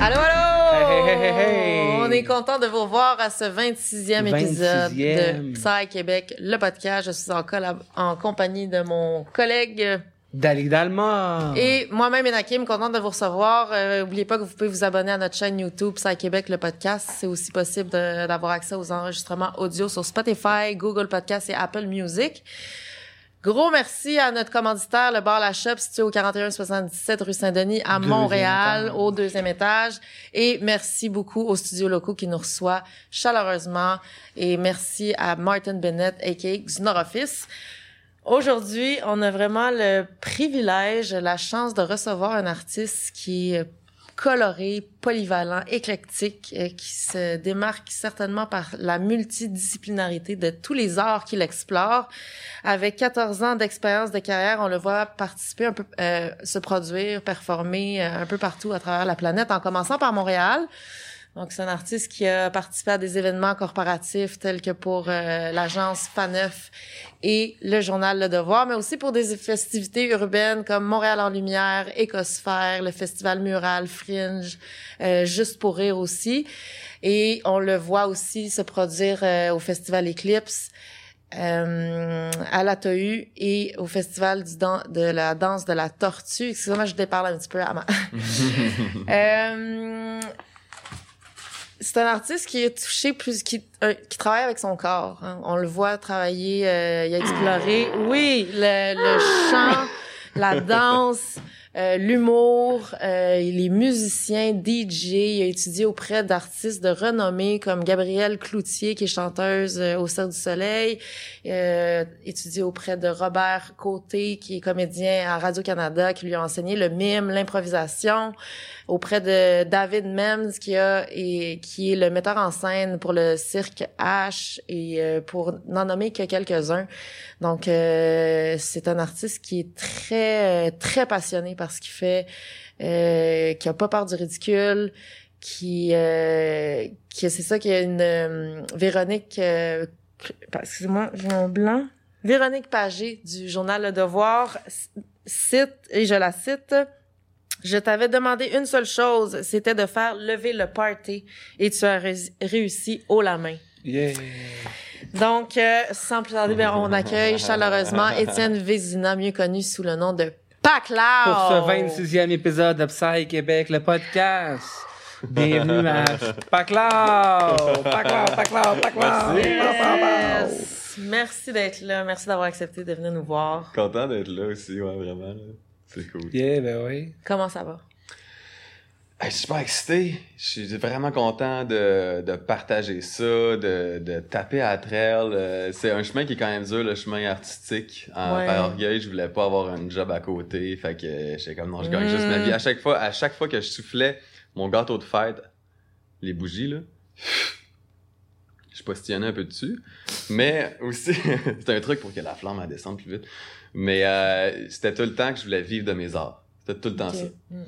Allô, allô! Hey, hey, hey, hey, On est content de vous voir à ce 26e épisode 26e. de Psy Québec, le podcast. Je suis en, collab- en compagnie de mon collègue Dali Dalma. et moi-même, Enakim, contente de vous recevoir. Euh, Oubliez pas que vous pouvez vous abonner à notre chaîne YouTube Psy Québec, le podcast. C'est aussi possible d'avoir accès aux enregistrements audio sur Spotify, Google Podcast et Apple Music. Gros merci à notre commanditaire, le bar La Shop, situé au 4177 rue Saint-Denis à Deuxième Montréal, étage. au deuxième étage. Et merci beaucoup aux studios locaux qui nous reçoit chaleureusement. Et merci à Martin Bennett, a.k.a. Xnor Office. Aujourd'hui, on a vraiment le privilège, la chance de recevoir un artiste qui est coloré, polyvalent, éclectique, euh, qui se démarque certainement par la multidisciplinarité de tous les arts qu'il explore. Avec 14 ans d'expérience de carrière, on le voit participer un peu, euh, se produire, performer euh, un peu partout à travers la planète, en commençant par Montréal. Donc, c'est un artiste qui a participé à des événements corporatifs tels que pour euh, l'agence Faneuf et le journal Le Devoir, mais aussi pour des festivités urbaines comme Montréal en Lumière, Écosphère, le festival Mural, Fringe, euh, Juste pour rire aussi. Et on le voit aussi se produire euh, au festival Eclipse, à la TAU et au festival de la danse de la tortue. Excusez-moi, je déparle un petit peu à ma... c'est un artiste qui est touché plus qui euh, qui travaille avec son corps. hein. On le voit travailler, euh, il a exploré, oui, le, le chant, la danse, euh, l'humour, euh, les musiciens, DJ. Il a étudié auprès d'artistes de renommée comme Gabrielle Cloutier, qui est chanteuse euh, au Cirque du Soleil. Euh, étudié auprès de Robert Côté, qui est comédien à Radio-Canada, qui lui a enseigné le mime, l'improvisation auprès de David Mems qui a et qui est le metteur en scène pour le cirque H et euh, pour n'en nommer que quelques-uns. Donc euh, c'est un artiste qui est très euh, très passionné par ce qu'il fait, euh, qui a pas peur du ridicule, qui euh, qui c'est ça qui a une euh, Véronique excusez-moi, j'ai mon blanc. Véronique Pagé du journal Le Devoir cite et je la cite je t'avais demandé une seule chose, c'était de faire lever le party et tu as ré- réussi haut la main. Yeah. Donc, euh, sans plus tarder, ben, on accueille chaleureusement Étienne Vézina, mieux connu sous le nom de Paclao. Pour ce 26e épisode de Psy Québec, le podcast. Bienvenue à Paclao! Paclao, Paclao, Paclao! Yes. Merci d'être là. Merci d'avoir accepté de venir nous voir. Content d'être là aussi, ouais, vraiment. là. C'est cool. Yeah, ben oui. Comment ça va? Hey, je suis super excité. Je suis vraiment content de, de partager ça, de, de taper à trail. Euh, C'est un chemin qui est quand même dur, le chemin artistique. En, Ouais. Par orgueil, je voulais pas avoir un job à côté. Fait que euh, j'étais comme, non, je gagne juste ma Mm. vie. À chaque fois, à chaque fois que je soufflais mon gâteau de fête, les bougies, là, je postillonnais un peu dessus. Mais aussi, c'est un truc pour que la flamme elle descende plus vite. Mais euh, c'était tout le temps que je voulais vivre de mes arts. C'était tout le temps ça. Mm.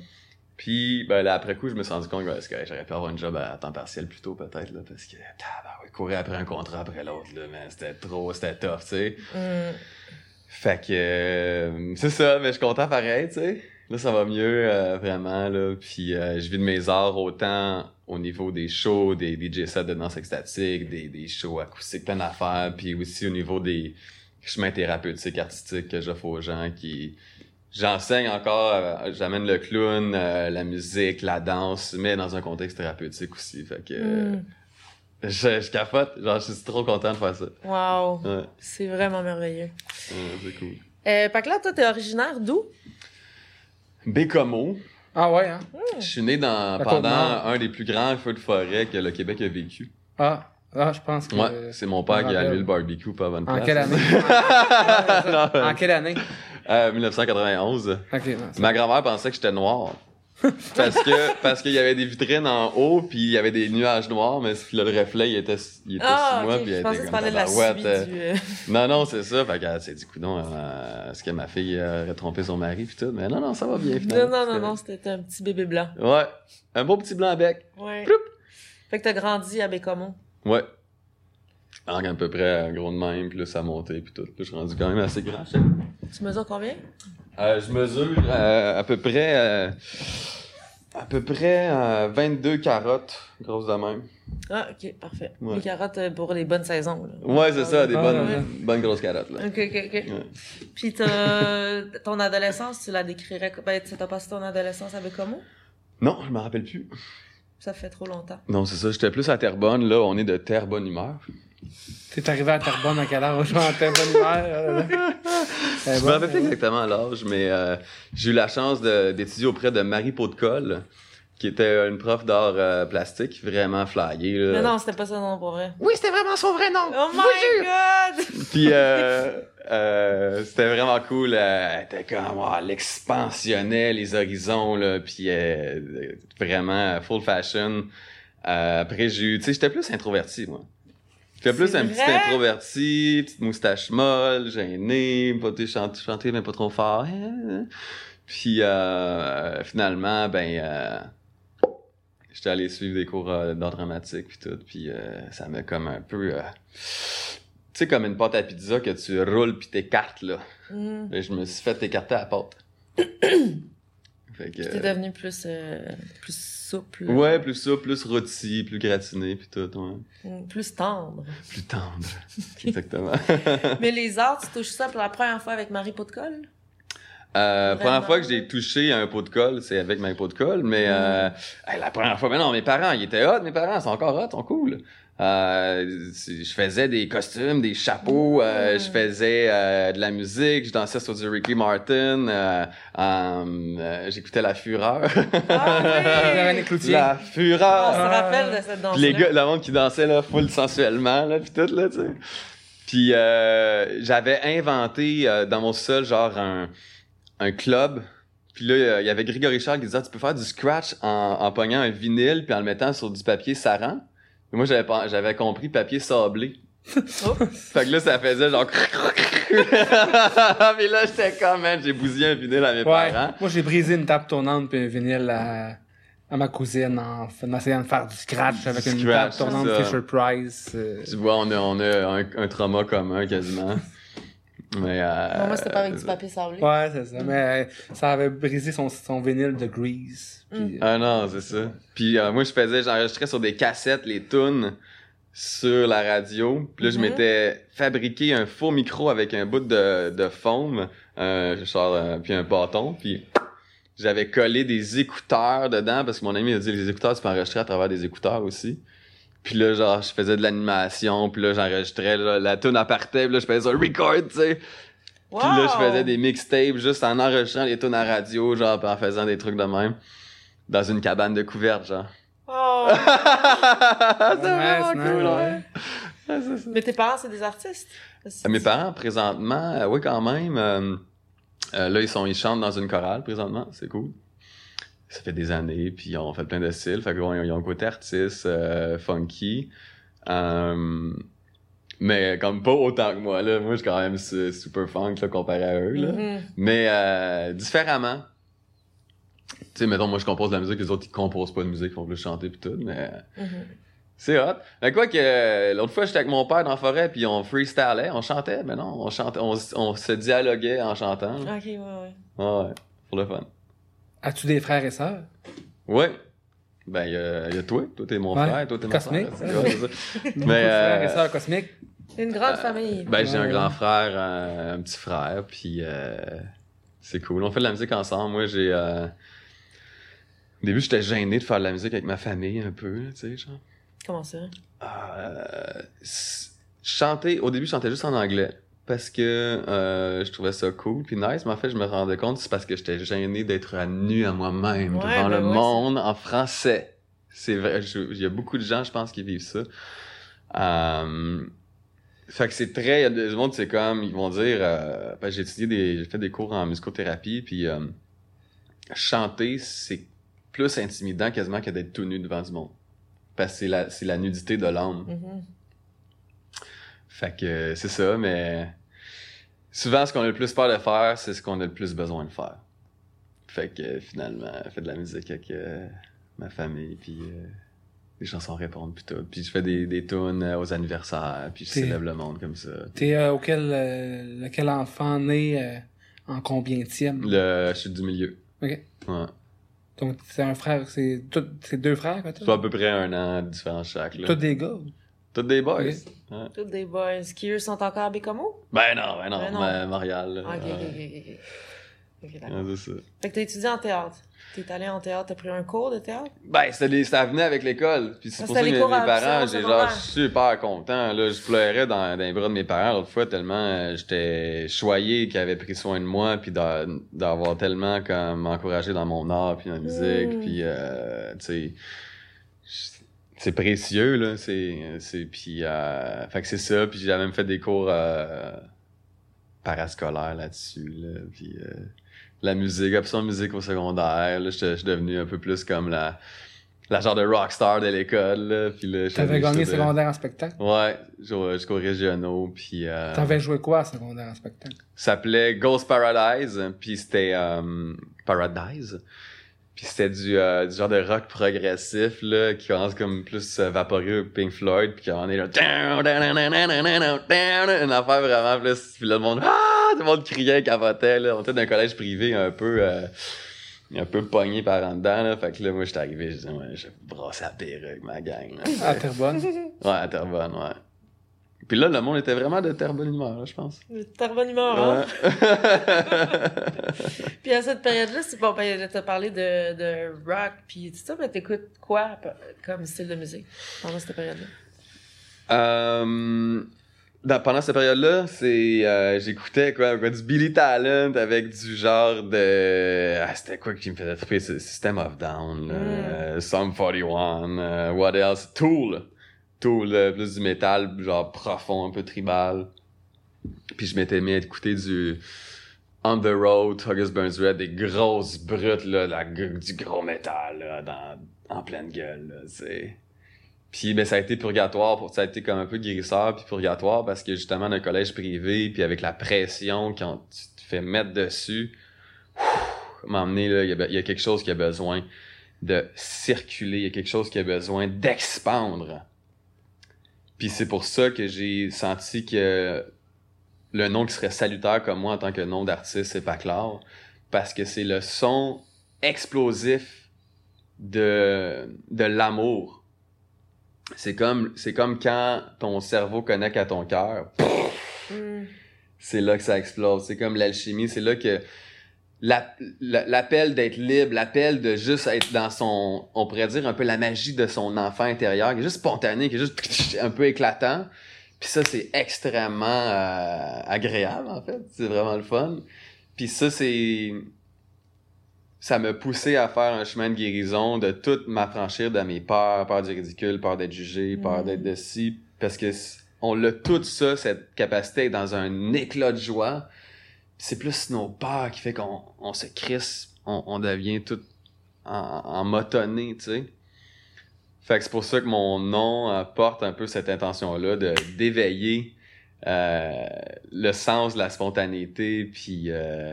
Puis ben, là, après coup, je me suis rendu compte que ouais, c'est correct, j'aurais pu avoir un job à temps partiel plus tôt peut-être là, parce que tabarouette, courir après un contrat après l'autre là, mais c'était trop, c'était tough, tu sais. Mm. Fait que euh, c'est ça, mais je suis content pareil, tu sais. Là, ça va mieux euh, vraiment là, puis euh, je vis de mes arts autant au niveau des shows, des DJ sets de danse extatique, des, des shows acoustiques, plein d'affaires, puis aussi au niveau des chemins thérapeutiques artistiques que j'offre aux gens qui J'enseigne encore, euh, j'amène le clown, euh, la musique, la danse, mais dans un contexte thérapeutique aussi. Fait que euh, Mm. je, je capote, genre je suis trop content de faire ça. Wow. Ouais, C'est vraiment merveilleux. ouais, c'est cool. Euh, Paclao, toi, t'es originaire d'où? Bécomo, Ah ouais, hein? je suis né dans La pendant Côte-Nord. un des plus grands feux de forêt que le Québec a vécu. Ah, ah je pense que... Ouais, c'est mon père qui a allumé le barbecue pas avant de En quelle année? Non, en quelle année? euh, 1991. Ok, non, c'est- Ma grand-mère pensait que j'étais noir. Parce que parce qu'il y avait des vitrines en haut puis il y avait des nuages noirs mais le reflet il était il était Ah, sur moi ok. puis pensais était comme la euh, du... euh, non non c'est ça fait qu'elle s'est dit coudon euh, est-ce que ma fille aurait trompé son mari puis tout mais non non ça va bien Non, finalement non, non, non, c'était un petit bébé blanc. ouais un beau petit blanc bec Ouais. Ploup. Fait que t'as grandi à Bécomo. ouais à peu près gros de même, puis là, ça a monté, puis tout. Puis je suis rendu quand même assez grand. Tu mesures combien? Euh, je mesure euh, à peu près... euh, à peu près euh, 22 carottes, grosses de même. Ah, ok, parfait. Ouais. Les carottes euh, pour les bonnes saisons. Là. Ouais, c'est ça, des Ah, bonnes, ouais. bonnes grosses carottes, là. Ok, ok, ok. Puis t'as- ton adolescence, tu la décrirais... Ben, tu t'as passé ton adolescence avec comment? Non, je me rappelle plus. Ça fait trop longtemps. Non, c'est ça, j'étais plus à Terrebonne, là, on est de Terre bonne humeur. T'es arrivé à Terrebonne à quelle heure? Je en Terrebonne hiver. Je me rappelle plus exactement l'âge, mais euh, j'ai eu la chance d'étudier auprès de Marie Pot-de-Colle, qui était une prof d'art euh, plastique, vraiment flyée. là. Mais non, c'était pas ça non pour vrai. Oui, c'était vraiment son vrai nom! Oh my god! Puis euh, euh, c'était vraiment cool. Elle était comme oh, elle expansionnait les horizons là, puis euh, vraiment full fashion. Euh, après j'ai eu, tu sais, j'étais plus introverti moi. J'étais plus un petit introverti, petite moustache molle, gêné, pas chanter, chanter mais pas trop fort. Puis euh, finalement ben euh, j'étais allé suivre des cours euh, d'art dramatique puis tout, puis euh, ça m'a comme un peu euh, tu sais, comme une pâte à pizza que tu roules puis t'écartes, là. Mm. Et je me suis fait écarter à la pâte. fait que, T'es devenu plus, euh, plus souple. ouais, plus ça, plus rôti, plus gratiné, puis tout, ouais. Mm, Plus tendre. Plus tendre. Exactement. Mais les arts, tu touches ça pour la première fois avec Marie Pot-de-Colle? Euh, Vraiment? première fois que j'ai touché un pot de colle, c'est avec ma pot de colle, mais euh, hey, la première fois, mais non, mes parents, ils étaient hot, mes parents, sont encore hot, sont cool. Euh, je faisais des costumes, des chapeaux, euh, je faisais euh, de la musique, je dansais sur du Ricky Martin, euh, euh, j'écoutais La Fureur. Ah oui! La On se Fureur! rappelle de cette danse Puis les gars, le monde qui dansait là, full sensuellement, là, puis tout, là, tu sais. Puis euh, j'avais inventé euh, dans mon sol genre un, un club. Puis là, il y avait Grégory Charles qui disait, Ah, tu peux faire du scratch en, en pognant un vinyle puis en le mettant sur du papier saran. Moi, j'avais, pas- j'avais compris papier sablé. Oh. Fait que là, ça faisait genre... Puis là, j'étais comme, man, j'ai bousillé un vinyle à mes Ouais. parents. Moi, j'ai brisé une table tournante puis un vinyle à, à ma cousine en, en essayant de faire du scratch avec Du une scratch, table tournante. Fisher Price. euh. Tu vois, on a, on a un, un trauma commun quasiment. Mais, euh, Non, moi, c'était pas avec du papier sablé. Ouais, c'est ça. Mais ça avait brisé son, son vinyle de Grease. Puis, Ah non, c'est ça. Puis euh, moi, je faisais, j'enregistrais sur des cassettes les tunes sur la radio. Puis là, je Mhm. m'étais fabriqué un faux micro avec un bout de, de foam, euh, genre, euh, puis un bâton. Puis j'avais collé des écouteurs dedans parce que mon ami a dit les écouteurs, tu peux enregistrer à travers des écouteurs aussi. Puis là, genre, je faisais de l'animation, puis là, j'enregistrais la tune à partait, puis là, je faisais un record, tu sais. Wow! Puis là, je faisais des mixtapes juste en enregistrant les tunes à radio, genre, puis en faisant des trucs de même. Dans une cabane de couverte, genre. Oh! c'est Ouais, vraiment c'est cool, ouais. Ouais, c'est ça. Mais tes parents, c'est des artistes? Mes parents, présentement, euh, oui, quand même. euh, euh, là, ils sont, ils chantent dans une chorale, présentement. C'est cool. Ça fait des années, puis ils ont fait plein de styles. Fait qu'ils ont, un côté artiste, euh, funky. Euh, mais comme pas autant que moi, là. Moi, je suis quand même su- super funk, là, comparé à eux, là. Mhm. Mais euh, différemment. Tu sais, mettons, moi, je compose de la musique, les autres, ils composent pas de musique, ils font plus chanter pis tout, mais Mhm. c'est hot. Mais quoi que, l'autre fois, j'étais avec mon père dans la forêt, puis on freestylait, on chantait, mais non, on chantait, on, on se dialoguait en chantant. Ok, ouais, ouais. Ouais, pour le fun. As-tu des frères et sœurs? Ouais. Ben, il y, a- y a toi, toi t'es mon Ouais. frère, toi t'es mon Cosmique. frère. Ouais, c'est ça. Beaucoup Mais, frères et euh, sœurs cosmiques? C'est une grande Euh, famille. Ben, j'ai un grand frère, un, un petit frère, puis euh, c'est cool. On fait de la musique ensemble. Moi, j'ai... euh, Au début, j'étais gêné de faire de la musique avec ma famille, un peu, tu sais, genre. Comment ça? Euh, chanter... Au début, je chantais juste en anglais, parce que euh, je trouvais ça cool, puis nice, mais en fait, je me rendais compte, c'est parce que j'étais gêné d'être à nu à moi-même, Ouais, devant ben le ouais, monde, en français. C'est vrai, il y a beaucoup de gens, je pense, qui vivent ça. Euh, fait que c'est très, il y a des monde, c'est comme, ils vont dire, euh, ben, j'ai étudié des, j'ai fait des cours en musicothérapie, puis euh, chanter, c'est plus intimidant quasiment que d'être tout nu devant du monde. Parce que c'est la, c'est la nudité de l'âme. Mhm. Fait que euh, c'est ça, mais souvent, ce qu'on a le plus peur de faire, c'est ce qu'on a le plus besoin de faire. Fait que euh, finalement, je fais de la musique avec euh, ma famille, puis euh, les chansons répondent puis tout. Puis je fais des, des tunes aux anniversaires, puis je célèbre le monde comme ça. T'es euh, auquel, lequel enfant né en combienième? Le, je suis du milieu. Ok. Ouais. Donc, c'est un frère, c'est tout- c'est deux frères, quoi, C'est à peu près un an de différence chaque, là. Tous des gars? Tous des boys. Ok. Ouais. Tous des boys qui, eux, sont encore à Bécomo? Ben non, ben non, Ben non. Ma- Montréal. Ah, ok, ok, Ouais. ok, ok. Ok, d'accord. Ouais, c'est ça. Fait que t'as étudié en théâtre. T'es allé en théâtre, t'as pris un cours de théâtre? Ben, c'était les- ça venait avec l'école. Puis c'est Ah, pour ça que mes, mes parents, j'ai secondaire. genre super content. Là, je pleurais dans, dans les bras de mes parents l'autre fois tellement euh, j'étais choyé qu'ils avaient pris soin de moi puis d'a- d'avoir tellement comme encouragé dans mon art puis dans la musique Mm. puis euh, tu sais c'est précieux là, c'est c'est puis euh, fait que c'est ça puis j'ai même fait des cours euh, parascolaires là-dessus là puis euh, la musique, option musique au secondaire. Là, je suis devenu un peu plus comme la, la genre de rockstar de l'école. Là, puis là, T'avais gagné secondaire en spectacle? Ouais, jusqu'au jusqu'aux régionaux. Puis euh, T'avais joué quoi à secondaire en spectacle? ça s'appelait Ghost Paradise. Puis c'était euh, Paradise? Puis c'était euh, du, genre de rock progressif là, qui commence comme plus euh, vaporeux Pink Floyd, puis qui est là une affaire vraiment plus puis là, le monde ah! tout le monde criait, capotait là, on était d'un collège privé un peu euh, un peu pogné par en dedans là, fait que là moi j'étais arrivé, je disais ouais, je brasse la perruque ma gang. Là. À Terrebonne. ouais, à Terrebonne, ouais. Puis là, le monde était vraiment de Terrebonne humeur, là, je pense. T'as bonne humeur, hein? Ouais. Puis à cette période-là, c'est bon, ben, je t'ai parlé de, de rock, puis tout ça, mais t'écoutes quoi comme style de musique pendant cette période-là? Euh, dans- pendant cette période-là, c'est euh, j'écoutais quoi, du Billy Talent avec du genre de ah, c'était quoi qui me faisait triper c'est System of Down, Mm. euh, Sum 41, euh, what else, Tool, Tool, euh, plus du métal genre profond, un peu tribal. Puis je m'étais mis à écouter du On the Road, August Burns Red, des grosses brutes là, la, du gros métal là, dans, en pleine gueule, là, c'est puis ben, ça a été purgatoire, pour, ça a été comme un peu guérisseur puis purgatoire parce que justement d'un collège privé puis avec la pression quand tu te fais mettre dessus, m'emmener là, il y, y a quelque chose qui a besoin de circuler, il y a quelque chose qui a besoin d'expandre. Puis c'est pour ça que j'ai senti que le nom qui serait salutaire comme moi en tant que nom d'artiste, c'est pas clair parce que c'est le son explosif de de l'amour. C'est comme c'est comme quand ton cerveau connecte à ton cœur. Hmm. c'est là que ça explose. C'est comme l'alchimie. C'est là que l'appel d'être libre l'appel de juste être dans son on pourrait dire un peu la magie de son enfant intérieur qui est juste spontané qui est juste un peu éclatant puis ça c'est extrêmement euh, agréable en fait c'est vraiment le fun puis ça c'est ça m'a poussé à faire un chemin de guérison, de tout m'affranchir de mes peurs, peur du ridicule, peur d'être jugé, peur Mm. d'être de ci, parce que on l'a tout ça, cette capacité dans un éclat de joie. C'est plus nos peurs qui fait qu'on on se crisse, on, devient tout en, en motonné, tu sais. Fait que c'est pour ça que mon nom porte un peu cette intention-là de d'éveiller euh, le sens de la spontanéité, puis euh,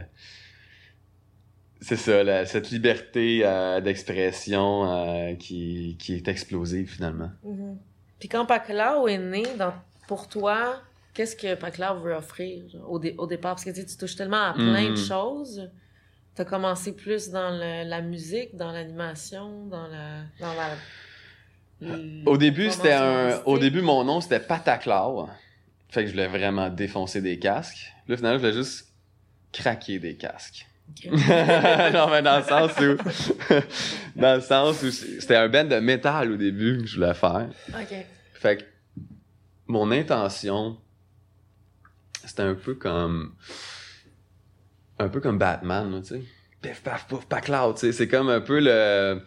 c'est ça, la- cette liberté euh, d'expression qui, qui est explosive finalement. Mhm. Puis quand Paclao est né, dans, pour toi, qu'est-ce que Paclao veut offrir au, dé- au départ? Parce que tu tu touches tellement à plein de Mhm. choses. T'as commencé plus dans le- la musique, dans l'animation, dans la... Dans la l- Au début, c'était un. Au début, mon nom c'était Pataclaw. Fait que je voulais vraiment défoncer des casques. Là, finalement, je voulais juste craquer des casques. Non, mais dans le sens où. dans le sens où c'était un band de métal au début que je voulais faire. OK. Fait que mon intention, c'était un peu comme. Un peu comme Batman, tu sais. Pif, paf, pouf, pacloud, tu sais. C'est comme un peu le.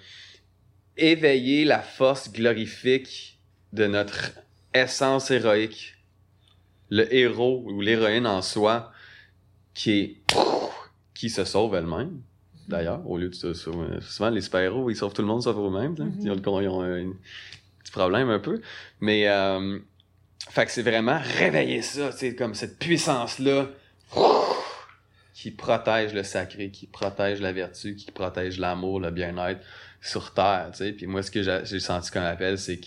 Éveiller la force glorifique de notre essence héroïque. Le héros ou l'héroïne en soi qui est. qui se sauve elle-même. D'ailleurs, au lieu de se sauver. Souvent, les super-héros, ils sauvent tout le monde sauf eux-mêmes. Mhm. Ils ont, ils ont un petit problème un peu. Mais, euh, fait que c'est vraiment réveiller ça, tu sais, comme cette puissance-là qui protège le sacré, qui protège la vertu, qui protège l'amour, le bien-être. sur Terre, tu sais. Puis moi, ce que j'ai senti comme appel, c'est que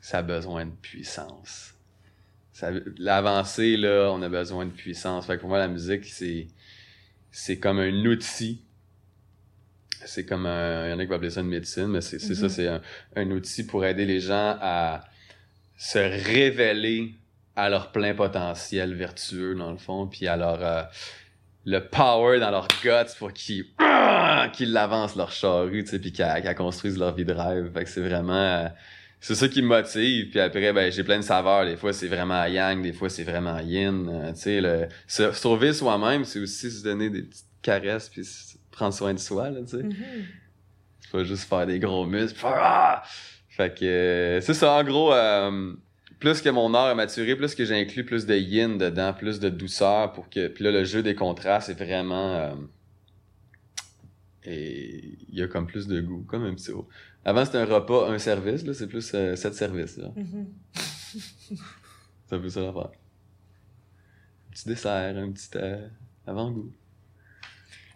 ça a besoin de puissance. L'avancée, là, on a besoin de puissance. Fait que pour moi, la musique, c'est, c'est comme un outil. C'est comme un, il y en a qui vont appeler ça une médecine, mais c'est, c'est ça, c'est un, un outil pour aider les gens à se révéler à leur plein potentiel vertueux, dans le fond, puis à leur, euh, le power dans leur guts pour qu'ils, qu'ils l'avancent leur charrue, tu sais, puis qu'ils construisent leur vie de rêve. Fait que c'est vraiment, euh, c'est ça qui me motive. Puis après, ben, j'ai plein de saveurs. Des fois, c'est vraiment yang, des fois, c'est vraiment yin. Euh, tu sais, le, se sauver soi-même, c'est aussi se donner des petites caresses puis prendre soin de soi, là, tu sais. C'est pas juste faire des gros muscles. Faire, ah! Fait que, euh, c'est ça, en gros, euh, plus que mon art a maturé, plus que j'inclus plus de yin dedans, plus de douceur pour que, puis là, le jeu des contrastes est vraiment, euh, et il y a comme plus de goût, comme un petit haut. Avant, c'était un repas, un service, là, c'est plus euh, sept services, là. Mhm. C'est un peu ça l'affaire. Un petit dessert, un petit avant-goût.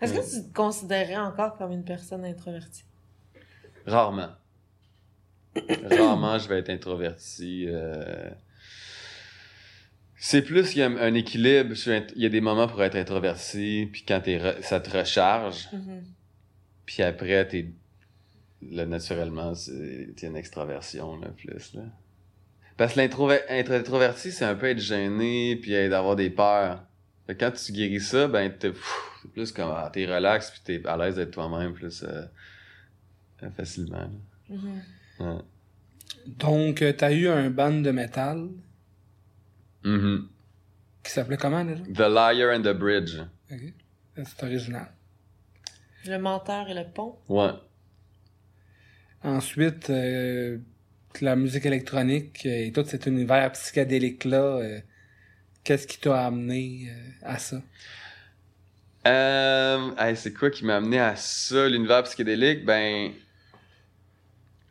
Est-ce que tu te considérais encore comme une personne introvertie? Rarement. Rarement, je vais être introverti. euh. C'est plus qu'il y a un équilibre. Il y a des moments pour être introverti, puis quand t'es re- ça te recharge, Mhm. puis après, t'es... Là, naturellement, c'est t'as une extraversion, là, plus, là. Parce que être introverti, c'est un peu être gêné, puis d'avoir des peurs. Fait que quand tu guéris ça, ben, t'es plus comme, ah, t'es relax, puis t'es à l'aise d'être toi-même, plus euh, euh, facilement, là. Mhm. Ouais. Donc, tu as eu un band de métal Mhm. qui s'appelait comment déjà? The Liar and the Bridge. Ok. C'est original. Le menteur et le pont. Ouais. Ensuite, euh, la musique électronique euh, et tout cet univers psychédélique-là, euh, qu'est-ce qui t'a amené euh, à ça? Euh, hey, c'est quoi qui m'a amené à ça, l'univers psychédélique? Ben,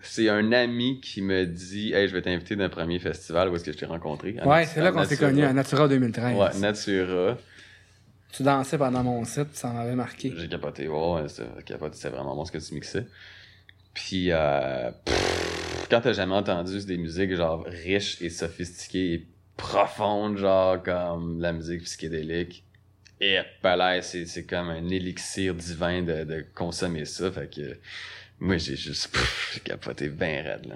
c'est un ami qui me dit, hey, je vais t'inviter d'un premier festival où est-ce que je t'ai rencontré. Ouais, c'est là qu'on s'est connus, à Natura 2013. Ouais, Natura. Tu dansais pendant mon set, ça m'avait marqué. J'ai capoté, ouais, c'était capoté, c'est vraiment bon ce que tu mixais. Puis, euh, pff, quand t'as jamais entendu des musiques genre riches et sophistiquées et profondes, genre comme la musique psychédélique, et palais, c'est c'est comme un élixir divin de, de consommer ça. Fait que moi, j'ai juste pff, j'ai capoté bien raide, là.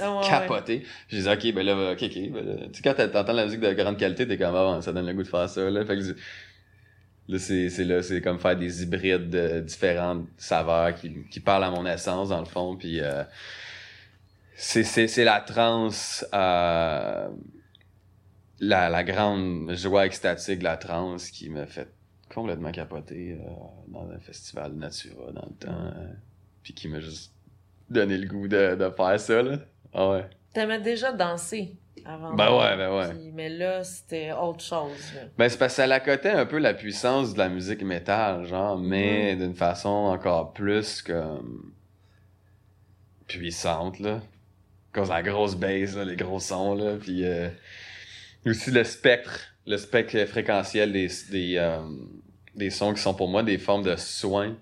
Ah ouais, capoté. J'ai dit, ok, ben là, ok, ok. ben là. Tu sais, quand t'entends la musique de grande qualité, t'es comme, ah, ça donne le goût de faire ça, là. Fait que là, c'est, c'est là, c'est comme faire des hybrides de différentes saveurs qui, qui parlent à mon essence, dans le fond. Puis, euh, c'est, c'est, c'est la transe, euh, la, la grande joie extatique de la transe qui m'a fait complètement capoter euh, dans un festival Natura dans le temps. Puis qui m'a juste donné le goût de, de faire ça, là. Ah ouais. T'aimais déjà danser avant. Ben de- ouais, ben ouais. Puis- mais là, c'était autre chose. là. Ben, c'est parce que ça l'accotait un peu la puissance de la musique métal, genre, mais d'une façon encore plus comme puissante, là. Cause la grosse bass, là, les gros sons, là, puis euh, aussi le spectre, le spectre fréquentiel des, des, euh, des sons qui sont pour moi des formes de soins.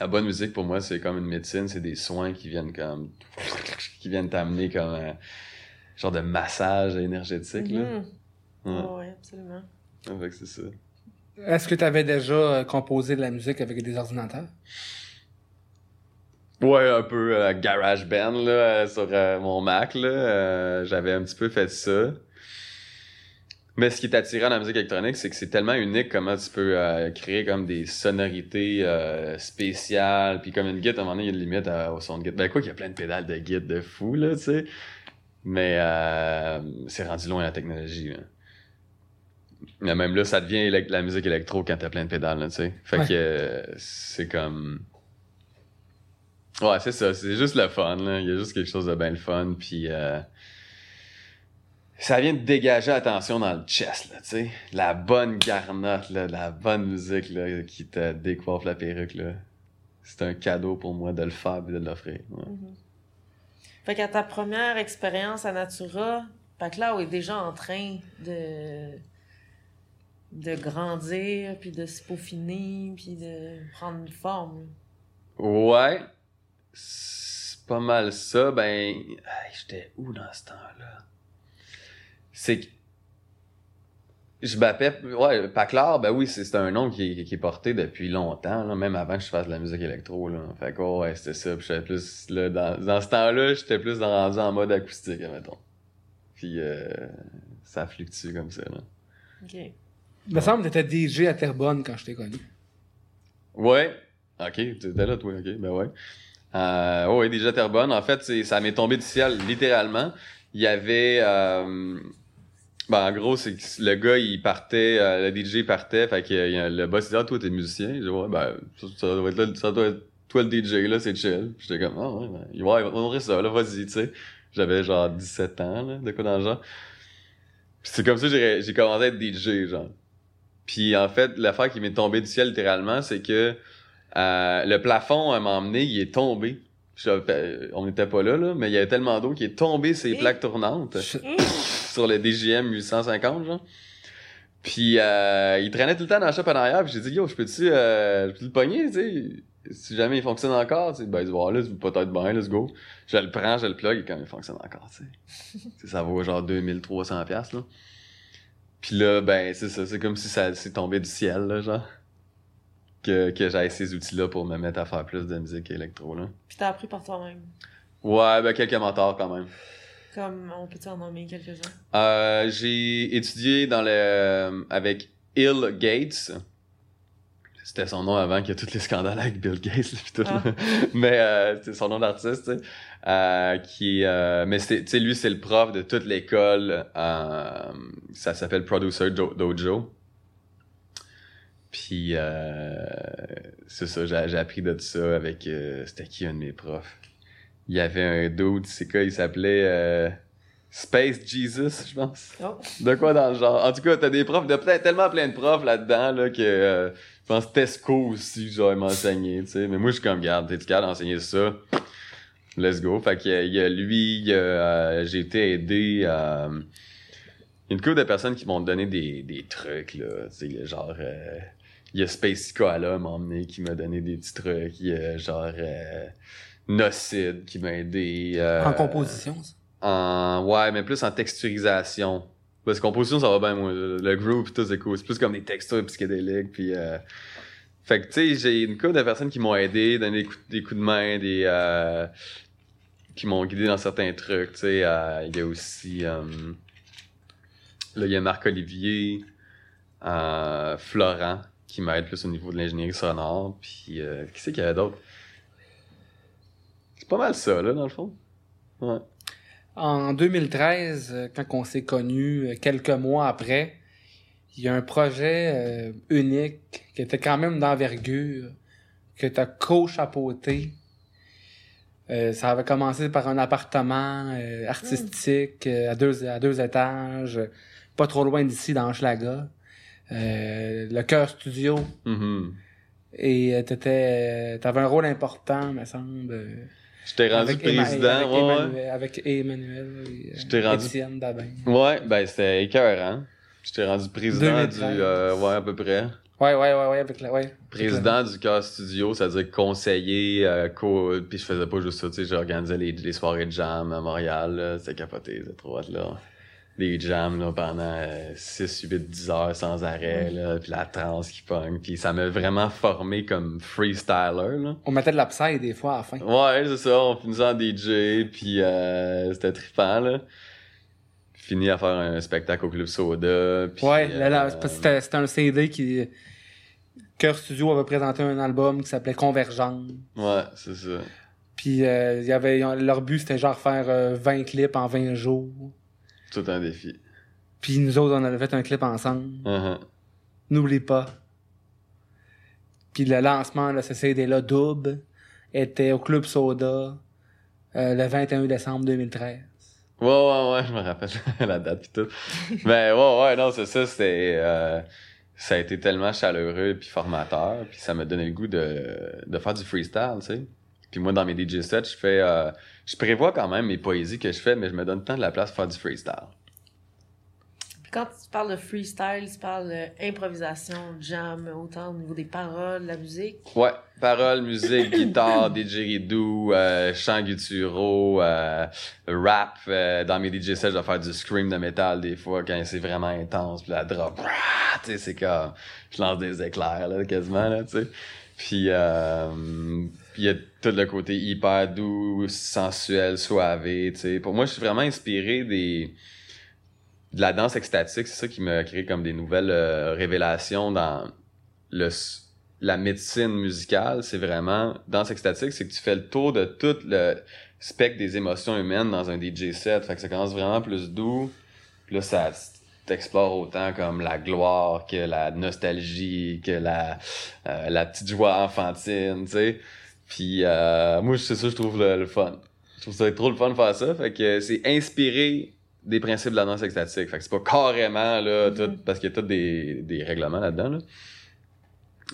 La bonne musique, pour moi, c'est comme une médecine, c'est des soins qui viennent comme... qui viennent t'amener comme un genre de massage énergétique, là. Mhm. Ouais. Ouais, ouais, absolument. Ah, fait que c'est ça. Est-ce que tu avais déjà euh, composé de la musique avec des ordinateurs? Ouais, un peu euh, garage band là euh, sur euh, mon Mac là, Euh, j'avais un petit peu fait ça. Mais ce qui est attirant dans la musique électronique, c'est que c'est tellement unique comment tu peux euh, créer comme des sonorités euh, spéciales, puis comme une guitare, à un moment donné, il y a une limite à- au son de guitare. Ben quoi qu'il y a plein de pédales de guitare de fou là, tu sais. Mais euh, c'est rendu loin la technologie. Là. Mais même là, ça devient la musique électro quand t'as plein de pédales, là, tu sais. Fait Ouais. que c'est comme Ouais, c'est ça. C'est juste le fun. Là. Il y a juste quelque chose de bien le fun. Puis euh, ça vient de dégager l'attention dans le chest, là, tu sais. La bonne garnotte, là, la bonne musique là, qui te décoiffe la perruque. là. C'est un cadeau pour moi de le faire et de l'offrir. Ouais. Mhm. Fait qu'à ta première expérience à Natura, Paclao est déjà en train de de grandir, puis de se peaufiner, puis de prendre une forme. Ouais. C'est pas mal ça. Ben, j'étais où dans ce temps-là? C'est que. Je m'appelle. Ouais, Paclar, ben oui, c'est c'est un nom qui est, qui est porté depuis longtemps, là, même avant que je fasse de la musique électro. Là. Fait que, ouais, c'était ça. Puis j'étais plus. Là, dans, dans ce temps-là, j'étais plus dans, rendu en mode acoustique, admettons. Puis euh, ça fluctue comme ça. Là. OK. Il me semble que t'étais DJ à Terrebonne quand je t'ai connu. Ouais. Ok, tu étais là, toi, ok, ben ouais. Euh, ouais, déjà Terrebonne. En fait, c'est- ça m'est tombé du ciel, littéralement. Il y avait. Euh, ben, en gros, c'est que le gars, il partait, euh, le DJ partait, fait que euh, le boss disait, ah, toi, t'es musicien. Je dis, ouais, ben, ça, ça doit être là, ça doit être toi le DJ, là, c'est chill. Puis J'étais comme, ah, ouais, ben, ouais, on aurait ça, là, vas-y, tu sais. J'avais genre 17 ans, là, de quoi dans le genre. Puis c'est comme ça que j'ai j'ai commencé à être DJ, genre. Puis en fait, l'affaire qui m'est tombée du ciel, littéralement, c'est que euh, le plafond, à m'emmener, il est tombé. Je- on n'était pas là, là, mais il y avait tellement d'eau qui est tombé ces plaques tournantes Je- sur le DJM 850, genre. Puis euh, il traînait tout le temps dans la shop en arrière, puis j'ai dit, yo, je peux-tu euh, peux le pogner, tu sais? Si jamais il fonctionne encore, tu sais, ben, il dit, bon, là, c'est peut-être bien, let's go. Je le prends, je le plug, et quand il fonctionne encore, tu sais. Ça vaut genre 2300 pièces là. Puis là, ben, c'est ça, c'est comme si ça s'est tombé du ciel, là, genre. Que, que j'aille ces outils-là pour me mettre à faire plus de musique électro, là. Puis t'as appris par toi-même. Ouais, ben, quelques mentors quand même. Comme, on peut-tu en nommer quelques-uns? Euh, j'ai étudié dans le avec Hill Gates. C'était son nom avant qu'il y ait tous les scandales avec Bill Gates tout. Ah. Mais euh, c'est son nom d'artiste. Euh, qui euh, mais c'est lui c'est le prof de toute l'école euh, ça s'appelle Producer Do- Dojo. Puis euh, c'est ça, j'ai appris de ça avec euh, c'était qui un de mes profs? Il y avait un dude, c'est quoi, il s'appelait euh, Space Jesus, je pense. Oh. De quoi dans le genre? En tout cas, t'as des profs, de plein, tellement plein de profs là-dedans, là, que euh, je pense Tesco aussi, m'a enseigné, tu sais. Mais moi, je suis comme, garde, t'es-tu capable d'enseigner ça? Let's go. Fait a- il y a lui, il y a, euh, j'ai été aidé à une couple de personnes qui m'ont donné des, des trucs, là. Tu sais, genre, euh, il y a Space Koala m'a emmené, qui m'a donné des petits trucs. Il y a genre euh, Nocid qui m'a aidé. euh, En composition, ça? en ouais mais plus en texturisation parce que composition ça va bien moi le groove tout c'est cool c'est plus comme des textures psychédéliques puis euh... fait que tu sais j'ai une couple de personnes qui m'ont aidé donné des coups, des coups de main des euh... qui m'ont guidé dans certains trucs tu sais euh, il y a aussi euh... là il y a Marc Olivier euh... Florent qui m'aide plus au niveau de l'ingénierie sonore puis euh... qui c'est qu'il y avait d'autres? Pas mal ça là dans le fond ouais En 2013, euh, quand on s'est connus, euh, quelques mois après, il y a un projet euh, unique qui était quand même d'envergure, que tu as co-chapeauté. Euh, ça avait commencé par un appartement euh, artistique euh, à, deux, à deux étages, pas trop loin d'ici, dans Schlaga. Le Cœur Studio. Mhm. Et t'étais, t'avais un rôle important, me semble. Euh, J'étais rendu avec président, avec ouais, avec Emmanuel et J'étais rendu- Étienne. Ouais, ben c'était écœurant. J'étais rendu président 2013. du... euh, ouais, à peu près. Ouais, ouais, ouais, ouais, avec la, ouais. Président du Cœur Studio, c'est-à-dire conseiller, euh, co... Puis je faisais pas juste ça, tu sais, j'organisais les, les soirées de jam à Montréal. C'était capoté, c'était trop hot, là. Des jams, là, pendant euh, 6, 8, 10 heures sans arrêt, là. Puis la trance qui pogne. Puis ça m'a vraiment formé comme freestyler, là. On mettait de l'upside des fois à la fin. Ouais, c'est ça, on finissait en DJ, puis euh, c'était trippant, là. Fini à faire un spectacle au Club Soda, puis... ouais, euh, c'est parce que c'était, un CD qui. Cœur Studio avait présenté un album qui s'appelait Convergence. Ouais, c'est ça. Puis euh, il y avait, leur but c'était genre faire euh, 20 clips en 20 jours. Tout un défi. Puis nous autres, on avait fait un clip ensemble. Uh-huh. N'oublie pas. Puis le lancement de ce CD-là, Double, était au Club Soda euh, le 21 décembre 2013. Ouais, ouais, ouais, je me rappelle la date pis tout. Mais ouais, ouais, non, c'est ça, c'était... euh, ça a été tellement chaleureux puis formateur, puis ça m'a donné le goût de, de faire du freestyle, tu sais. Puis moi, dans mes DJ sets, je fais... euh, je prévois quand même mes poésies que je fais, mais je me donne tant de la place pour faire du freestyle. Quand tu parles de freestyle, tu parles d'improvisation, jam, autant au niveau des paroles, la musique? Ouais, paroles, musique, guitare, didgeridoo, euh, chant gutturaux, euh, rap. euh, dans mes DJ sets, je vais faire du scream de métal des fois quand c'est vraiment intense. Puis la drop, tu sais, c'est comme... Je lance des éclairs, là, quasiment, là, tu sais. Puis, euh, puis il y a tout le côté hyper doux, sensuel, soivé, tu sais. Pour moi, je suis vraiment inspiré des de la danse extatique, c'est ça qui m'a créé comme des nouvelles euh, révélations dans le la médecine musicale, c'est vraiment danse extatique, c'est que tu fais le tour de tout le spectre des émotions humaines dans un DJ set, fait que ça commence vraiment plus doux, puis là ça t'explore autant comme la gloire que la nostalgie, que la euh, la petite joie enfantine, tu sais. Puis euh, moi c'est ça je trouve le, le fun. Je trouve ça trop le fun de faire ça, fait que c'est inspiré des principes de la danse extatique. Fait que c'est pas carrément là tout Mhm. parce qu'il y a tout des, des règlements là-dedans là.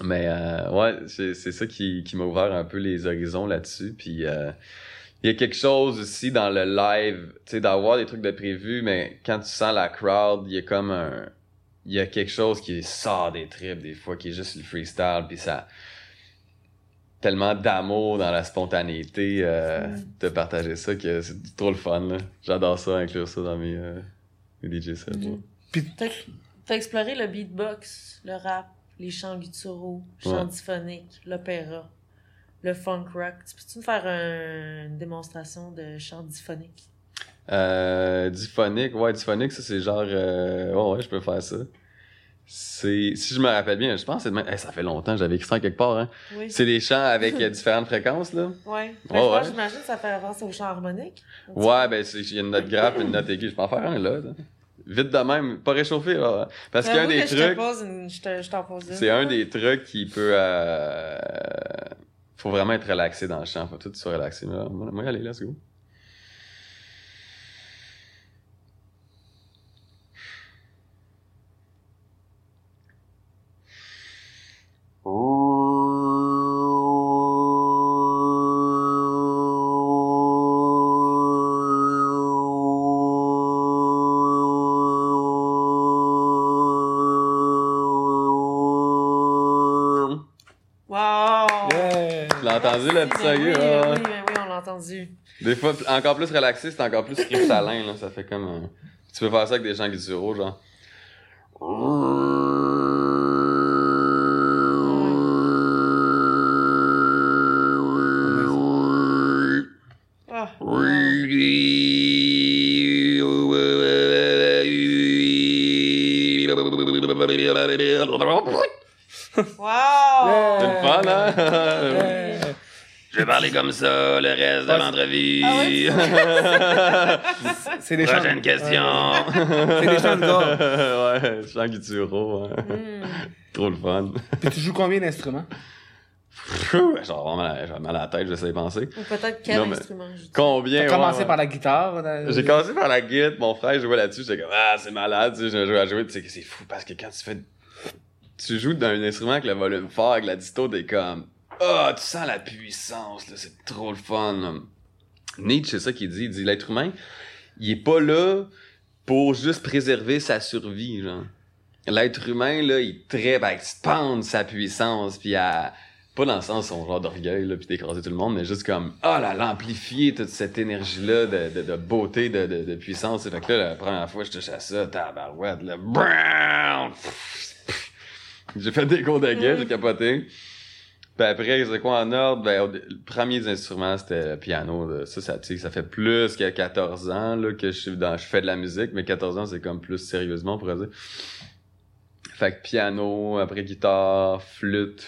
Mais euh, ouais, c'est c'est ça qui, qui m'a ouvert un peu les horizons là-dessus. Puis euh, il y a quelque chose aussi dans le live, tu sais, d'avoir des trucs de prévu, mais quand tu sens la crowd, il y a comme un. Il y a quelque chose qui sort des tripes des fois, qui est juste le freestyle, puis ça. Tellement d'amour dans la spontanéité euh, Mm. de partager ça que c'est trop le fun, là. J'adore ça, inclure ça dans mes, euh, mes DJ sets. Mhm. Puis T'as exploré le beatbox, le rap, les chants gutturaux, chants Ouais. diphoniques, l'opéra, le funk rock. Tu peux-tu me faire un- une démonstration de chant diphonique? Euh, diphonique, ouais, diphonique, ça c'est genre. Euh, ouais, ouais, je peux faire ça. C'est, si je me rappelle bien, je pense que c'est de même. Hey, ça fait longtemps, j'avais écrit ça quelque part, hein. Oui. C'est des chants avec euh, différentes fréquences, là. Ouais. Ben, j'imagine que ça fait référence au chant harmonique. Ouais, ben, c'est- il y a une note grave et une note aiguë. Je peux en faire un, là. là. Vite de même, pas réchauffer, là. Parce qu'un des que Je trucs, pose une... Je t'en pose c'est un des trucs qui peut. Euh... Faut vraiment être relaxé dans le chant. Faut tout soit relaxé. Moi, aller, let's go. Wow! Yeah! Tu l'as entendu, le petit Ben salut, oui, là? ben oui, ben oui, on l'a entendu. Des fois, encore plus relaxé, c'est encore plus cristallin, là. Ça fait comme. euh, Tu peux faire ça avec des chants gutturaux, genre. Parler comme ça le reste de Ah, l'entrevue. C'est des chants. Prochaine question. C'est des chants de ouais, chants gutturaux. hein. Hmm. Trop le fun. Puis tu joues combien d'instruments? Genre, vraiment, j'ai mal à la tête, j'essaie de penser. Ou peut-être quel Non, mais- instrument. Combien? T'as ouais, commencé ouais. par la guitare? dans- J'ai commencé par la guitare, mon frère jouait là-dessus, j'étais comme ah c'est malade, tu sais, je joue à jouer, tu sais c'est fou parce que quand tu fais tu joues d'un instrument avec le volume fort, avec la disto, t'es comme ah tu sens la puissance, là, c'est trop le fun. là. Nietzsche c'est ça qu'il dit, il dit l'être humain, il est pas là pour juste préserver sa survie, genre. L'être humain là, il traite à expandre sa puissance puis à pas dans le sens son genre d'orgueil là puis d'écraser tout le monde mais juste comme ah là l'amplifier toute cette énergie là de, de, de beauté de, puissance fait que là la première fois je touche à ça tabarouette là j'ai fait des cours de gueule j'ai capoté puis après c'est quoi en ordre? Ben au dé- le premier des instruments c'était le piano là. ça ça ça fait plus que 14 ans là que je suis dans je fais de la musique mais 14 ans c'est comme plus sérieusement on pourrait dire fait que piano, après guitare, flûte.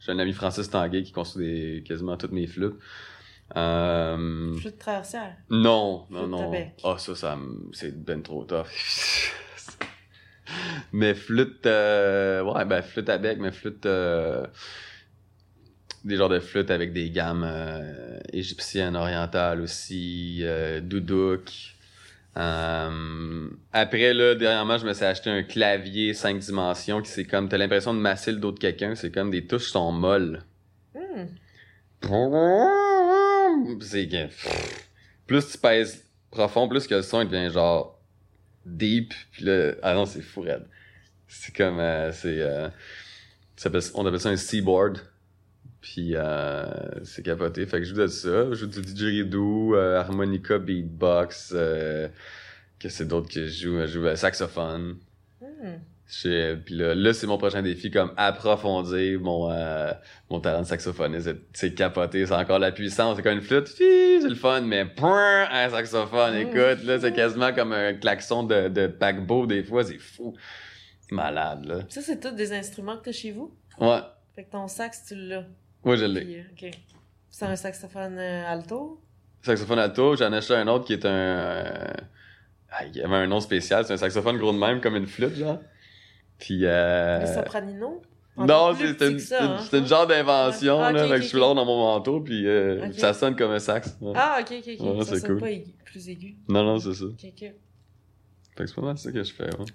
J'ai un ami Francis Tanguay qui construit des, quasiment toutes mes flûtes. Euh, Flûte traversière. non, non, Flûte non. Ah, ça, ça, me- c'est ben trop tough. mais flûte, euh, ouais, ben flûte à bec, mais flûte, euh, des genres de flûtes avec des gammes euh, égyptiennes, orientales aussi, euh, doudouk. Euh, après, là, dernièrement, je me suis acheté un clavier 5 dimensions qui c'est comme, t'as l'impression de masser le dos de quelqu'un, c'est comme des touches sont molles. Hmm. C'est que, plus tu pèses profond, plus que le son il devient genre deep. Puis là, ah non, c'est fou, raide. C'est comme, euh, c'est, euh, on appelle ça un seaboard. Puis euh, c'est capoté. Fait que je joue de ça. Je joue du didgeridoo, euh, harmonica, beatbox. Euh, que c'est d'autres que je joue? Je joue euh, saxophone. Hmm. Je- Puis là, là c'est mon prochain défi, comme approfondir mon, euh, mon talent de saxophoniste. C'est- capoté, c'est encore la puissance. C'est comme une flûte, c'est le fun, mais point, un saxophone, Mm. écoute, là, c'est quasiment comme un klaxon de, de paquebot des fois, c'est fou. Malade, là. Ça, c'est tous des instruments que t'as chez vous? Ouais, Fait que ton sax, tu l'as. Moi je l'ai. Puis, euh, OK. C'est un saxophone euh, alto? Saxophone alto, j'en ai acheté un autre qui est un... euh, ah, il y avait un nom spécial, c'est un saxophone gros de même, comme une flûte, genre. Puis... Euh... Le sopranino? Non, Encore plus c'est une, ça, c'est une- hein? une genre d'invention, Ah, là. ok, fait que je suis là dans mon manteau, puis euh, ça sonne comme un sax. ouais. Ah, ok, ok, ok. Ouais, ça c'est sonne cool. pas aigu- plus aigu. Non, non, c'est ça. Ok, ok. Fait que c'est pas mal ça que je fais, ouais.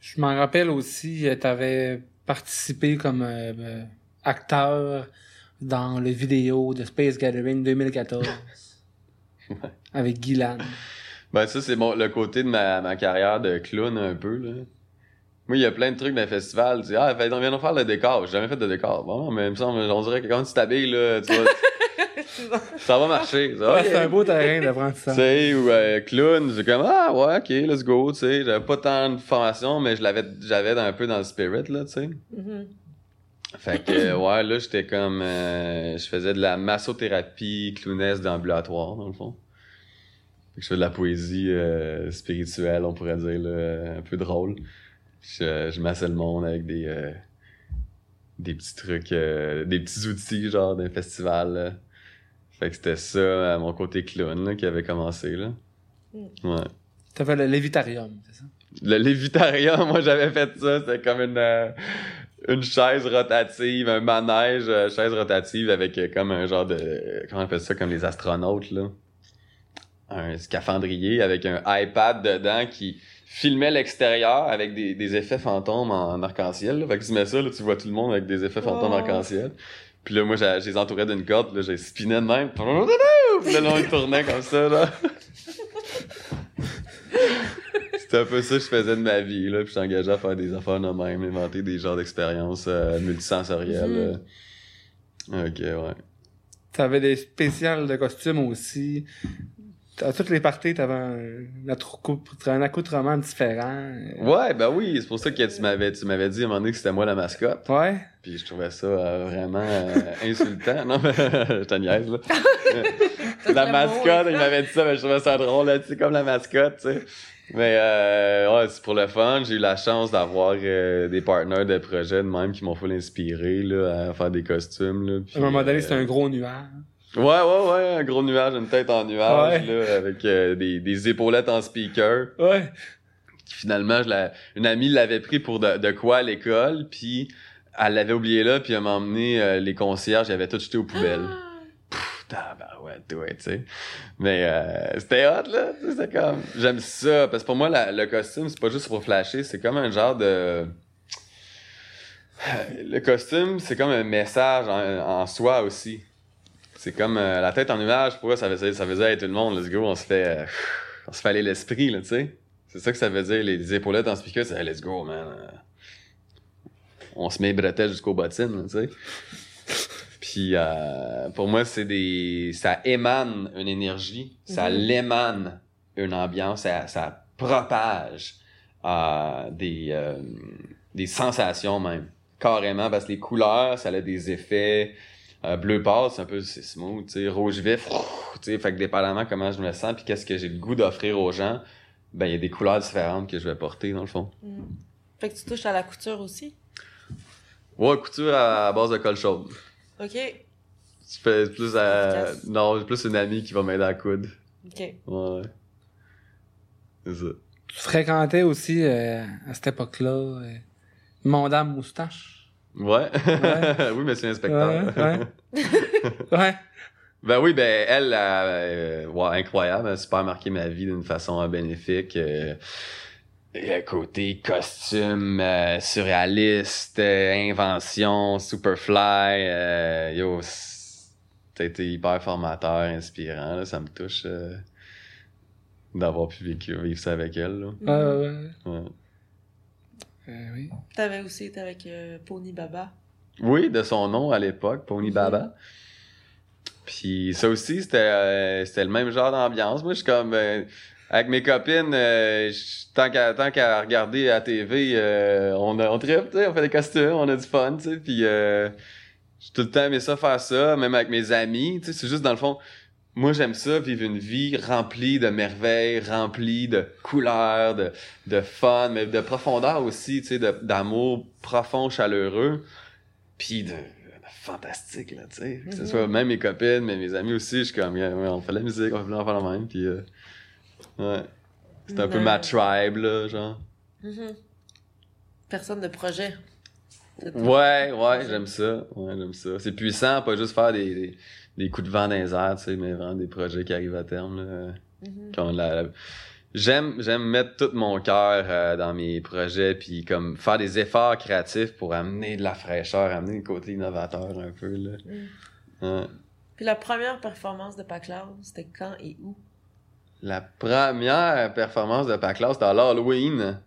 Je m'en rappelle aussi, tu avais participé comme euh, acteur dans le vidéo de Space Gathering 2014 Ouais. avec Guylaine. Ben, ça, c'est mon, le côté de ma, ma carrière de clown, un peu, là. Moi, il y a plein de trucs dans le festival. Tu dis, ah, fait, on vient de faire le décor. J'ai jamais fait de décor. Bon, mais il me semble, on dirait que quand tu t'habilles, là, tu ça va marcher. Ça, Ouais, ok. c'est un beau terrain Tu d'apprentissage. sais, ou euh, clown, c'est comme, ah, ouais, ok, let's go, tu sais. J'avais pas tant de formation, mais je l'avais, j'avais un peu dans le spirit, là, tu sais. Mhm. Fait que, euh, ouais, là, j'étais comme. euh, je faisais de la massothérapie clownesque d'ambulatoire, dans le fond. Fait que je fais de la poésie euh, spirituelle, on pourrait dire, là, un peu drôle. Je, je massais le monde avec des. euh, des petits trucs, euh, des petits outils, genre, d'un festival, là. Fait que c'était ça, à mon côté clown, là, qui avait commencé, là. Mm. Ouais. T'as fait le Lévitarium, c'est ça? Le lévitarium, moi j'avais fait ça, c'était comme une euh, une chaise rotative, un manège euh, chaise rotative avec euh, comme un genre de comment on appelle ça comme les astronautes là. Un scaphandrier avec un iPad dedans qui filmait l'extérieur avec des, des effets fantômes en arc-en-ciel. là. Fait que tu mets ça là, tu vois tout le monde avec des effets fantômes Oh. arc-en-ciel. Puis là moi j'ai- je les entourais d'une corde, puis là j'ai spiné de même. Puis là là, on tournait comme ça là. C'était un peu ça que je faisais de ma vie, là. Puis je suis engagé à faire des affaires de même, inventer des genres d'expériences euh, multisensorielles. euh. Ok, ouais. T'avais des spéciales de costumes aussi. À toutes les parties, t'avais un, un accou- un accoutrement différent. Ouais, ben oui, c'est pour ça que tu m'avais, tu m'avais dit à un moment donné que c'était moi la mascotte. Ouais. Puis je trouvais ça euh, vraiment euh, insultant. Non, mais je te niaise, là. la mascotte, il m'avait dit ça, mais je trouvais ça drôle, là, tu sais, comme la mascotte, tu sais. Mais euh, ouais, c'est pour le fun. J'ai eu la chance d'avoir euh, des partenaires de projet de même qui m'ont fait l'inspirer là, à faire des costumes. Là, puis, À un moment donné, euh, c'était un gros nuage. Ouais, ouais, ouais, un gros nuage, une tête en nuage, Ouais. là, avec euh, des, des épaulettes en speaker. Ouais. Qui, finalement, je la- une amie l'avait pris pour de, de quoi à l'école, puis elle l'avait oublié là, puis elle m'a emmené euh, les concierges, j'avais tout jeté aux poubelles. Putain, ben ouais, ouais, tu sais. Mais euh, c'était hot, là. C'était comme... J'aime ça, parce que pour moi, la- le costume, c'est pas juste pour flasher, c'est comme un genre de... Le costume, c'est comme un message en, en soi aussi. C'est comme euh, la tête en nuage, pour moi, ça faisait, ça faisait hey, tout le monde, let's go, on se fait, euh, on se fait aller l'esprit, là, tu sais. C'est ça que ça veut dire, les épaulettes en speaker, c'est hey, let's go, man. Euh, On se met les bretelles jusqu'aux bottines, tu sais. Puis euh, pour moi, c'est des. ça émane une énergie, ça Mhm. l'émane une ambiance, ça, ça propage euh, des, euh, des sensations même. Carrément, parce que les couleurs, ça a des effets. Euh, bleu pâle, c'est un peu c'est smooth, tu sais, rouge vif, tu sais, fait que dépendamment comment je me sens puis qu'est-ce que j'ai le goût d'offrir aux gens, ben il y a des couleurs différentes que je vais porter dans le fond. Mm. Fait que tu touches à la couture aussi? Ouais, couture à, à base de colle chaude. OK. Tu fais plus à... Efficace. Non, j'ai plus une amie qui va m'aider à coudre. OK. Ouais. C'est ça. Tu fréquentais aussi, euh, à cette époque-là, euh, mon dame moustache? Ouais. Ouais. oui, monsieur inspecteur. Ouais, ouais. Ouais. Ben oui, ben elle, euh, incroyable, elle a super marqué ma vie d'une façon euh, bénéfique. Euh, côté costume, euh, surréaliste, euh, invention, superfly, euh, yo, t'as été hyper formateur, inspirant, là, ça me touche d'avoir pu vécu- vivre ça avec elle. Là. Ouais. Ouais. Euh, oui. T'avais aussi été avec euh, Pony Baba. Oui, de son nom à l'époque, Pony Baba. Puis ça aussi, c'était euh, c'était le même genre d'ambiance. Moi, je suis comme... euh, avec mes copines, euh, je- tant qu'à tant qu'à regarder à la TV, euh, on, a- on tripe, tu sais, on fait des costumes, on a du fun, tu sais. Puis euh, j'ai tout le temps aimé ça, faire ça, même avec mes amis. Tu sais, c'est juste, dans le fond, moi, j'aime ça, vivre une vie remplie de merveilles, remplie de couleurs, de, de fun, mais de profondeur aussi, tu sais, de- d'amour profond, chaleureux, puis de, de fantastique, là, tu sais. Que ce Mhm. soit même mes copines, mais mes amis aussi, je suis comme, on fait de la musique, on fait on fait la même, puis euh, ouais. C'est un peu ma tribe, là, genre. Mhm. Personne de projet. Ouais, ouais, j'aime ça. Ouais, j'aime ça. C'est puissant, pas juste faire des, des, des coups de vent dans les airs, tu sais, mais vraiment des projets qui arrivent à terme, là. Mhm. ont la- la- J'aime, j'aime mettre tout mon cœur euh, dans mes projets, puis comme faire des efforts créatifs pour amener de la fraîcheur, amener le côté innovateur un peu, là. Ouais. Puis la première performance de Pacloud, c'était quand et où? La première performance de Paclaus, c'était à l'Halloween.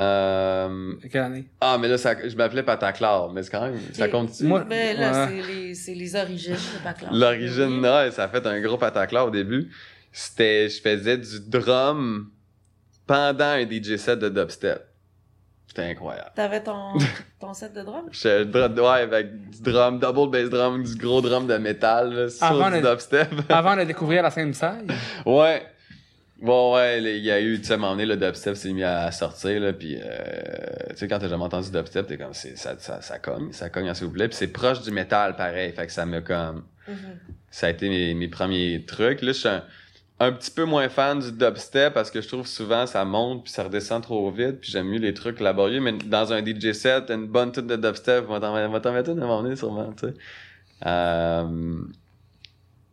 Euh... Quelle année? Ah, mais là, ça, je m'appelais Pataclar, mais c'est quand même, ça compte Moi- Mais là, Ouais. c'est les, origines de Pacloud. L'origine, là, ça a fait un gros pataclar au début. C'était, je faisais du drum pendant un DJ set de dubstep. C'était incroyable. T'avais ton, ton set de drum? J'étais drum, ouais, avec du drum, double bass drum, du gros drum de métal, là, sur Avant du le- dubstep. Avant de découvrir la scène saille. ouais. Bon, ouais, il y a eu, tu sais, à un moment donné, le dubstep s'est mis à sortir, là, puis euh, tu sais, quand t'as jamais entendu dubstep, t'es comme, c'est, ça, ça, ça cogne, ça cogne, s'il vous plaît, puis c'est proche du métal, pareil, fait que ça m'a comme, Mhm. ça a été mes, mes premiers trucs. Là, je suis un, un petit peu moins fan du dubstep parce que je trouve souvent ça monte puis ça redescend trop vite puis j'aime mieux les trucs laborieux mais dans un DJ set t'as une bonne tune de dubstep va t'en va t'en mettre une à un moment donné sûrement tu sais euh,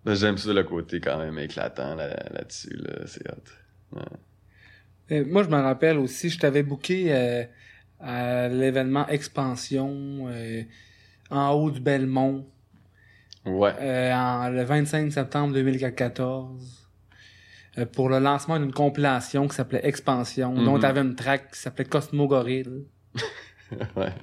j'aime ça le côté quand même éclatant là, là-dessus là, c'est hot. Euh, moi, je me rappelle aussi, je t'avais booké euh, à l'événement Expansion euh, en haut du Belmont. Ouais. En- le 25 septembre 2014 euh, pour le lancement d'une compilation qui s'appelait Expansion, dont Mhm. t'avais une track qui s'appelait Cosmo Gorille. ouais.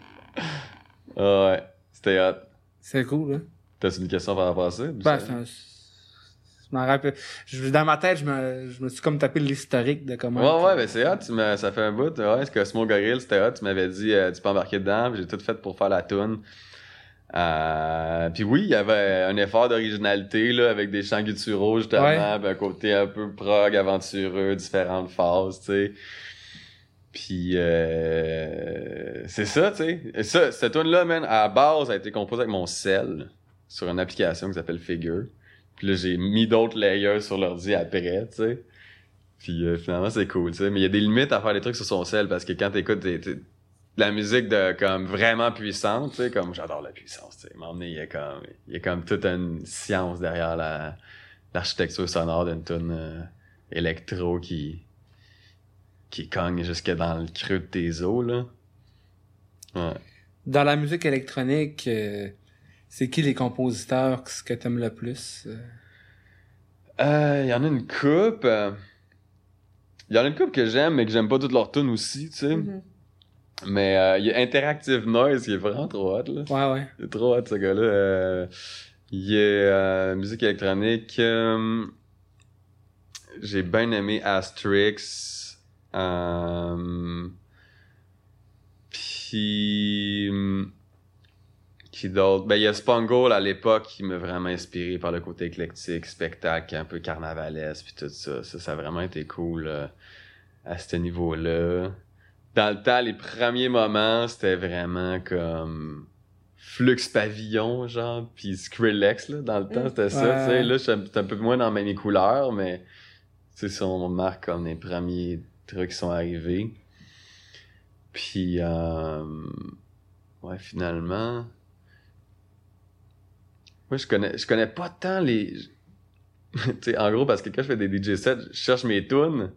Ah ouais. C'était hot. C'est cool, hein? T'as une question par rapport à ça? Ben, c'est un- Je m'en rappelle. Je- dans ma tête, je me, je me suis comme tapé l'historique de comment. Ouais, ouais, ben c'est hot, tu ça fait un bout. Ouais, c'est Cosmo Gorille, c'était hot. Tu m'avais dit, euh, tu peux embarquer dedans, j'ai tout fait pour faire la tune. Euh, puis oui, il y avait un effort d'originalité, là, avec des chants gutturaux, justement, Ouais. puis un côté un peu prog, aventureux, différentes phases, tu sais. Puis euh, c'est ça, tu sais. Ça, cette tune-là, man, à la base, a été composée avec mon cell, sur une application qui s'appelle Figure. Puis là, j'ai mis d'autres layers sur l'ordi après, tu sais. Puis euh, finalement, c'est cool, tu sais. Mais il y a des limites à faire des trucs sur son sel parce que quand t'écoutes de la musique de comme vraiment puissante, tu sais, comme j'adore la puissance, tu sais. Il y a comme, il y a comme toute une science derrière la, l'architecture sonore d'une tune euh, électro qui, qui cogne jusque dans le creux de tes os, là. Ouais. Dans la musique électronique, euh, c'est qui les compositeurs que t'aimes le plus? euh? Euh, il y en a une coupe. euh, Il y en a une coupe que j'aime, mais que j'aime pas toutes leurs tunes aussi, tu sais. Mhm. Mais euh, il y a Interactive Noise qui est vraiment trop hot, là. Ouais, ouais. C'est trop hot, ce gars-là. Euh, il y a euh, musique électronique. euh, J'ai bien aimé Asterix. Euh, puis... Qui d'autre? Ben, il y a Spangle à l'époque qui m'a vraiment inspiré par le côté éclectique, spectacle, un peu carnavalesque, puis tout ça. Ça, ça a vraiment été cool euh, à ce niveau-là. Dans le temps, les premiers moments, c'était vraiment comme Flux Pavillon, genre, puis Skrillex, là, dans le temps, c'était ça, tu sais. Là, je suis un c'est peu moins dans mes couleurs, mais, sais, si on marque comme les premiers trucs qui sont arrivés. Puis, euh, ouais, finalement... Moi, je connais, je connais pas tant les... tu sais, en gros, parce que quand je fais des DJ sets, je cherche mes tunes.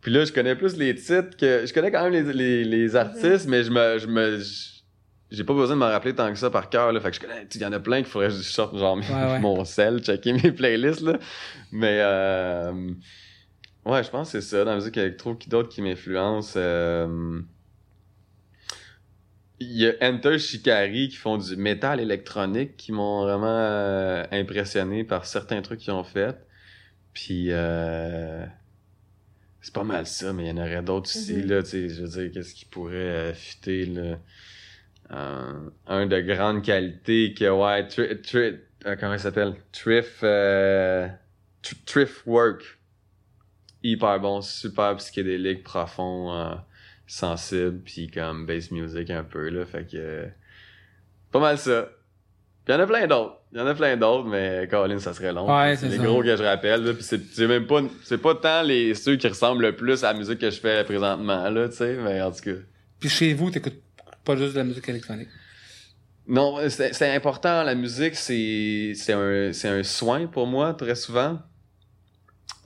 Puis là, je connais plus les titres que... Je connais quand même les, les, les artistes, mais je me... Je me j'ai pas besoin de me rappeler tant que ça par cœur, là. Fait que je connais... Il y en a plein qu'il faudrait que je sorte, genre, Ouais, ouais. mon sel, checker mes playlists, là. Mais, euh... Ouais, je pense que c'est ça. Dans la musique électro, qui d'autres qui m'influencent? Euh, Il y a Enter Shikari qui font du métal électronique qui m'ont vraiment euh, impressionné par certains trucs qu'ils ont fait. Puis euh, c'est pas mal ça, mais il y en aurait d'autres aussi, Mhm. là, tu sais, je veux dire, qu'est-ce qui pourrait euh, fitter, là? Euh, un de grande qualité que, ouais, tri, tri- euh, comment il s'appelle? Thrift, euh, Tr- Thrift Work. Hyper bon, super psychédélique, profond, euh, sensible, puis comme bass music un peu, là, fait que... pas mal ça. Puis il y en a plein d'autres. Il y en a plein d'autres, mais Colin, ça serait long. Ouais, c'est les ça. gros que je rappelle, là, puis c'est même pas... C'est pas tant les ceux qui ressemblent le plus à la musique que je fais présentement, là, tu sais, mais en tout cas... Puis chez vous, t'écoutes pas juste de la musique électronique? Non, c'est important. La musique, c'est c'est un, c'est un soin pour moi, très souvent.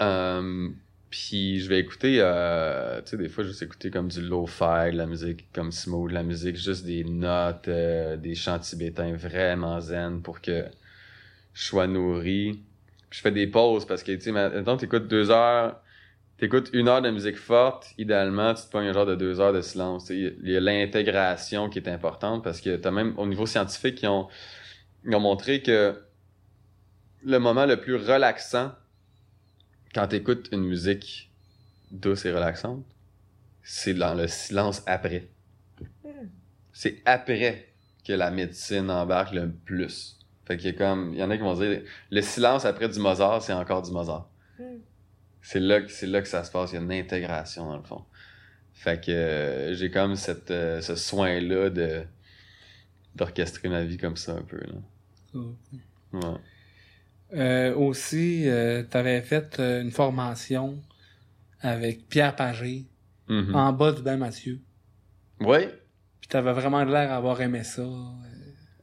Euh, puis je vais écouter, euh, tu sais, des fois, juste écouter comme du lo-fi, de la musique comme smooth, de la musique, juste des notes, euh, des chants tibétains vraiment zen pour que je sois nourri. Je fais des pauses parce que, tu sais, maintenant, t'écoutes deux heures, t'écoutes une heure de musique forte, idéalement, tu te pognes un genre de deux heures de silence. Il y a l'intégration qui est importante parce que t'as même, au niveau scientifique, ils ont, ils ont montré que le moment le plus relaxant quand t'écoutes une musique douce et relaxante, c'est dans le silence après. C'est après que la médecine embarque le plus. Fait qu'il y a comme, il y en a qui vont dire, le silence après du Mozart, c'est encore du Mozart. Mm. C'est là, que- c'est là que ça se passe. Il y a une intégration, dans le fond. Fait que euh, j'ai comme cette, euh, ce soin-là de d'orchestrer ma vie comme ça un peu. Là. Ouais. Euh, aussi, euh, t'avais fait euh, une formation avec Pierre Pagé, Mhm. en bas du bain Mathieu. Oui, Puis t'avais vraiment l'air d'avoir aimé ça.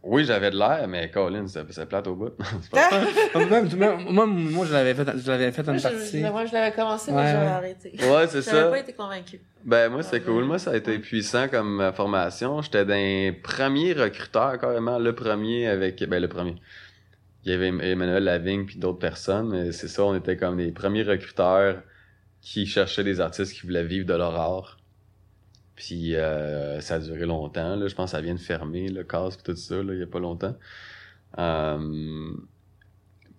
oui, j'avais de l'air, mais Colin, c'est plate au bout. Pas- même, même- moi, moi, je l'avais fait, je l'avais fait Moi, une je, partie. je- moi, je l'avais commencé, mais Ouais, j'avais ouais. arrêté. ouais, c'est J'avais ça. pas été convaincue. Ben moi c'est Ah, cool. Moi ça a été puissant comme euh, formation. J'étais d'un premier recruteur carrément, le premier avec ben le premier. Il y avait Emmanuel Lavigne puis d'autres personnes, c'est ça, on était comme les premiers recruteurs qui cherchaient des artistes qui voulaient vivre de leur art. Puis euh, ça a duré longtemps. Là, je pense que ça vient de fermer le casque tout ça là, il y a pas longtemps. Euh,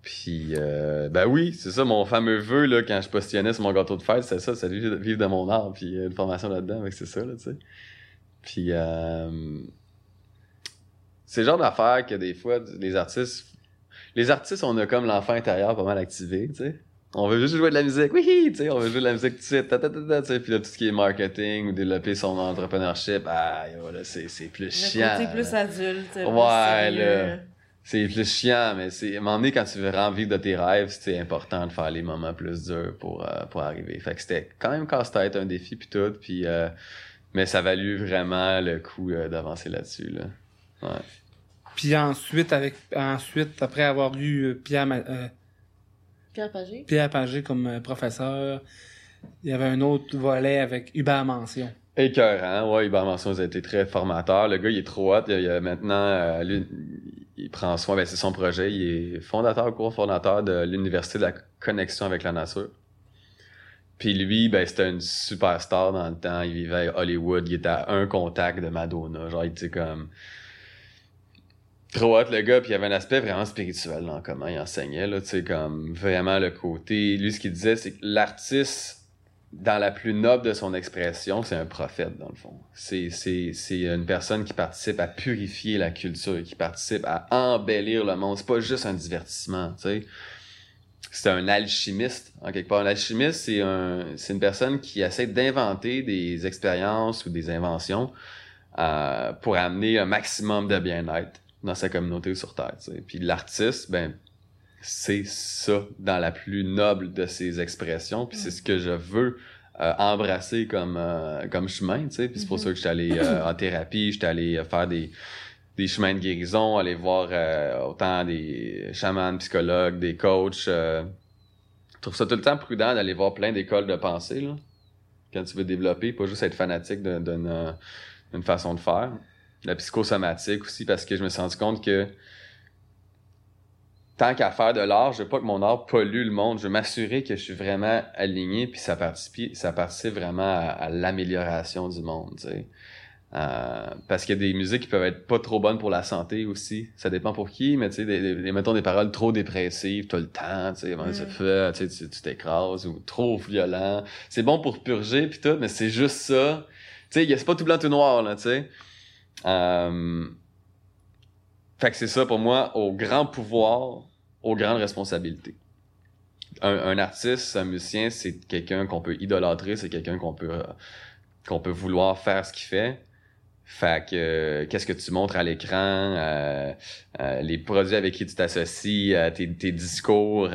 puis, euh, ben oui, c'est ça, mon fameux vœu, là, quand je postillonnais sur mon gâteau de fête, c'est ça, c'est de vivre de mon art, puis euh, une formation là-dedans, c'est ça, là, tu sais. Puis, euh, c'est le genre d'affaire que des fois, les artistes, les artistes, on a comme l'enfant intérieur pas mal activé, tu sais. On veut juste jouer de la musique, oui, tu sais, on veut jouer de la musique tout de suite, ta, ta, ta, ta, tu sais, puis là, tout ce qui est marketing ou développer son entrepreneurship, ah, voilà, c'est, c'est plus Le chiant. côté plus adulte. Ouais, là. C'est plus chiant, mais c'est, à un moment donné, quand tu veux vraiment vivre de tes rêves, c'est important de faire les moments plus durs pour, euh, pour arriver. Fait que c'était quand même casse-tête, un défi puis tout, puis, euh, mais ça valut vraiment le coup euh, d'avancer là-dessus, là. Ouais. Puis ensuite, avec, ensuite, après avoir eu euh, Pierre, Ma- euh, Pierre Pagé. Pierre Pagé comme euh, professeur, il y avait un autre volet avec Hubert Mention. Écœurant, ouais, Hubert Mention a été très formateur. Le gars, il est trop hot. Il, il a maintenant, euh, lui, il prend soin, ben, c'est son projet. Il est fondateur, cofondateur de l'Université de la connexion avec la nature. Puis lui, ben, c'était une superstar dans le temps. Il vivait à Hollywood. Il était à un contact de Madonna. Genre, il était comme... Trop hot, le gars. Puis il avait un aspect vraiment spirituel dans comment il enseignait, là. Tu sais, comme vraiment le côté... Lui, ce qu'il disait, c'est que l'artiste dans la plus noble de son expression, c'est un prophète, dans le fond. C'est, c'est, c'est une personne qui participe à purifier la culture, qui participe à embellir le monde. C'est pas juste un divertissement, tu sais. C'est un alchimiste, en quelque part. Un alchimiste, c'est un, c'est une personne qui essaie d'inventer des expériences ou des inventions euh, pour amener un maximum de bien-être dans sa communauté sur Terre, tu sais. Puis l'artiste, ben, c'est ça dans la plus noble de ses expressions puis c'est ce que je veux euh, embrasser comme euh, comme chemin tu sais puis c'est pour Mhm. ça que j'étais allé euh, en thérapie j'étais allé euh, faire des des chemins de guérison aller voir euh, autant des chamans psychologues des coachs euh, je trouve ça tout le temps prudent d'aller voir plein d'écoles de pensée là quand tu veux développer pas juste être fanatique d'une façon de faire la psychosomatique aussi parce que je me suis rendu compte que tant qu'à faire de l'art, je veux pas que mon art pollue le monde. Je veux m'assurer que je suis vraiment aligné, puis ça participe, ça participe vraiment à, à l'amélioration du monde, tu sais. Euh, parce qu'il y a des musiques qui peuvent être pas trop bonnes pour la santé aussi. Ça dépend pour qui, mais tu sais, des, des- mettons des paroles trop dépressives tout le temps, tu sais, Mm. tu sais, tu- t'écrases ou trop violent. C'est bon pour purger puis tout, mais c'est juste ça. Tu sais, y a- c'est pas tout blanc tout noir là, tu sais. Euh... Fait que c'est ça pour moi, au grand pouvoir, aux grandes responsabilités. Un, artiste, un musicien, c'est quelqu'un qu'on peut idolâtrer, c'est quelqu'un qu'on peut euh, qu'on peut vouloir faire ce qu'il fait. Fait que euh, qu'est-ce que tu montres à l'écran, euh, euh, les produits avec qui tu t'associes, euh, tes, tes discours,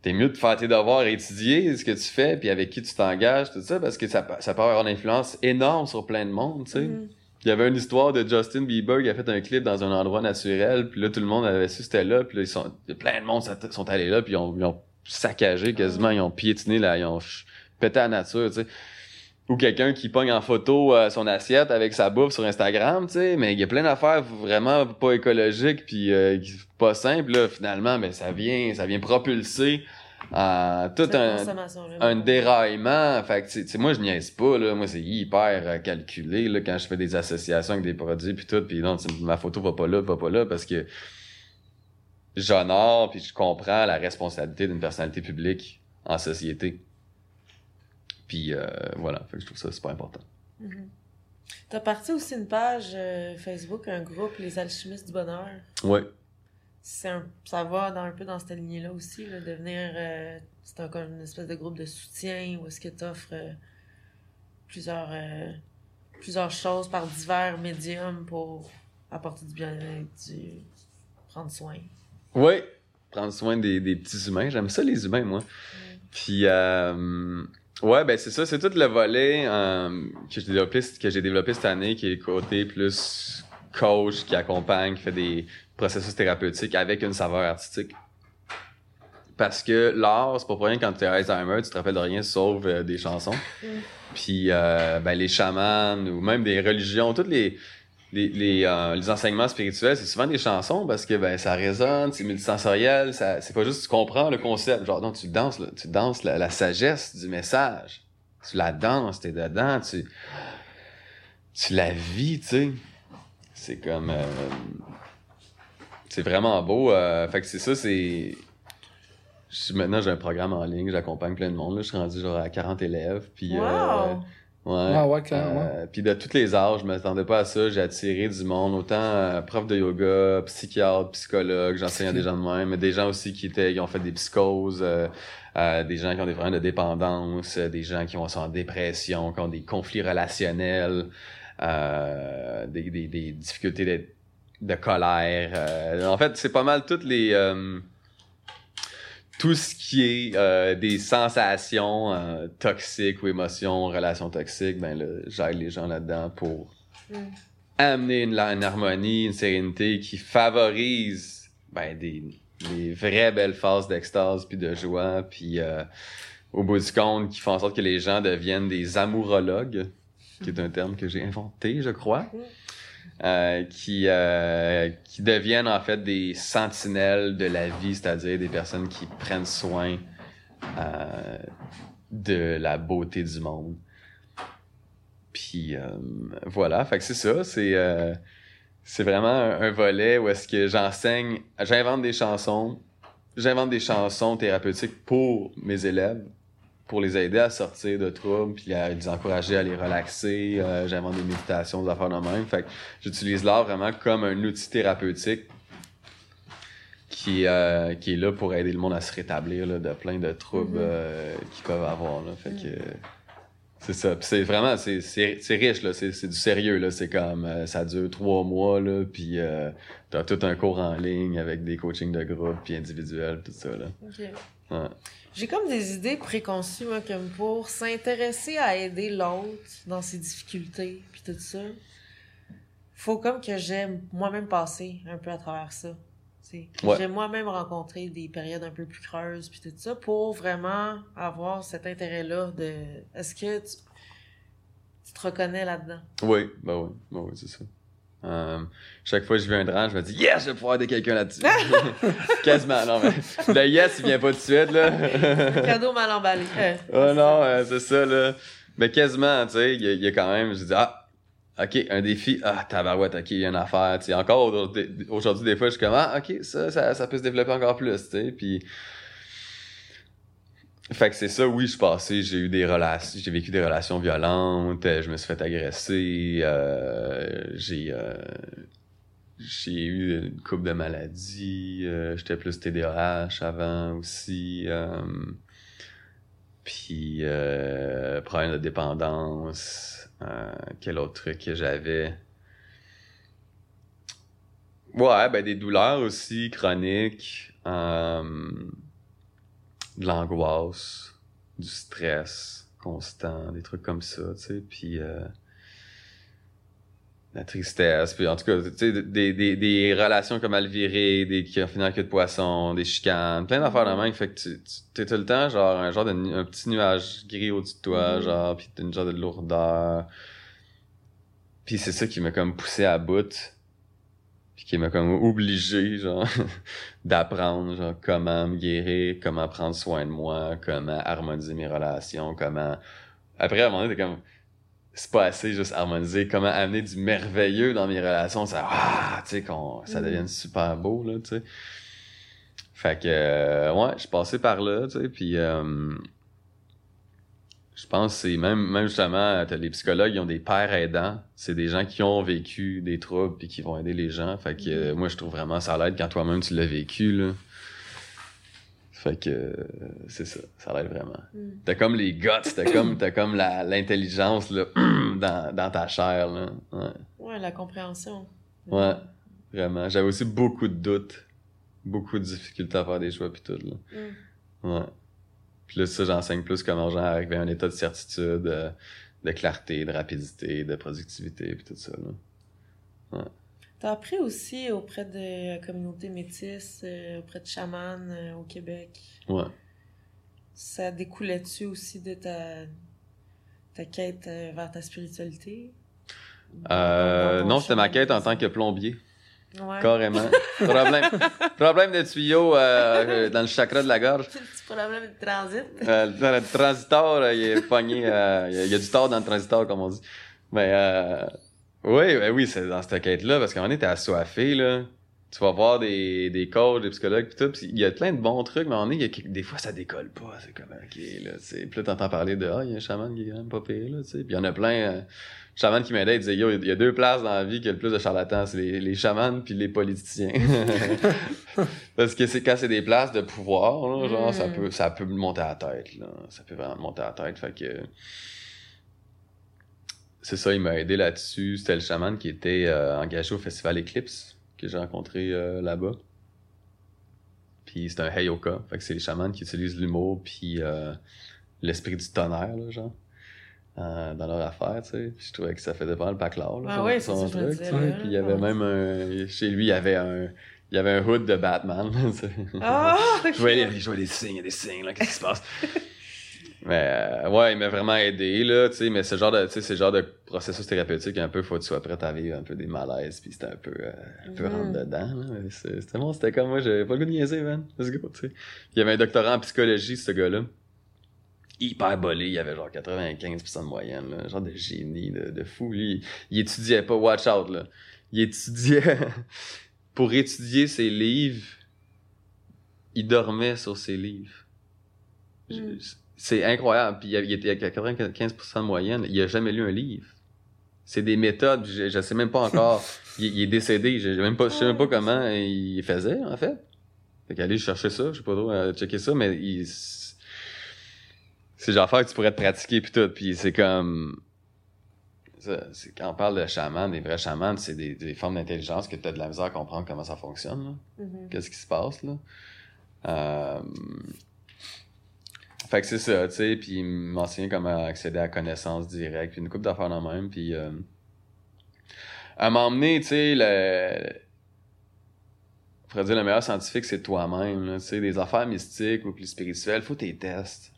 t'es mieux de faire tes devoirs étudier ce que tu fais, puis avec qui tu t'engages, tout ça, parce que ça, ça peut avoir une influence énorme sur plein de monde, tu sais. Mhm. Il y avait une histoire de Justin Bieber qui a fait un clip dans un endroit naturel, puis là, tout le monde avait su c'était là, puis là, ils sont, plein de monde sont- allés là, puis ils ont, ils ont saccagé quasiment, ils ont piétiné, là, ils ont pété la nature, tu sais. Ou quelqu'un qui pogne en photo euh, son assiette avec sa bouffe sur Instagram, tu sais, mais il y a plein d'affaires vraiment pas écologiques puis euh, pas simples, là, finalement, mais ça vient, ça vient propulser euh, tout un, déraillement. Fait que, moi, je niaise pas, là. Moi, c'est hyper euh, calculé, là, quand je fais des associations avec des produits puis tout. Puis non, ma photo va pas là, va pas là, parce que j'honore puis je comprends la responsabilité d'une personnalité publique en société. Puis euh, voilà, fait que je trouve ça super important. Mhm. T'as parti aussi une page euh, Facebook, un groupe, Les Alchimistes du Bonheur? Ouais. Un, ça va dans, un peu dans cette lignée-là aussi, là, devenir. euh, c'est comme une espèce de groupe de soutien où est-ce que tu offres plusieurs, euh, plusieurs choses par divers médiums pour apporter du bien-être, du prendre soin. Ouais. Prendre soin des, des petits humains. J'aime ça, les humains, moi. Puis, euh, ouais, ben c'est ça. C'est tout le volet euh, que j'ai développé, que j'ai développé cette année, qui est le côté plus coach, qui accompagne, qui fait des processus thérapeutiques avec une saveur artistique. Parce que l'art, c'est pas pour rien quand t'es Alzheimer, tu te rappelles de rien sauf euh, des chansons. Mm. Puis, euh, ben, les chamans ou même des religions, toutes les, les, les, euh, les enseignements spirituels, c'est souvent des chansons parce que ben ça résonne, c'est multisensoriel, ça c'est pas juste tu comprends le concept, genre non, tu danses là, tu danses la, la sagesse du message. Tu la danses, t'es dedans, tu tu la vis, tu sais. C'est comme c'est vraiment beau euh, fait que c'est ça c'est maintenant j'ai un programme en ligne, j'accompagne plein de monde là, je suis rendu genre à 40 élèves puis euh! Ouais. Ah ouais, quand- Euh, Puis de tous les âges, je m'attendais pas à ça. J'ai attiré du monde, autant prof de yoga, psychiatre, psychologue, j'enseigne à des gens de même, mais des gens aussi qui étaient, qui ont fait des psychoses, euh, euh, des gens qui ont des problèmes de dépendance, euh, des gens qui ont, sont en dépression, qui ont des conflits relationnels, euh, des, des, des difficultés de, de colère. euh. en fait, c'est pas mal toutes les... euh, tout ce qui est euh, des sensations toxiques ou émotions, relations toxiques, ben là, j'aide les gens là-dedans pour Mm. amener une, une harmonie, une sérénité qui favorise ben, des, des vraies belles phases d'extase puis de joie, puis au bout du compte, qui font en sorte que les gens deviennent des amourologues, qui est un terme que j'ai inventé, je crois. Euh, qui, euh, qui deviennent en fait des sentinelles de la vie, c'est-à-dire des personnes qui prennent soin euh, de la beauté du monde. Puis voilà, fait que c'est ça, c'est c'est vraiment un, un volet où est-ce que j'enseigne, j'invente des chansons, j'invente des chansons thérapeutiques pour mes élèves, pour les aider à sortir de troubles, puis à les encourager à les relaxer. Euh, j'invente des méditations, des affaires de même. Fait j'utilise l'art vraiment comme un outil thérapeutique qui, euh, qui est là pour aider le monde à se rétablir là, de plein de troubles Mhm. euh, qu'ils peuvent avoir. Là. Fait que c'est ça. Puis c'est vraiment, c'est, riche, là. C'est, c'est du sérieux, là. C'est comme, euh, ça dure trois mois, là. Puis euh, t'as tout un cours en ligne avec des coachings de groupe, puis individuels, tout ça, là. Ok. Ouais. J'ai comme des idées préconçues, moi, comme pour s'intéresser à aider l'autre dans ses difficultés, puis tout ça. Faut comme que j'aime moi-même passer un peu à travers ça. Ouais. J'aime moi-même rencontrer des périodes un peu plus creuses, puis tout ça, pour vraiment avoir cet intérêt-là de... Est-ce que tu, tu te reconnais là-dedans? Oui, ben oui, ben oui, c'est ça. Euh, chaque fois que je vis un drame, je me dis yes, je vais pouvoir aider quelqu'un là-dessus. Quasiment, non mais le yes, il vient pas tout de suite là. Cadeau mal emballé. Euh, oh non, euh, c'est ça là. Mais quasiment, tu sais, il y, a- il y a quand même, je dis ah, ok, un défi, ah tabarouette, ok, il y a une affaire, tu sais. Encore aujourd'hui, aujourd'hui, des fois, je suis comme ah, ok, ça, ça, ça peut se développer encore plus, tu sais, puis. Fait que c'est ça, oui, je suis passé, j'ai eu des relations, j'ai vécu des relations violentes, euh, je me suis fait agresser, euh, j'ai euh, j'ai eu une coupe de maladies, euh, j'étais plus TDAH avant aussi, euh, puis euh, problème de dépendance, quel autre truc que j'avais? Ouais, ben des douleurs aussi chroniques, euh, de l'angoisse, du stress constant, des trucs comme ça, tu sais, puis euh, la tristesse, puis en tout cas, tu sais, des, des, des relations comme Alviré, des qui ont fini en queue de poisson, des chicanes, plein d'affaires de même, fait que tu, tu t'es tout le temps genre un genre de un petit nuage gris au-dessus de toi, Mhm. genre, puis t'as une genre de lourdeur. Puis c'est ça qui m'a comme poussé à bout, puis qui m'a comme obligé, genre, d'apprendre, genre, comment me guérir, comment prendre soin de moi, comment harmoniser mes relations, comment... Après, à un moment donné, t'es comme... C'est pas assez juste harmoniser, comment amener du merveilleux dans mes relations, ça, ah, tu sais, qu'on, ça Mhm. devienne super beau, là, tu sais. Fait que, euh, ouais, je suis passé par là, tu sais, puis... euh, je pense que c'est même, même justement, t'as les psychologues, ils ont des pères aidants. C'est des gens qui ont vécu des troubles puis qui vont aider les gens. Fait que euh, moi, je trouve vraiment ça l'aide quand toi-même tu l'as vécu, là. Fait que euh, c'est ça, ça l'aide vraiment. Mm. T'as comme les guts, t'as comme, t'as comme la, l'intelligence là, dans, dans ta chair. Là. Ouais. Ouais, la compréhension. ouais, vraiment. J'avais aussi beaucoup de doutes, beaucoup de difficultés à faire des choix puis tout. Là. Mm. Ouais. Puis là, ça, j'enseigne plus comment gens arriver à un état de certitude, euh, de clarté, de rapidité, de productivité, puis tout ça. Là. T'as appris aussi auprès de la communauté métisse, euh, auprès de chamans euh, au Québec. Ouais. Ça découlait-tu aussi de ta, ta quête euh, vers ta spiritualité? Euh, non, c'était ma quête en tant que plombier, Ouais. carrément. problème, problème de tuyau euh, dans le chakra de la gorge. Petit problème de transit. Euh, dans le transitor, euh, il est pogné. euh, il y a- il y a du tort dans le transitor, comme on dit. Mais euh, oui, ben oui, c'est dans cette quête-là, parce qu'à un moment donné, t'es assoiffé, là. Tu vas voir des, des coachs, des psychologues, pis tout, pis il y a plein de bons trucs, mais donné, il y a des fois, ça décolle pas. C'est comme, OK, là, sais. Puis là, t'entends parler de, ah, il y a un chaman qui est quand même pas pire, là, tu sais. Puis il y en a plein. Euh, chaman qui m'aidait, il disait, yo, il y a deux places dans la vie qui a le plus de charlatans, c'est les, les chamans puis les politiciens. Parce que c'est quand c'est des places de pouvoir, là, genre, ça Mm. peut, ça peut me monter à la tête, là. Ça peut vraiment me monter à la tête. Fait que. C'est ça, il m'a aidé là-dessus. C'était le chaman qui était euh, engagé au festival Eclipse, que j'ai rencontré euh, là-bas. Puis c'est un heyoka. Fait que c'est les chamans qui utilisent l'humour puis euh, l'esprit du tonnerre, là, genre. euh, dans leur affaire, tu sais. Puis je trouvais que ça faisait pas le baclard, là. Ah ouais, c'est son je truc, tu sais. Puis il y avait Ouais. même un... Chez lui, il y avait un... Il y avait un hood de Batman, tu sais. Ah! Je voyais, je voyais des signes, des signes, là, qu'est-ce qui se passe? mais, euh, ouais, il m'a vraiment aidé, là, tu sais, mais ce genre de, tu sais, ce genre de processus thérapeutique, un peu, faut que tu sois prêt à vivre un peu des malaises, puis c'était un peu, euh, un peu Mhm. rentre dedans, C'était bon, c'était comme moi, j'avais pas le goût de niaiser, man. Let's go, tu sais. Il y avait un doctorat en psychologie, ce gars-là. Hyper bolé, il avait genre 95% de moyenne, là. Genre de génie, de, de fou. Lui, il étudiait pas, watch out, là. Il étudiait, pour étudier ses livres, il dormait sur ses livres. Je- Mm. C'est incroyable. Puis il, était à 95% de moyenne. Il a jamais lu un livre. C'est des méthodes. Je, je sais même pas encore. il, il est décédé. Je, je même pas, je sais même pas comment il faisait, en fait. Fait qu'aller chercher ça. Je sais pas trop, euh, checker ça, mais il, c'est genre affaire que tu pourrais te pratiquer puis tout. Puis c'est comme, ça, quand on parle de chaman, des vrais chamans, c'est des, des formes d'intelligence que tu as de la misère à comprendre comment ça fonctionne. là Mhm. qu'est-ce qui se passe là? Euh... Fait que c'est ça, tu sais, puis il m'enseignait comment accéder à la connaissance directe, puis une coupe d'affaires dans même, puis euh... à m'emmener, tu sais, le... On pourrait dire le meilleur scientifique, c'est toi-même, tu sais, des affaires mystiques ou plus spirituelles, faut tes tests.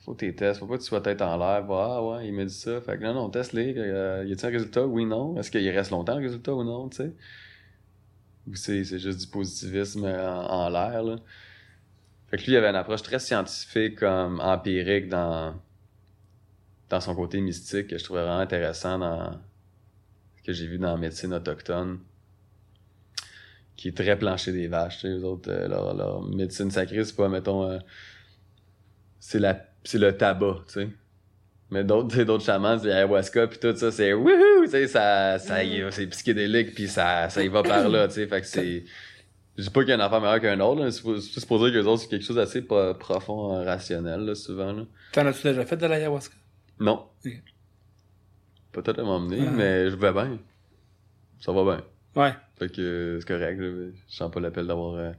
faut tes tests, faut pas que tu sois tête en l'air, ah ouais, il m'a dit ça. Fait que non, non, teste-les. Euh, y a-t-il un résultat? Oui, non. Est-ce qu'il reste longtemps le résultat ou non, tu sais? Ou c'est, c'est juste du positivisme en, en l'air, là. Fait que lui, il avait une approche très scientifique, comme empirique dans, dans son côté mystique que je trouvais vraiment intéressant dans ce que j'ai vu dans la médecine autochtone qui est très planché des vaches. Tu sais, eux autres, euh, leur, leur médecine sacrée, c'est pas, mettons, euh, c'est la c'est le tabac, tu sais. Mais d'autres, d'autres chamans, c'est ayahuasca puis tout ça, c'est wouhou, tu sais, ça, ça va, c'est psychédélique puis ça, ça y va par là, tu sais. Fait que c'est, je dis pas qu'il y a un enfant meilleur qu'un autre, là, c'est pour, dire que les autres, c'est quelque chose d'assez pro- profond, euh, rationnel, là, souvent, là. T'en as-tu déjà fait de l'ayahuasca? Non. Tout à m'emmener, Ouais. mais je vais bien. Ça va bien. Ouais. Fait que euh, c'est correct. Je sens pas l'appel d'avoir euh,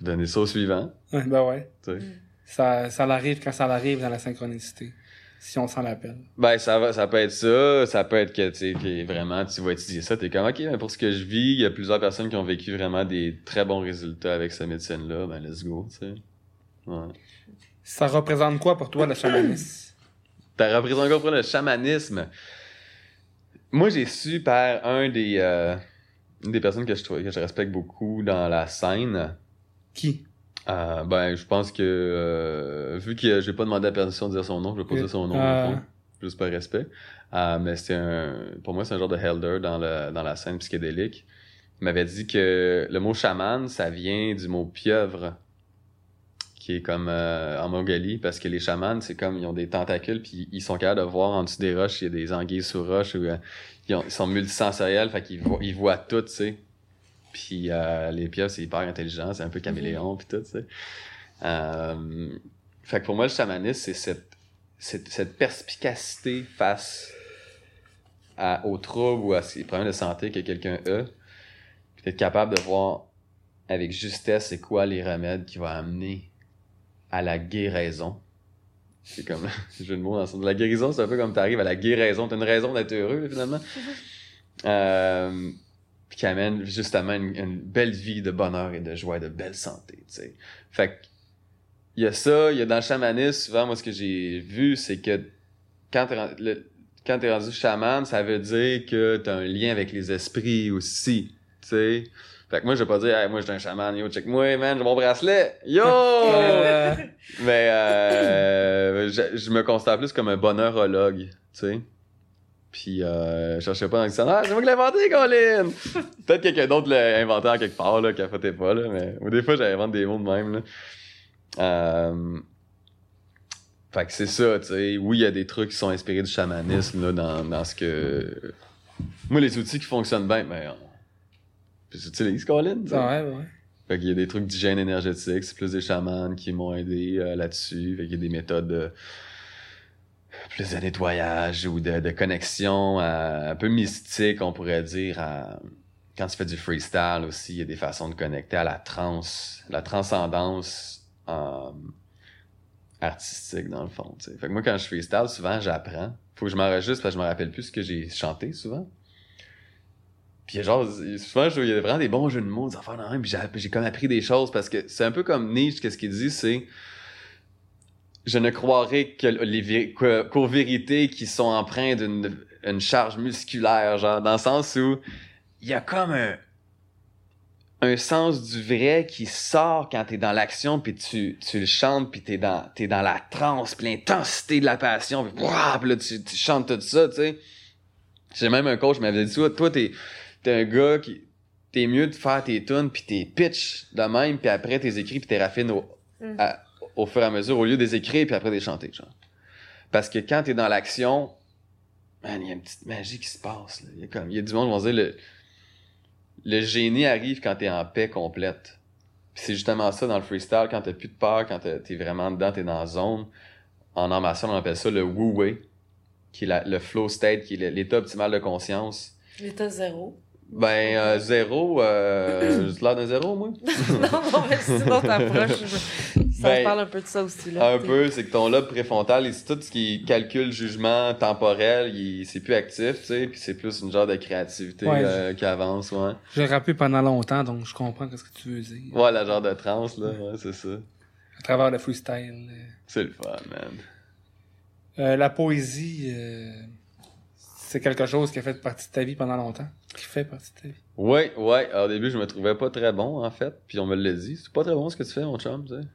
donné ça au suivant, Ouais, Ben ouais. sais. Ça, ça l'arrive quand ça arrive dans la synchronicité. Si on s'en l'appelle. Ben, ça va, ça peut être ça, ça peut être que, tu sais, que vraiment, tu vas étudier ça, t'es comme, ok, mais pour ce que je vis, il y a plusieurs personnes qui ont vécu vraiment des très bons résultats avec cette médecine-là, ben, let's go, tu sais. Ouais. Ça représente quoi pour toi, le chamanisme? T'as représenté encore pour le chamanisme? Moi, j'ai su par un des, euh, une des personnes que je que je respecte beaucoup dans la scène, Qui? Euh, ben, je pense que, euh, vu que j'ai pas demandé la permission de dire son nom, je vais pas dire son nom, Ah. au fond, juste par respect. Euh, mais c'est un, pour moi, c'est un genre de helder dans, le, dans la scène psychédélique. Il m'avait dit que le mot chaman, ça vient du mot pieuvre, qui est comme euh, en Mongolie, parce que les chamans, c'est comme, ils ont des tentacules, puis ils sont capables de voir en dessous des roches, il y a des anguilles sous roches, ou euh, ils, ont- ils sont multisensoriels, fait qu'ils voient, ils voient tout, tu sais. Puis euh, les pieuvres, c'est hyper intelligent, c'est un peu caméléon, puis tout, tu sais. Euh, fait que pour moi, le chamanisme, c'est cette, cette, cette perspicacité face à, aux troubles ou à ces problèmes de santé que quelqu'un a, puis d'être capable de voir avec justesse c'est quoi les remèdes qui vont amener à la guéraison. C'est comme le jeu de mots dans le sens- La guérison, c'est un peu comme t'arrives à la guéraison. T'as une raison d'être heureux, finalement. Euh, puis qui amène justement une, une belle vie de bonheur et de joie et de belle santé, tu sais. Fait que, il y a ça, il y a dans le chamanisme, souvent, moi, ce que j'ai vu, c'est que quand t'es, rendu chaman, ça veut dire que t'as un lien avec les esprits aussi, tu sais. Fait que moi, je vais pas dire, Hey, moi, je suis un chaman, yo, check moi, man, j'ai mon bracelet, yo! Euh, Mais euh, je, je me constate plus comme un bonheurologue, tu sais. Puis euh, je cherchais pas dans le dictionnaire, c'est moi qui l'ai inventé, Colin! Peut-être quelqu'un d'autre l'a inventé en quelque part, là, capotez pas, là, mais ou des fois j'invente des mots de même, là. Euh, Fait que c'est ça, tu sais. Oui, il y a des trucs qui sont inspirés du chamanisme, là, dans, dans ce que... Moi, les outils qui fonctionnent bien, ben... on... J'utilise, Colin, tu sais. ouais, ouais. Fait qu'il y a des trucs d'hygiène énergétique, c'est plus des chamans qui m'ont aidé euh, là-dessus. Fait qu'il y a des méthodes de plus de nettoyage ou de, de connexion euh, un peu mystique, on pourrait dire. Quand tu fais du freestyle aussi, il y a des façons de connecter à la trance, la transcendance euh, artistique dans le fond. Fait que moi, quand je freestyle, souvent j'apprends. Faut que je m'enregistre parce que je me rappelle plus ce que j'ai chanté souvent. Puis genre, souvent, il y a vraiment des bons jeux de mots, des affaires j'ai, j'ai comme appris des choses, parce que c'est un peu comme Nietzsche, qu'est-ce qu'il dit, c'est je ne croirais que les qu'aux vérités qui sont empreintes d'une une charge musculaire, genre, dans le sens où il y a comme un, un sens du vrai qui sort quand t'es dans l'action, puis tu, tu le chantes, puis t'es dans, t'es dans la transe, puis l'intensité de la passion, puis, wouah, puis là, tu, tu chantes tout ça, tu sais. J'ai même un coach qui m'avait dit, toi, toi, t'es, t'es un gars qui, t'es mieux de faire tes tunes, puis tes pitch de même, puis après tes écrits, puis tes raffines au, à- au fur et à mesure, au lieu des écrire, puis après des chanter, genre. Parce que quand t'es dans l'action, man, il y a une petite magie qui se passe. Il y a comme, il y a du monde qui vont dire, le, le génie arrive quand t'es en paix complète. C'est justement ça dans le freestyle, quand t'as plus de peur, quand t'es t'es vraiment dedans, t'es dans la zone. En arts martiaux, on appelle ça le wu-wei, qui est la- le flow state, qui est l'état optimal de conscience. L'état zéro. Ben, euh, zéro, euh, j'ai l'air d'un zéro, moi. non, non, mais c'est une Ben, parle un peu de ça aussi, là. Un peu, c'est que ton lobe préfrontal, c'est tout ce qui est calcul, jugement, temporel, il, c'est plus actif, tu sais, puis c'est plus une genre de créativité Ouais. euh, qui avance, ouais. J'ai rappé pendant longtemps, donc je comprends ce que tu veux dire. Ouais, la genre de transe, là, ouais, c'est ça. À travers le freestyle. euh, C'est le fun, man. Euh, la poésie, euh, c'est quelque chose qui a fait partie de ta vie pendant longtemps? Qui fait partie de ta vie? Ouais, ouais. Au début, je me trouvais pas très bon, en fait. Puis on me l'a dit. C'est pas très bon ce que tu fais, mon chum, tu sais.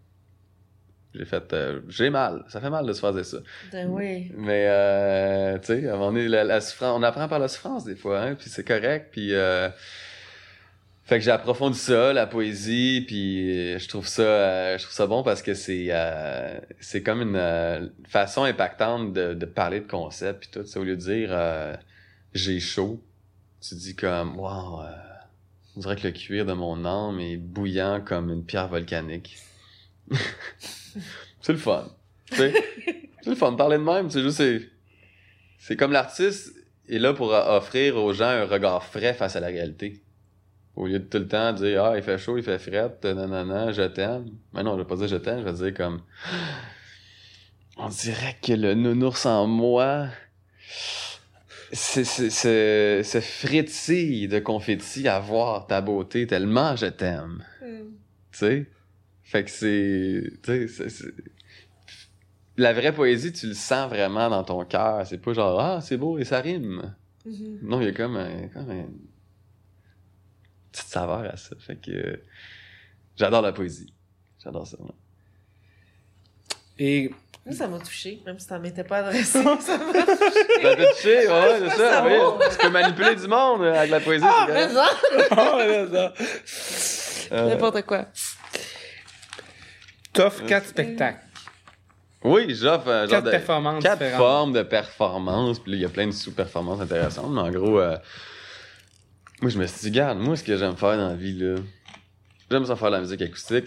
J'ai fait. euh, j'ai mal. Ça fait mal de se faire dire ça. Ben oui. Mais, euh, tu sais, moment donné, la, la souffrance, on apprend par la souffrance des fois, hein, puis c'est correct, puis... Euh, fait que j'ai approfondi ça, la poésie, puis je trouve ça, euh, je trouve ça bon parce que c'est, euh, c'est comme une euh, façon impactante de, de parler de concepts, puis tout. au lieu de dire euh, j'ai chaud, tu dis comme wow, euh, on dirait que le cuir de mon âme est bouillant comme une pierre volcanique. c'est le fun, c'est le fun de parler de même, c'est juste c'est, c'est comme l'artiste est là pour offrir aux gens un regard frais face à la réalité. Au lieu de tout le temps dire Ah, il fait chaud, il fait fret, nanana, je t'aime. Mais non, je vais pas dire je t'aime, je vais dire comme On dirait que le nounours en moi se frétille de confetti à voir ta beauté tellement je t'aime. Mm. Tu sais? Fait que c'est. Tu sais, c'est- c'est- La vraie poésie, tu le sens vraiment dans ton cœur. C'est pas genre Ah, c'est beau et ça rime. Mhm. Non, il y a comme un, comme un- une petite saveur à ça. Fait que euh, j'adore la poésie. J'adore ça. moi. Et Moi, ça m'a touché, même si ça m'était pas adressé. ça m'a touché. T'as touché, ouais, c'est ça. Ça oui. Tu peux manipuler du monde avec la poésie. Ah, c'est ça! Oh, ça. Euh, N'importe quoi. T'offres quatre spectacles. oui, j'offre genre de. performances quatre différentes. formes de performance. Puis là, il y a plein de sous-performances intéressantes. Mais en gros, euh, moi, je me suis dit, garde, moi, ce que j'aime faire dans la vie, là, j'aime ça faire de la musique acoustique.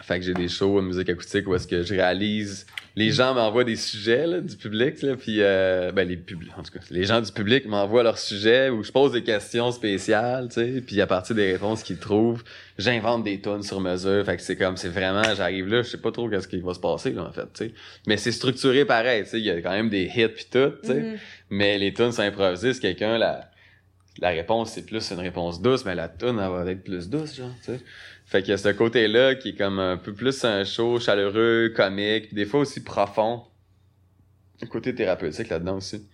Fait que j'ai des shows de musique acoustique où est-ce que je réalise. Les gens m'envoient des sujets là, du public, là, puis euh, ben les publics, en tout cas, les gens du public m'envoient leurs sujets où je pose des questions spéciales, tu sais, puis à partir des réponses qu'ils trouvent, j'invente des tonnes sur mesure. Fait que c'est comme, c'est vraiment, j'arrive là, je sais pas trop qu'est-ce qui va se passer là en fait, tu sais. Mais c'est structuré pareil, tu sais, il y a quand même des hits puis tout, tu sais. Mhm. Mais les tunes sont improvisées, c'est quelqu'un la la réponse c'est plus une réponse douce, mais la tune elle va être plus douce genre, tu sais. Fait qu'il y a ce côté-là qui est comme un peu plus un show chaleureux, comique, puis des fois aussi profond. Un côté thérapeutique là-dedans aussi.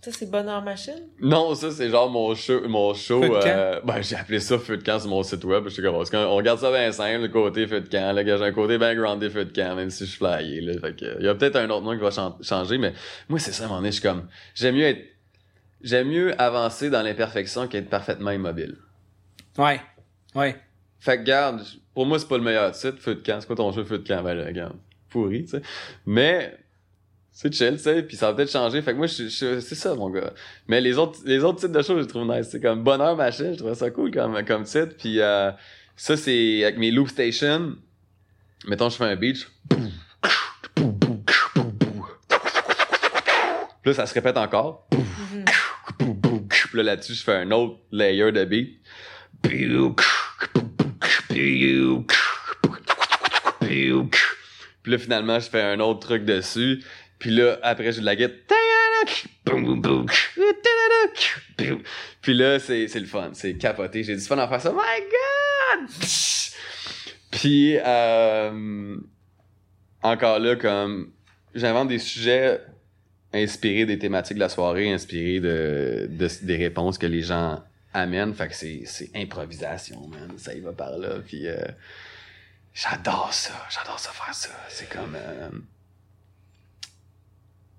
Ça, c'est Bonheur Machine? Non, ça c'est genre mon show, mon show. Feu de camp? euh, ben j'ai appelé ça feu de camp sur mon site web. Je sais comment. parce qu'on- On regarde ça bien simple, le côté feu de camp. Là, j'ai un côté bien groundé feu de camp, même si je suis flyé. Là, fait que, il y a peut-être un autre nom qui va chan- changer, mais moi c'est ça. À un moment donné, je suis comme, j'aime mieux être, j'aime mieux avancer dans l'imperfection qu'être parfaitement immobile. Ouais. Ouais. Fait que garde, pour moi c'est pas le meilleur titre, feu de camp. C'est quoi ton jeu feu de camp? Ben là, regarde, pourri, tu sais. Mais c'est chill, tu sais, puis ça va peut-être changer. Fait que moi, je, je- c'est ça, mon gars. Mais les autres, les autres titres de show, je trouve nice. C'est comme Bonheur Machine, je trouve ça cool comme, comme titre. Puis euh, ça, c'est avec mes loop stations. Mettons, je fais un beat. je- Puis là, ça se répète encore. Puis là, là-dessus, je fais un autre layer de beat. Puis là, finalement, je fais un autre truc dessus. Puis là, après, j'ai de la guitare. Puis là, c'est le fun. C'est capoté. J'ai du fun à faire ça. My God! Puis, euh, encore là, comme j'invente des sujets inspirés des thématiques de la soirée, inspirés de- des réponses que les gens amènent. Fait que c'est c'est improvisation, man. Ça y va par là. Puis, euh, j'adore ça. J'adore ça faire ça. C'est comme... euh,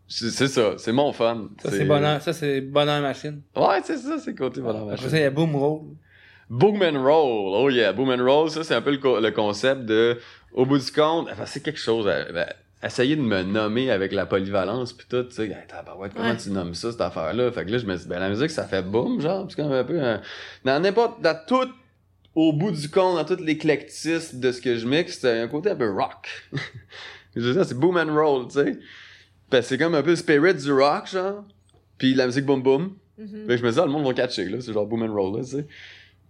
c'est ça. C'est mon fun. Ça, c'est bonheur, ça, c'est bonheur machine. Ouais, c'est ça. C'est côté bonheur Après machine. ça, il y a Boom Roll. Boom and roll. Oh yeah, boom and roll, ça c'est un peu le, co- le concept de au bout du compte, enfin, c'est quelque chose à, ben, essayer de me nommer avec la polyvalence puis tout, tu sais, hey, tabarouette, comment Ouais. tu nommes ça cette affaire là Fait que là je me dis ben la musique ça fait boom genre, c'est comme un peu un- dans n'importe dans tout au bout du compte, dans tout l'éclectisme de ce que je mixe, c'est un côté un peu rock. je dire, c'est boom and roll, tu sais. C'est comme un peu le spirit du rock genre. Puis la musique boom boom. Mhm. Fait que je me dis, ah, le monde va catcher, là. C'est genre boom and roll, là, tu sais.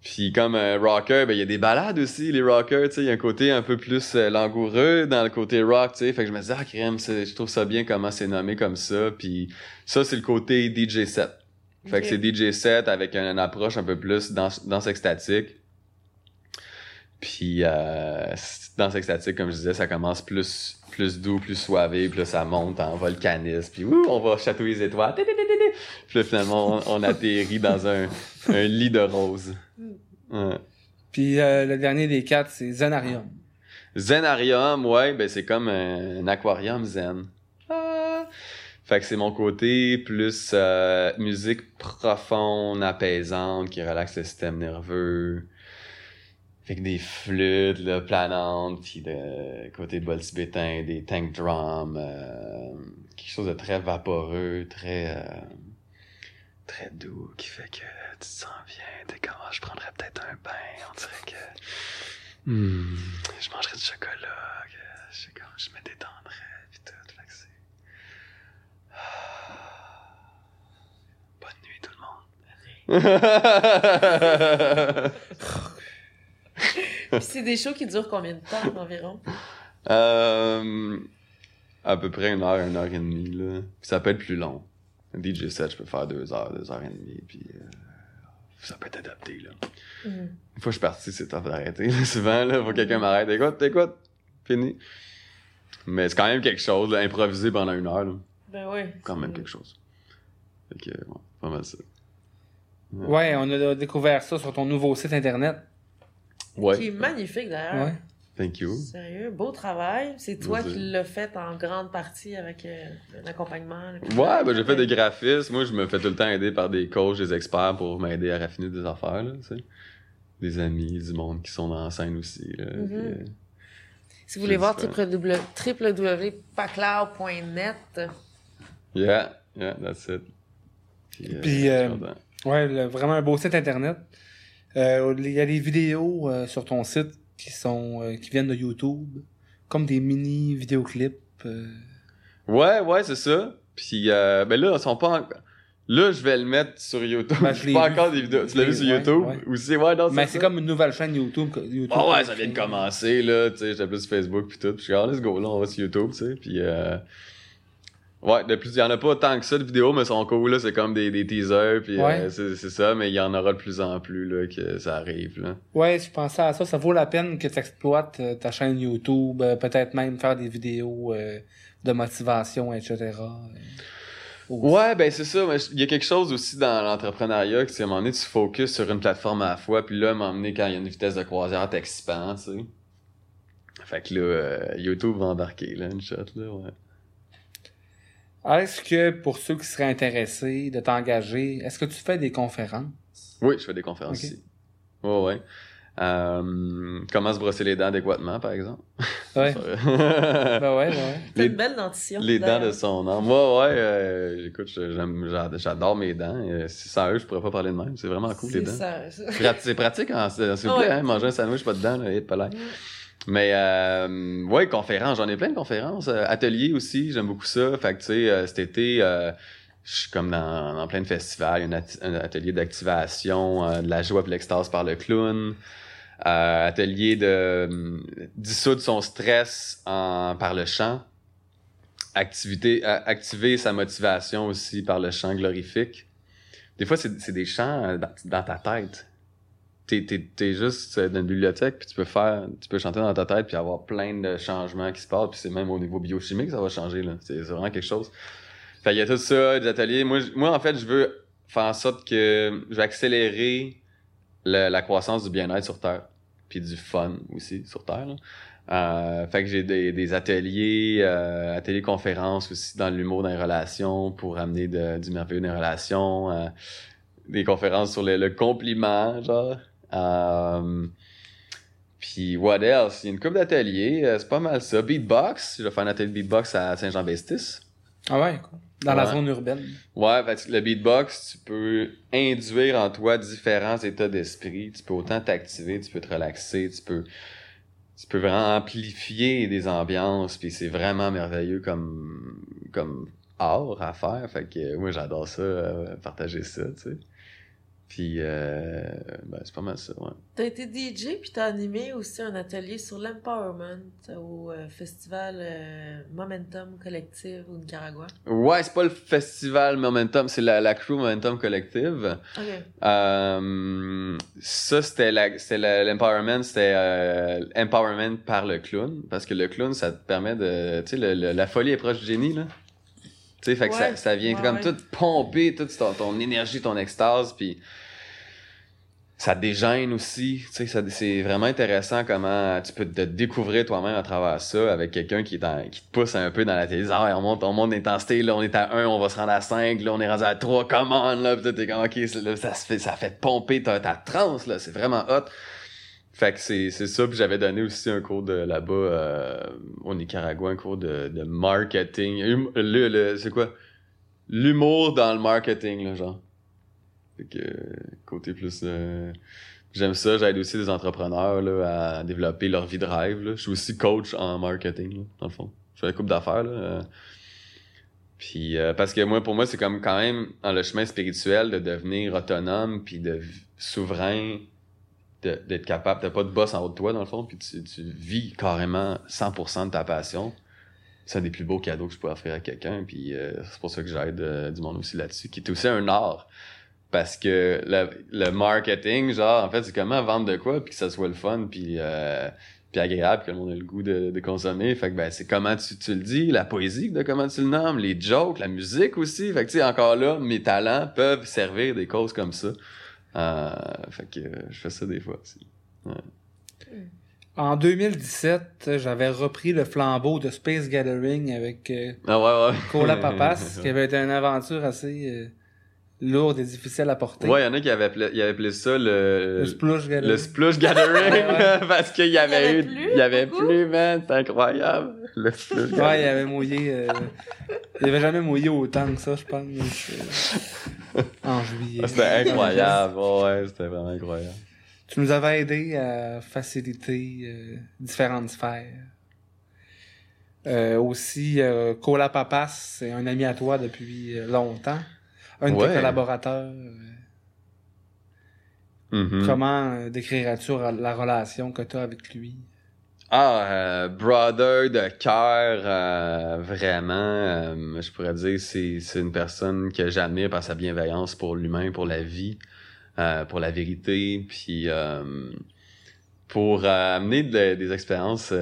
Puis comme euh, rocker, ben il y a des balades aussi, les rockers, tu sais. Il y a un côté un peu plus euh, langoureux dans le côté rock, tu sais. Fait que je me dis, ah, crème, je trouve ça bien comment c'est nommé comme ça. Puis ça, c'est le côté DJ set. Fait que c'est DJ set avec une, une approche un peu plus dans, dans extatique. Puis euh, danse extatique, comme je disais, ça commence plus, plus doux, plus soivé, puis là, ça monte en volcanisme, puis ouh, on va chatouiller les étoiles. Puis là, finalement, on, on atterrit dans un, un lit de roses. Ouais. Puis euh, le dernier des quatre, c'est Zenarium. Zenarium, ouais, ben c'est comme un, un aquarium zen. Ah. Fait que c'est mon côté plus euh, musique profonde, apaisante, qui relaxe le système nerveux. Fait que des flûtes là, planantes, puis de côté bol tibétain, des tank drums, euh, quelque chose de très vaporeux, très euh, très doux, qui fait que tu te sens bien. T'es comme, Ah, je prendrais peut-être un bain, on dirait que hmm, je mangerais du chocolat, que je sais comme, je me détendrais, puis tout, fait que c'est... Bonne nuit tout le monde. Puis c'est des shows qui durent combien de temps environ? Euh, à peu près une heure, une heure et demie, là. Puis ça peut être plus long. Un DJ set, je peux faire deux heures, deux heures et demie, puis euh, ça peut être adapté, là. Mhm. Une fois que je suis parti, c'est tough d'arrêter. là. Souvent, là, faut que quelqu'un m'arrête. Écoute, écoute, fini. Mais c'est quand même quelque chose, là, improviser pendant une heure, là. Ben oui. Quand même quelque chose. Fait que, ouais, pas mal ça. Ouais, on a découvert ça sur ton nouveau site internet. Qui Ouais. est magnifique d'ailleurs. Ouais. Thank you. Sérieux, beau travail. C'est toi qui l'as fait en grande partie avec euh, l'accompagnement. Ouais, ben j'ai fait des graphismes. Moi, je me fais tout le temps aider par des coachs, des experts pour m'aider à raffiner des affaires, là, tu sais. Des amis, du monde qui sont dans la scène aussi, là. Mhm. Puis, euh, Si vous voulez voir super. www.pacloud.net, Yeah, yeah, that's it. Puis, euh, Puis, euh. Ouais, le- vraiment un beau site internet. Euh, Il y a des vidéos euh, sur ton site qui sont euh, qui viennent de YouTube, comme des mini vidéoclips. Ouais, ouais, c'est ça. Puis, euh, ben là, ils sont pas en- Là, je vais le mettre sur YouTube. Ben, je pas vu. encore des vidéos. Tu l'as vu sur ouais, YouTube? ouais. Aussi, ouais, non, Mais c'est comme une nouvelle chaîne YouTube. Ah ouais, ça vient de commencer, là, tu sais, j'étais plus sur Facebook pis tout, pis je suis ah, let's go, là, on va sur YouTube, tu sais, euh... Ouais, de plus, il y en a pas tant que ça de vidéos, mais sont cool, là, c'est comme des, des teasers, pis Ouais. euh, c'est ça, mais il y en aura de plus en plus, là, que ça arrive, là. Ouais, je pensais à ça. Ça vaut la peine que tu exploites euh, ta chaîne YouTube, euh, peut-être même faire des vidéos de motivation, etc. aussi. Ouais, ben c'est ça, mais il y a quelque chose aussi dans l'entrepreneuriat, que c'est à un moment donné, tu focuses sur une plateforme à la fois, puis là, à un moment donné, quand il y a une vitesse de croisière, t'expands, tu sais. Fait que là, euh, YouTube va embarquer, là, une shot, là, ouais. Est-ce que pour ceux qui seraient intéressés de t'engager, est-ce que tu fais des conférences? Oui, je fais des conférences Ok. ici. Ouais, ouais. Euh, comment se brosser les dents adéquatement, par exemple? Ouais. les, ben ouais, ouais. t'as une belle dentition. les dents de son âme. Moi, ouais, euh, écoute, j'adore mes dents. Euh, si sans eux, je pourrais pas parler de même. C'est vraiment cool, les dents. ça. ça. Prat- C'est pratique, hein, s'il vous Ouais. plaît, hein, manger un sandwich, pas de dents, là, et pas là. Mais, euh, ouais, conférences, j'en ai plein de conférences. Euh, ateliers aussi, j'aime beaucoup ça. Fait que, tu sais, euh, cet été, euh, je suis comme dans, dans plein de festivals. Un, atelier d'activation, euh, de la joie et l'extase par le clown. Euh, atelier de dissoudre son stress en, par le chant. Activité, activer sa motivation aussi par le chant glorifique. Des fois, c'est des chants dans ta tête t'es, t'es, t'es juste dans une bibliothèque puis tu peux faire tu peux chanter dans ta tête puis avoir plein de changements qui se passent puis c'est même au niveau biochimique ça va changer là c'est, vraiment quelque chose fait il y a tout ça des ateliers moi moi en fait je veux faire en sorte que je vais accélérer la croissance du bien-être sur terre puis du fun aussi sur terre là. Euh, fait que j'ai des, des ateliers euh, ateliers conférences aussi dans l'humour dans les relations pour amener du merveilleux dans les relations euh, des conférences sur le, le compliment, genre. Euh, puis what else? Il y a une couple d'ateliers, euh, c'est pas mal ça. Beatbox, je vais faire un atelier de beatbox à Saint-Jean-Baptiste. Ah ouais, cool. Dans la zone urbaine. Ouais, fait que le beatbox, tu peux induire en toi différents états d'esprit. Tu peux autant t'activer, tu peux te relaxer, tu peux, tu peux vraiment amplifier des ambiances, puis c'est vraiment merveilleux comme, comme art à faire. Fait que moi, j'adore ça, euh, partager ça, tu sais. Puis, euh, ben, c'est pas mal ça, ouais. T'as été DJ puis t'as animé aussi un atelier sur l'empowerment au euh, festival euh, Momentum Collective au Nicaragua. Ouais, c'est pas le festival Momentum, c'est la, la crew Momentum Collective. Ok. Euh, ça, c'était l'empowerment, c'était euh, empowerment par le clown. Parce que le clown, ça te permet de. Tu sais, la folie est proche du génie, là. Tu sais, fait que ça, Ouais, ça vient ouais, comme ouais. tout pomper, toute ton, ton énergie, ton extase, puis ça dégêne aussi. Tu sais, c'est vraiment intéressant comment tu peux te découvrir toi-même à travers ça avec quelqu'un qui, qui te pousse un peu dans la télé. Ah, ouais, on monte, on monte d'intensité, là, on est à 1, on va se rendre à 5, là, on est rendu à 3, commande, là, pis t'es comme, ok, là, ça se fait, ça fait pomper ta, ta transe, là, c'est vraiment hot. Fait que c'est, c'est ça, puis j'avais donné aussi un cours de là-bas euh, au Nicaragua, un cours de, de marketing. Hum- Le, le- c'est quoi? L'humour dans le marketing, là, genre. Fait que, côté plus... euh, J'aime ça, j'aide aussi des entrepreneurs là, à développer leur vie de rêve. Là. Je suis aussi coach en marketing, là, dans le fond. Je fais un couple d'affaires. Là. euh. Puis euh, parce que moi, pour moi, c'est comme quand même dans le chemin spirituel de devenir autonome puis de souverain, d'être capable, t'as pas de boss en haut de toi dans le fond, puis tu, tu vis carrément 100% de ta passion. C'est un des plus beaux cadeaux que je pourrais offrir à quelqu'un, puis euh, c'est pour ça que j'aide euh, du monde aussi là-dessus, qui est aussi un art. Parce que le, le marketing, genre, en fait, c'est comment vendre de quoi, puis que ça soit le fun, puis, euh, puis agréable, que le monde ait le goût de, de consommer. Fait que ben, c'est comment tu, tu le dis, la poésie, de comment tu le nommes, les jokes, la musique aussi. Fait que, tu sais, encore là, mes talents peuvent servir des causes comme ça. Euh, fait que je fais ça des fois aussi. En 2017, j'avais repris le flambeau de Space Gathering avec euh, Ah ouais, ouais. Cola Papas, qui avait été une aventure assez euh, lourde et difficile à porter. Ouais, il y en a qui avaient appelé, ils avaient appelé ça le, Le Splush Gathering. le Splush Gathering, Ouais. parce qu'il y avait, Il y avait eu, plu, il y avait beaucoup? plus, man, c'est incroyable. Le Ouais, il avait mouillé. euh, il avait jamais mouillé autant que ça, je pense. euh, en juillet. Ah, C'était incroyable, ouais, c'était vraiment incroyable. Tu nous avais aidé à faciliter euh, différentes sphères. Euh, aussi, Cola Papas, c'est un ami à toi depuis longtemps. Un de Ouais. tes collaborateurs. Mhm. Comment décrirais-tu la relation que tu as avec lui? Ah, euh, brother de cœur, euh, vraiment, euh, je pourrais dire, c'est c'est une personne que j'admire par sa bienveillance pour l'humain, pour la vie, euh, pour la vérité, puis euh, pour euh, amener de- des expériences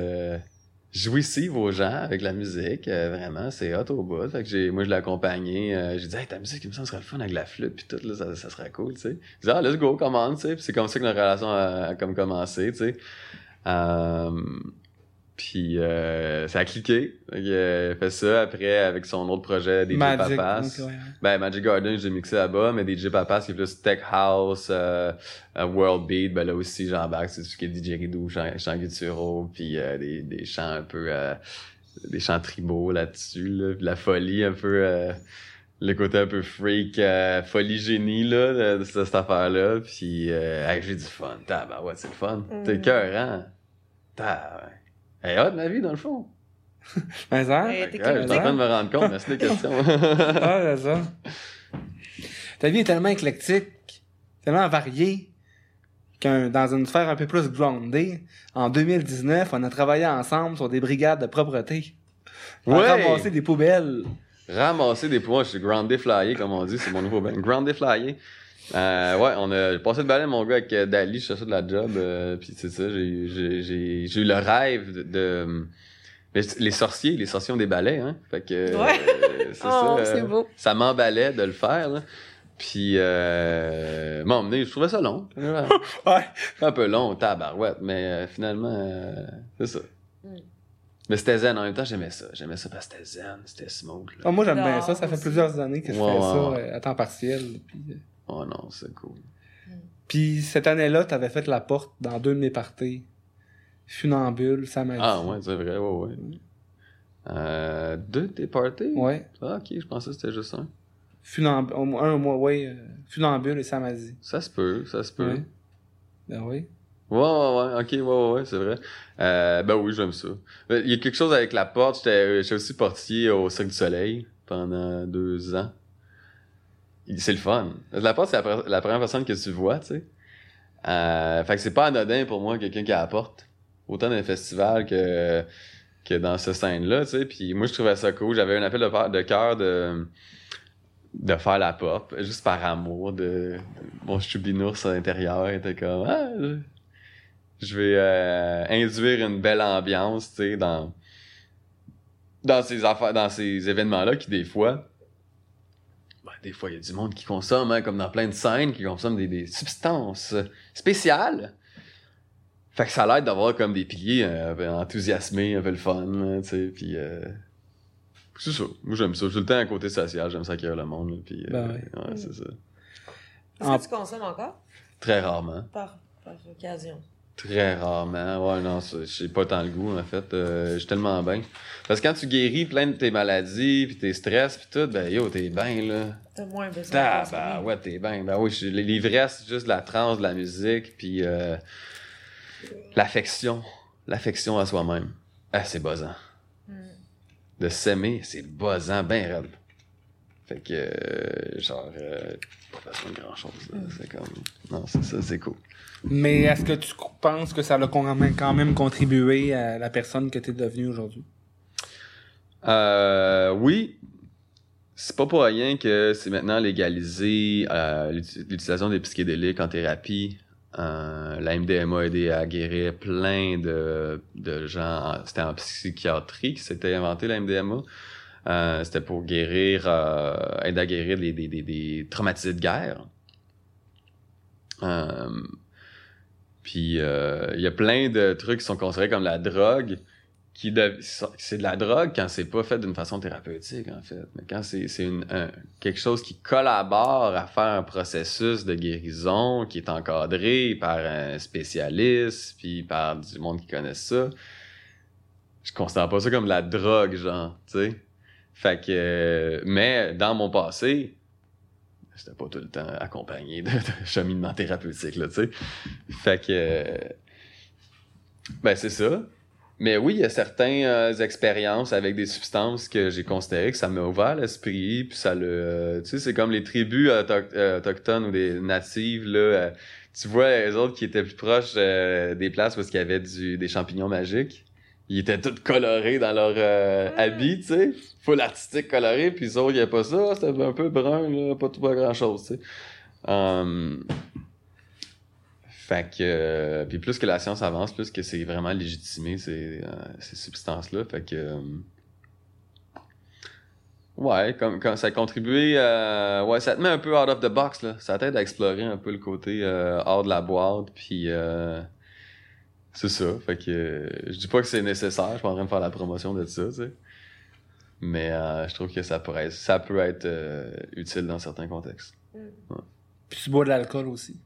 jouissives aux gens avec la musique. vraiment, c'est hot au bout. Fait que j'ai, moi, je l'ai accompagné. j'ai dit, hey, ta musique, il me semble, serait le fun avec la flûte, puis tout, là, ça, ça serait cool, tu sais. J'ai dit, ah, let's go, commande, tu sais. C'est comme ça que notre relation a, a comme commencé, tu sais. Euh, puis euh, ça a cliqué. Fait que, euh, fait ça après avec son autre projet DJ Magic. Papas. ouais. Ben Magic Garden, j'ai mixé là-bas, mais DJ Papas qui est plus Tech House, euh, euh, World Beat, ben là aussi j'embarque, c'est tout ce qui est DJ Ridou, chant, chant guturaux, puis euh, des, des chants un peu euh, des chants tribaux là-dessus, là, la folie un peu euh, le côté un peu freak, euh, folie génie là, de, de cette, cette affaire-là, puis euh, hey, j'ai du fun. Tabarouette, ouais, c'est le fun. T'es Mm. cœur, hein? Tabarouette. Hey, hot ma vie dans le fond. Mais ça? Ouais, Fait t'es que, ouais, Je suis en train de me rendre compte, merci des questions. Ah, c'est ça. Ta vie est tellement éclectique, tellement variée, qu'un, dans une sphère un peu plus groundée, en 2019, on a travaillé ensemble sur des brigades de propreté. On a Ouais. ramassé des poubelles. Ramasser des poids, je suis groundé flyer, comme on dit, c'est mon nouveau band. Groundé flyer. Euh, ouais, on a passé de balai, mon gars, avec euh, Dali, je cherchais de la job, euh, puis c'est ça, j'ai, j'ai, j'ai, j'ai eu le rêve de, de- les, les sorciers, les sorciers ont des balais, hein. Fait que, euh, Ouais. c'est Oh, ça. euh, c'est beau. ça m'emballait de le faire, là. Puis, euh, m'emmener, je trouvais ça long. Ouais. un peu long, tabarouette, mais euh, finalement, euh, c'est ça. Mm. Mais c'était zen, en même temps, j'aimais ça. J'aimais ça parce que c'était zen, c'était smooth, là. Ah, moi, j'aime bien ça. Ça fait plusieurs années que je Ouais, fais ouais, ça ouais. euh, à temps partiel. Puis, euh, Oh non, c'est cool. puis cette année-là, t'avais fait la porte dans deux de mes parties. Funambule, ça m'a. Ah ouais, c'est vrai, ouais, ouais. Euh, deux de tes parties? Ouais. Ah, ok, je pensais que c'était juste un. Funambule, un mois, ouais. euh, Funambule et Samadi. Ça se peut, ça se peut. Ouais. Ben oui. Ouais, ouais, ouais, ok, ouais, ouais, ouais, c'est vrai. Euh, ben oui, j'aime ça. Euh, Il y a quelque chose avec la porte, j'étais j'étais aussi portier au Cirque du Soleil pendant deux ans. C'est le fun. La porte, c'est la, pre- la première personne que tu vois, tu sais. Euh, fait que c'est pas anodin pour moi, quelqu'un qui apporte. Autant dans les festivals que, que dans ce scène-là, tu sais. Puis moi, je trouvais ça cool. J'avais un appel de, cœur de, de faire la pop, juste par amour de, mon choubinours à l'intérieur. Était comme, ah, je, je vais euh, induire une belle ambiance, tu sais, dans, dans ces affaires, dans ces événements-là qui, des fois, ben, des fois, il y a du monde qui consomme, hein, comme dans plein de scènes, qui consomment des, des substances spéciales. Fait que ça l'aide d'avoir comme des piliers euh, un peu enthousiasmés, un peu le fun, là, tu sais, puis euh, c'est ça. Moi, j'aime ça. J'ai le temps à côté social, j'aime ça accueillir le monde, là, puis euh, Ben ouais. ouais, c'est ça. Est-ce En- que tu consommes encore? Très rarement. Par, par occasion. Très rarement. Ouais, non, j'ai pas tant le goût, en fait. Euh, je suis tellement bien. Parce que quand tu guéris plein de tes maladies, puis tes stress, puis tout, ben yo, t'es bien, là. T'as moins besoin de Ah, ben ouais, t'es bien. Ben oui, l'ivresse, juste la transe, de la musique, puis euh, l'affection. L'affection à soi-même. Ah, c'est buzzant. Hmm. De s'aimer, c'est buzzant, ben raide. Fait que, euh, genre, euh, pas besoin de grand-chose, là. C'est comme... Non, c'est ça, c'est cool. Mais est-ce que tu penses que ça a quand même, quand même contribué à la personne que tu es devenue aujourd'hui? Euh, oui. C'est pas pour rien que c'est maintenant légalisé euh, l'uti- l'utilisation des psychédéliques en thérapie. Euh, la MDMA a aidé à guérir plein de, de gens. en- C'était en psychiatrie que s'était inventé la MDMA. Euh, C'était pour guérir, euh, aider à guérir des, des, des, des traumatisés de guerre. Euh, puis euh, il y a plein de trucs qui sont considérés comme la drogue qui dev- c'est de la drogue quand c'est pas fait d'une façon thérapeutique en fait mais quand c'est un- quelque chose qui collabore à faire un processus de guérison qui est encadré par un spécialiste puis par du monde qui connaît ça je considère pas ça comme de la drogue genre tu sais fait que mais dans mon passé c'était pas tout le temps accompagné de, cheminement thérapeutique là tu sais fait que ben c'est ça mais oui, il y a certaines euh, expériences avec des substances que j'ai considéré que ça m'a ouvert l'esprit, puis ça le... euh, tu sais, c'est comme les tribus euh, autochtones ou des natives, là. tu vois, les autres qui étaient plus proches des places où il y avait des champignons magiques. Ils étaient tous colorés dans leur euh, Ah. habit, tu sais. Full artistique coloré, puis autres, il n'y a pas ça. C'était un peu brun, là, pas, tout- pas grand-chose, tu sais. Um, fait que euh, puis plus que la science avance, plus que c'est vraiment légitimé ces, euh, ces substances-là. Fait que euh, ouais, comme, comme ça a contribué, euh, ouais, ça te met un peu out of the box là. Ça t'aide à explorer un peu le côté euh, hors de la boîte, puis euh, c'est ça. Fait que euh, je dis pas que c'est nécessaire. Je suis pas en train de faire la promotion de ça, tu sais. Mais euh, je trouve que ça pourrait, être- ça peut être euh, utile dans certains contextes. Puis tu bois de l'alcool aussi.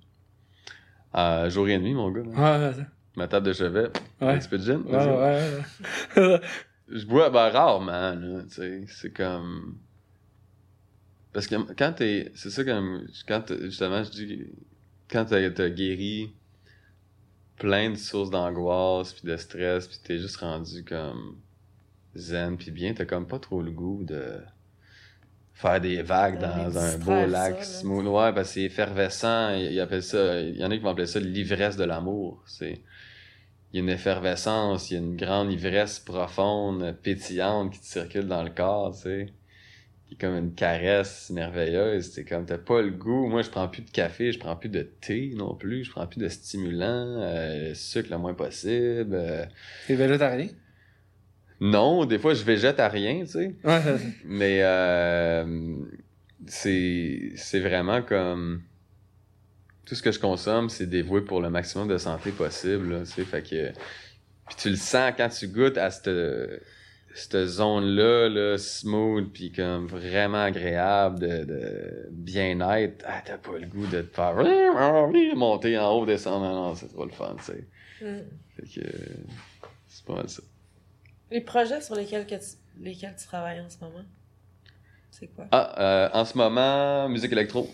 Euh, jour et nuit, mon gars. Ouais, ouais, Ma table de chevet, Ouais. un petit peu de gin. ouais. vas-y. ouais, ouais. Je bois ben, rarement, là, tu sais. C'est comme. Parce que quand t'es. C'est ça comme. Quand justement, je dis. Quand t'as guéri plein de sources d'angoisse puis de stress, puis t'es juste rendu comme zen puis bien, t'as comme pas trop le goût de faire des vagues dans un beau lac ça, smooth. Ouais, parce que c'est effervescent. Il, il appelle ça. Il y en a qui vont appeler ça l'ivresse de l'amour. C'est il y a une effervescence, il y a une grande ivresse profonde, pétillante qui te circule dans le corps, tu sais. Qui est comme une caresse merveilleuse. C'est comme, t'as pas le goût. Moi, je prends plus de café, je prends plus de thé non plus, je prends plus de stimulants, euh, sucre le moins possible. euh. T'es végétarien? Non, des fois, je végète à rien, tu sais. Ouais. Mais euh, c'est c'est vraiment comme tout ce que je consomme, c'est dévoué pour le maximum de santé possible. Là, tu sais, fait que puis tu le sens quand tu goûtes à cette cette zone-là, là, smooth, puis comme vraiment agréable de, de bien-être, ah, t'as pas le goût de te faire monter en haut, descendre, non, non, c'est trop le fun, tu sais. Hmm. Fait que c'est pas mal ça. Les projets sur lesquels, que tu, lesquels tu travailles en ce moment, c'est quoi? Ah, euh, en ce moment, musique électro.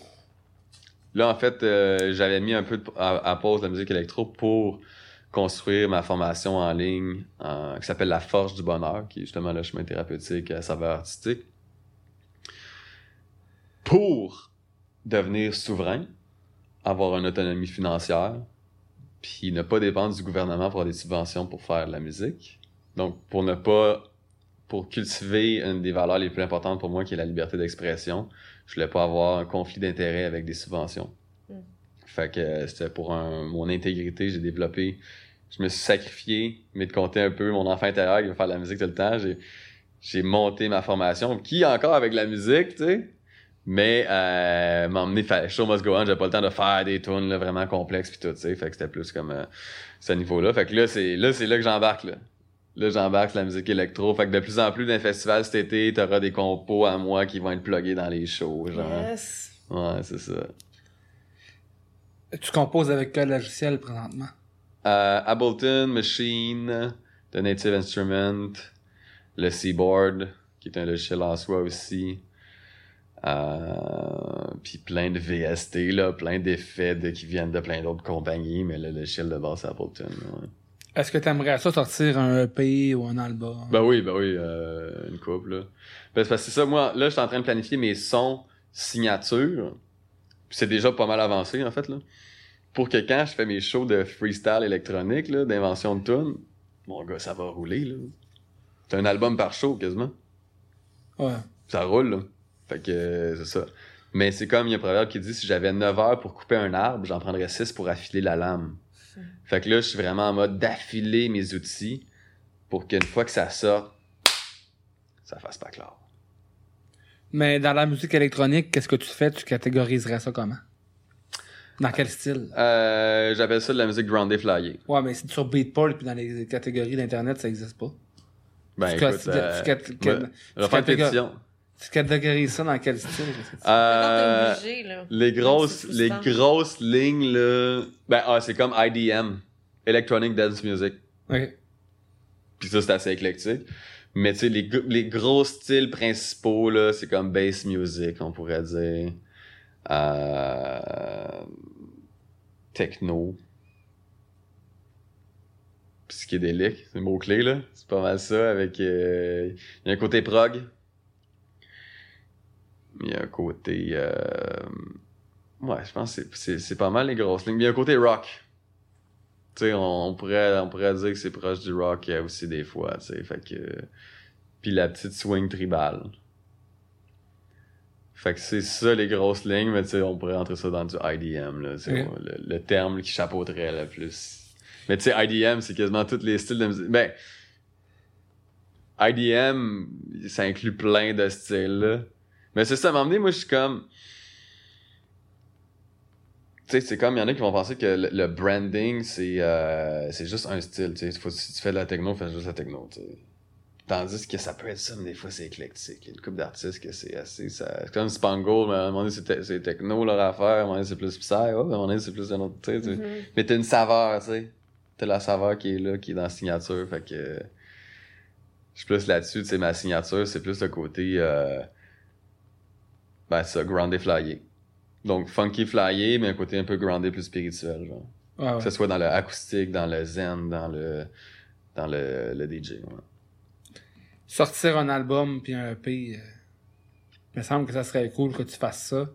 Là, en fait, euh, j'avais mis un peu de- à, à pause la musique électro pour construire ma formation en ligne euh, qui s'appelle La Forge du Bonheur, qui est justement le chemin thérapeutique à saveur artistique. Pour devenir souverain, avoir une autonomie financière, puis ne pas dépendre du gouvernement pour avoir des subventions pour faire de la musique. Donc, pour ne pas, pour cultiver une des valeurs les plus importantes pour moi, qui est la liberté d'expression, je voulais pas avoir un conflit d'intérêts avec des subventions. Mm. Fait que euh, c'était pour un, mon intégrité, j'ai développé, je me suis sacrifié, mais de compter un peu mon enfant intérieur qui veut faire de la musique tout le temps, j'ai, j'ai monté ma formation, qui encore avec la musique, tu sais, mais euh, m'emmener faire show must go on, j'avais pas le temps de faire des tunes là, vraiment complexes puis tout, tu sais, fait que c'était plus comme euh, ce niveau-là. Fait que là c'est là c'est là que j'embarque là. Là j'embarque sur la musique électro, fait que de plus en plus d'un festival cet été, t'auras des compos à moi qui vont être plugués dans les shows, genre. Yes. Ouais, c'est ça. Tu composes avec quel logiciel présentement? Euh, Ableton, Machine, The Native Instrument, le Seaboard, qui est un logiciel en soi aussi. Euh, puis plein de VST, là, plein d'effets de- qui viennent de plein d'autres compagnies, mais le logiciel de base, c'est Ableton. ouais. Est-ce que tu aimerais ça sortir un EP ou un album? Ben oui, ben oui, euh, une coupe, là. Ben, c'est parce que c'est ça, moi, là, je suis en train de planifier mes sons signatures. Puis c'est déjà pas mal avancé, en fait, là. Pour que quand je fais mes shows de freestyle électronique, d'invention de tunes, mon gars, ça va rouler, là. C'est un album par show, quasiment. Ouais. Ça roule, là. Fait que, euh, c'est ça. Mais c'est comme, il y a un proverbe qui dit, si j'avais 9 heures pour couper un arbre, j'en prendrais 6 pour affiler la lame. Fait que là, je suis vraiment en mode d'affiler mes outils pour qu'une fois que ça sort, ça fasse pas clair. Mais dans la musique électronique, qu'est-ce que tu fais? Tu catégoriserais ça comment? Dans quel style? Euh, j'appelle ça de la musique grounded flyée. Ouais, mais c'est sur Beatport puis dans les catégories d'Internet, ça existe pas. Ben Tu écoute, tu euh, tu. Tu catégorises ça dans quel style? Euh, obligé, là. les grosses, les grosses lignes là, ben ah, c'est comme IDM, Electronic Dance Music. Ok. Puis ça c'est assez éclectique. Mais tu sais les, les gros styles principaux là, c'est comme bass music, on pourrait dire. Euh, techno. Psychédélique, c'est le mot-clé là. C'est pas mal ça avec euh, il y a un côté prog. Il y a un côté euh, ouais, je pense que c'est- pas mal les grosses lignes. Mais il y a un côté rock. Tu sais, on, on pourrait on pourrait dire que c'est proche du rock euh, aussi des fois, tu sais, fait que puis la petite swing tribale. Fait que c'est ça les grosses lignes, mais tu sais, on pourrait entrer ça dans du IDM, là. C'est Ok. le, le terme qui chapeauterait le plus. Mais tu sais, IDM, c'est quasiment tous les styles de musique. Ben, IDM, ça inclut plein de styles, là. Mais c'est ça, moment donné, moi, je suis comme... Tu sais, c'est comme, il y en a qui vont penser que le, le branding, c'est euh, c'est juste un style, tu sais. Si tu fais de la techno, fais juste la techno, tu sais. Tandis que ça peut être ça, mais des fois, c'est éclectique. Il y a une couple d'artistes que c'est assez... ça- C'est comme Spangle, mais à un moment donné, c'est te- c'est techno, leur affaire. À un moment donné, c'est plus psy. Ouais, à un moment donné, c'est plus un autre, tu sais. tu- Mhm. Mais t'as une saveur, tu sais. T'as la saveur qui est là, qui est dans la signature. Fait que. Je suis plus là-dessus, tu sais, ma signature, c'est plus le côté. Euh, ben, ça, grounded flyé. Donc, funky flyé, mais un côté un peu grounded plus spirituel, genre. Ouais. Que ce soit dans le acoustique, dans le zen, dans le. dans le, le DJ, ouais. Sortir un album puis un EP, euh, il me semble que ça serait cool que tu fasses ça.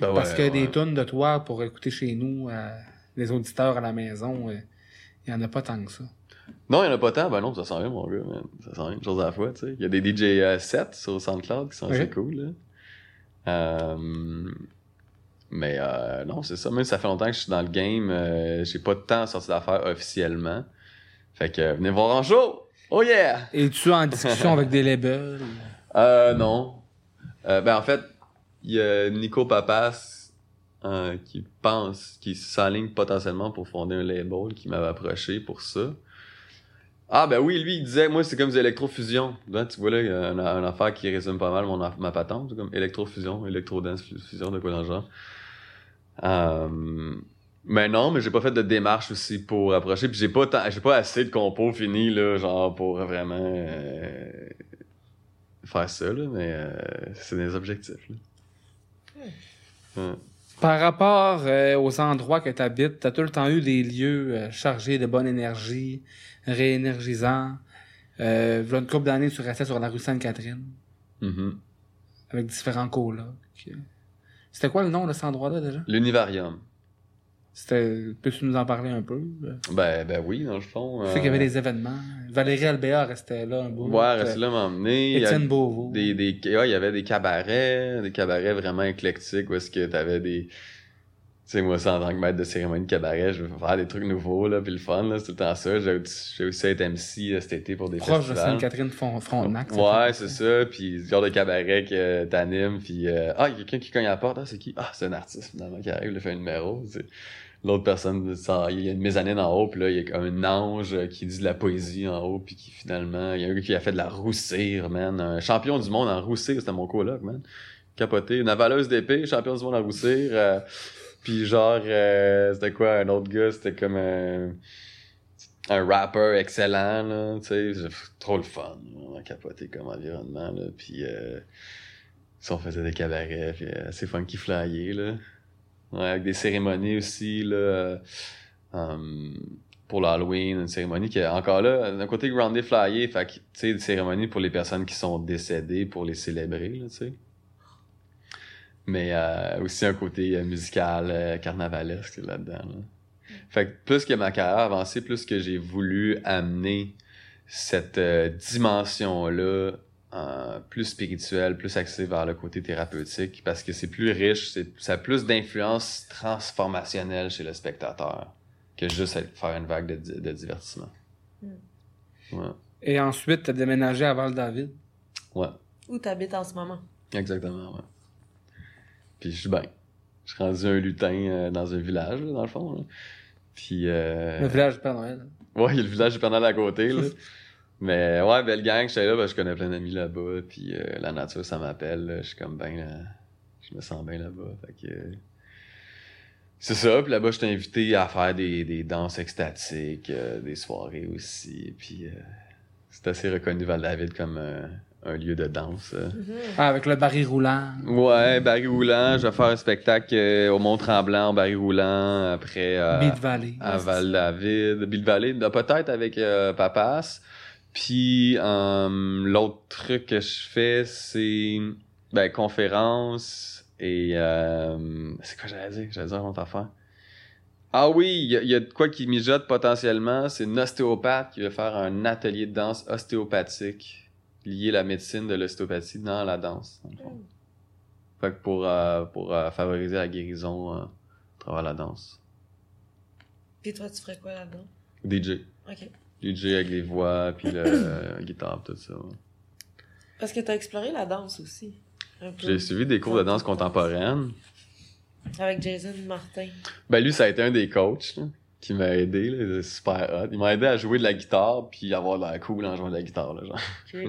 Ben Parce ouais, que des tunes de toi pour écouter chez nous, euh, les auditeurs à la maison, euh, il y en a pas tant que ça. Non, il y en a pas tant. Ben non, ça sent rien, mon gars, man. Ça sent rien, une chose à la fois, tu sais. Il y a des DJ euh, sets sur SoundCloud qui sont assez cool, là. Euh, mais euh, non, c'est ça. Même si ça fait longtemps que je suis dans le game, euh, j'ai pas de temps à sortir d'affaires officiellement. Fait que euh, venez voir en show! Oh yeah! Et tu en discussion avec des labels? Euh, non. Euh, ben, en fait, il y a Nico Papas euh, qui pense, qui s'aligne potentiellement pour fonder un label, qui m'avait approché pour ça. Ah, ben oui, lui, il disait, moi, c'est comme des électrofusion. Là, tu vois, là, il y a une, une affaire qui résume pas mal mon, ma patente, comme électrofusion, électrodance fusion, de quoi dans le genre. Euh, mais non, mais j'ai pas fait de démarche aussi pour approcher, puis j'ai pas tant- j'ai pas assez de compos finis, là, genre, pour vraiment euh, faire ça, là, mais euh, c'est des objectifs, là. Ouais. Par rapport euh, aux endroits que tu habites, tu as tout le temps eu des lieux euh, chargés de bonne énergie, réénergisants. Euh, une couple d'années, tu restais sur la rue Sainte-Catherine Mhm. avec différents colocs. C'était quoi le nom de cet endroit-là déjà? L'Univarium. Peux-tu nous en parler un peu? Ben, ben oui, dans le fond. Je sais qu'il y avait des événements. Valérie Albéa restait là un bout. Ouais, restait là m'emmener. A Étienne Beauvau. Des, des, ouais, il y avait des cabarets, des cabarets vraiment éclectiques où est-ce que t'avais des. Tu sais, moi, ça, en tant que maître de cérémonie de cabaret, je veux faire des trucs nouveaux, là, puis le fun, là, c'est tout le temps ça. J'ai aussi été MC là, cet été pour des Proche de festivals. Sainte-Catherine Fron- Frontenac. ça Ouais, c'est ça. Puis ce genre de cabaret que t'animes, puis euh, ah, il y a quelqu'un qui cogne à la porte, ah, c'est qui? Ah, c'est un artiste finalement qui arrive, il fait un numéro. c'est- L'autre personne, il y a une mezzanine en haut, puis là, il y a un ange qui dit de la poésie en haut, puis qui finalement, il y a un gars qui a fait de la roussire, man. Un champion du monde en roussire, c'était mon coloc, man. Capoté. Une avaleuse d'épée, champion du monde en roussire. euh, puis genre, euh, c'était quoi, un autre gars, c'était comme un un rapper excellent, là, tu sais, trop le fun, vraiment capoté comme environnement, là, puis euh, si on faisait des cabarets, puis assez funky flyé, là, ouais, avec des cérémonies aussi, là, euh, hum, pour l'Halloween, une cérémonie qui est encore là, d'un côté groundé flyé, fait que, tu sais, des cérémonies pour les personnes qui sont décédées, pour les célébrer, là, tu sais. Mais euh, aussi un côté euh, musical, carnavalesque là-dedans, là. Fait que plus que ma carrière a avancé, plus que j'ai voulu amener cette dimension-là euh, plus spirituelle, plus axée vers le côté thérapeutique, parce que c'est plus riche, c'est, ça a plus d'influence transformationnelle chez le spectateur que juste faire une vague de, de divertissement. Mm. Ouais, Et ensuite, t'as déménagé à Val-David. ouais, Où t'habites en ce moment? exactement, ouais. Puis je suis bien. Je suis rendu un lutin euh, dans un village, là, dans le fond. là. Puis... euh, Le village du Père Noël. Ouais, il y a le village du Père Noël à côté, là. Mais ouais, belle gang, j'étais là, parce que je connais plein d'amis là-bas, puis euh, la nature, ça m'appelle, je suis comme ben là, je me sens bien là-bas, fait que... euh, C'est ça, puis là-bas, j'étais invité à faire des, des danses extatiques, euh, des soirées aussi, puis euh, c'est assez reconnu Val-David comme euh, un lieu de danse. euh. Ah, avec le baril roulant. Ouais, Barry Roulant, je vais faire un spectacle euh, au Mont-Tremblant, en Barry Roulant, après... euh, Beat Valley. à Val-David, Bill Valley, peut-être avec euh, Papas. Puis euh, l'autre truc que je fais, c'est ben, conférence et euh, c'est quoi j'allais dire? J'allais dire une autre affaire. Ah oui, il y, a- il y a de quoi qui mijote potentiellement. C'est une ostéopathe qui veut faire un atelier de danse ostéopathique, lier la médecine de l'ostéopathie dans la danse. dans le fond. Fait que pour, euh, pour favoriser la guérison à travers la danse. Puis toi, tu ferais quoi là-dedans? DJ. OK. DJ avec les voix, puis euh, guitare, tout ça. Parce que t'as exploré la danse aussi. J'ai suivi des cours de danse contemporaine. Avec Jason Martin. Ben lui, ça a été un des coachs là, qui m'a aidé, là, il était super hot. Il m'a aidé à jouer de la guitare, puis avoir de la cool en jouant de la guitare, là, genre.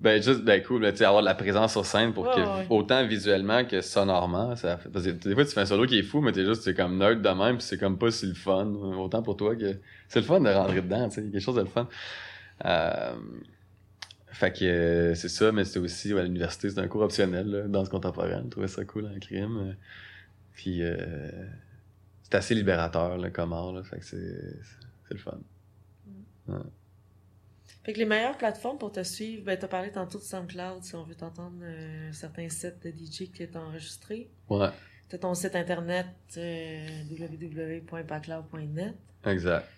Ben juste, ben cool, là, sais, avoir de la présence sur scène pour Ouais, que, ouais. autant visuellement que sonorement, ça fait... Parce que des fois, tu fais un solo qui est fou, mais t'es juste, c'est comme nerd de même, puis c'est comme pas si le fun. Autant pour toi que... C'est le fun de rentrer dedans, tu sais, quelque chose de le fun. Euh... Fait que euh, c'est ça, mais c'était aussi ouais, à l'université, c'était un cours optionnel, là, danse contemporaine. Je trouvais ça cool en crime. Puis euh, c'est assez libérateur là, comme art, là, fait que c'est c'est le fun. Fait que les meilleures plateformes pour te suivre, ben t'as parlé tantôt de SoundCloud, si on veut t'entendre euh, certains sites de DJ que t'as enregistrés. Ouais, T'as ton site internet euh, www.pacloud.net. exact.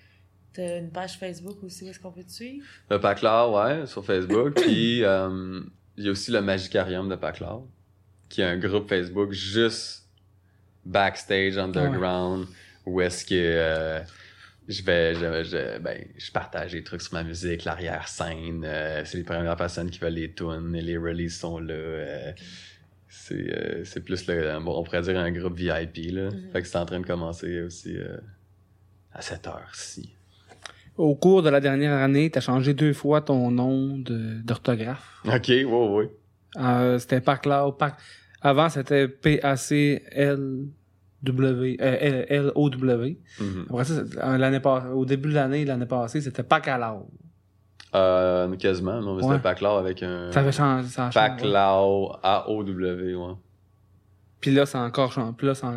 T'as une page Facebook aussi où est-ce qu'on peut te suivre? Le Paclard, ouais, sur Facebook. Puis euh, il y a aussi le Magicarium de Paclard, qui est un groupe Facebook juste backstage, underground, où est-ce que euh, je vais, je, je, ben, je partage des trucs sur ma musique, l'arrière-scène. euh, c'est les premières personnes qui veulent les tunes, et les releases sont là. euh, c'est, euh, c'est plus le, bon, on pourrait dire un groupe VIP, là. Mhm. Fait que c'est en train de commencer aussi euh, à cette heure-ci. Au cours de la dernière année, t'as changé deux fois ton nom de- d'orthographe. Ok, ouais, ouais. Euh, c'était Pacloud. Pac... Avant, c'était P-A-C-L-W, euh. Après ça, c'est- euh, l'année pas- au début de l'année, l'année passée, c'était Pacaloud. Euh, quasiment, non, mais Ouais. c'était Paclaw avec un. Ça avait changé. Ça a changé. Paclaw, A-O-W, ouais. Puis là, ça a encore changé. Puis là, ça,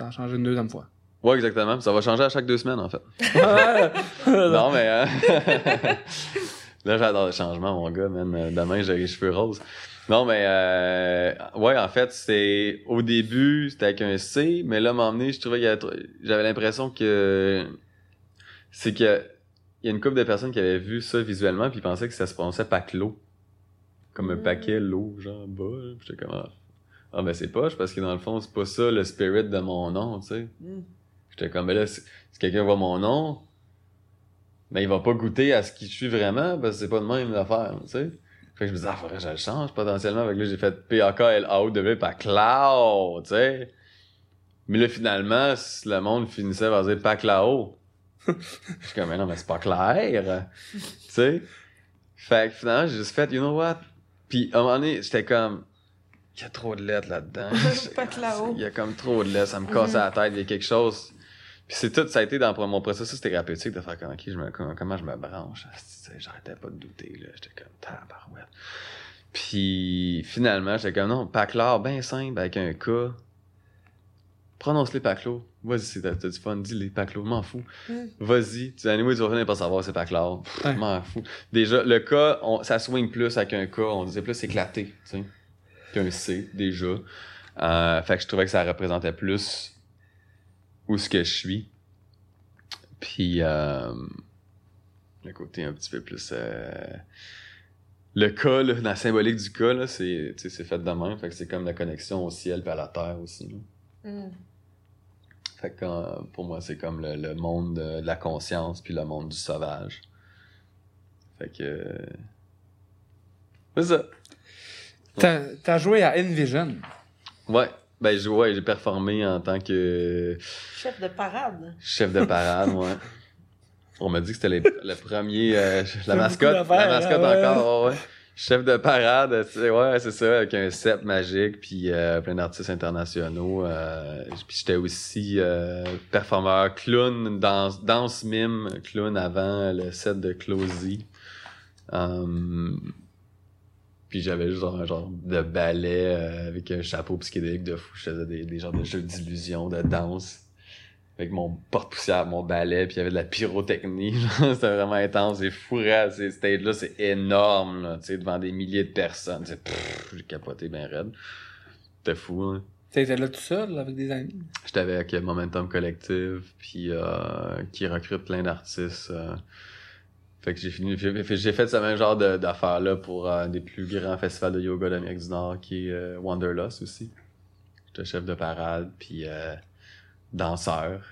a changé une deuxième fois. Ouais, exactement. Ça va changer à chaque deux semaines, en fait. Non, mais. euh, Là, j'adore le changement, mon gars, man. Euh, Demain, j'ai les cheveux roses. Non, mais euh, ouais, en fait, c'est au début, c'était avec un C, mais là, m'emmener, je trouvais qu'il j'avais l'impression que c'est que il y a une couple de personnes qui avaient vu ça visuellement puis pensaient que ça se prononçait paclo. Comme un Mm. paquet l'eau, genre bas. J'étais comme ah, ah ben c'est poche parce que dans le fond, c'est pas ça le spirit de mon nom, tu sais. Mm. J'étais comme, ben là, si quelqu'un voit mon nom, ben il va pas goûter à ce qui je suis vraiment, parce que c'est pas de même l'affaire, tu sais. Fait que je me disais, ah, faudrait que je le change potentiellement. Fait que là, j'ai fait P-A-K-L-A-O W par Cloud, tu sais. Mais là, finalement, si le monde finissait par dire Paclao. je suis comme, mais non, mais c'est pas clair. tu sais. Fait que finalement, j'ai juste fait, you know what? Puis à un moment donné, j'étais comme, il y a trop de lettres là-dedans. Paclao. Il y a comme trop de lettres, ça me casse la tête, il y a quelque chose. Puis c'est tout, ça a été dans mon processus thérapeutique de faire comme, ok, je me, comment, comment je me branche. J'arrêtais pas de douter, là. J'étais comme, tabarouette. Puis finalement, j'étais comme, non, Paclor, ben simple, avec un K. Prononce-les Paclo. Vas-y, c'est- t'as du fun, dis-les Paclo, m'en fous. Mm. Vas-y. Tu anyway, tu vas finir par savoir c'est Paclor. Pff, Ouais. M'en fous. Déjà, le K, on- ça swing plus avec un K, on disait plus éclaté, tu sais, qu'un C, déjà. Euh, fait que je trouvais que ça représentait plus où ce que je suis. Puis, euh, le côté un petit peu plus... euh, le cas, là, dans la symbolique du cas, là, c'est, tu sais, c'est fait de même. Fait que c'est comme la connexion au ciel et à la terre aussi. là. Mm. Fait que euh, pour moi, c'est comme le, le monde de, de la conscience puis le monde du sauvage. Fait que... euh, C'est ça. T'as t'as joué à Envision. Ouais. Ben, j'ai, ouais, j'ai performé en tant que Chef de parade. chef de parade, ouais. On m'a dit que c'était les- le premier, euh, la mascotte, la mascotte encore, ouais, ouais. Chef de parade, c'est, ouais, c'est ça, avec un set magique, puis euh, plein d'artistes internationaux. Euh, puis j'étais aussi performeur, clown, danse, danse mime, clown avant le set de Closy. Um, puis j'avais juste genre un genre de ballet euh, avec un chapeau psychédélique de fou. Je faisais des, des genres de jeux d'illusion, de danse. Avec mon porte-poussière, mon balai, puis il y avait de la pyrotechnie. genre, C'était vraiment intense. C'est fou, raide. Ces stages-là, c'est énorme, là, tu sais, devant des milliers de personnes. J'ai capoté bien raide. C'était fou, hein. T'étais là tout seul avec des amis? J'étais avec Momentum Collective, puis euh, qui recrute plein d'artistes. euh. Fait que j'ai fini, j'ai fait, ce même genre d'affaires-là pour un des plus grands festivals de yoga d'Amérique du Nord, qui est euh, Wanderlust aussi. J'étais chef de parade, puis euh, danseur.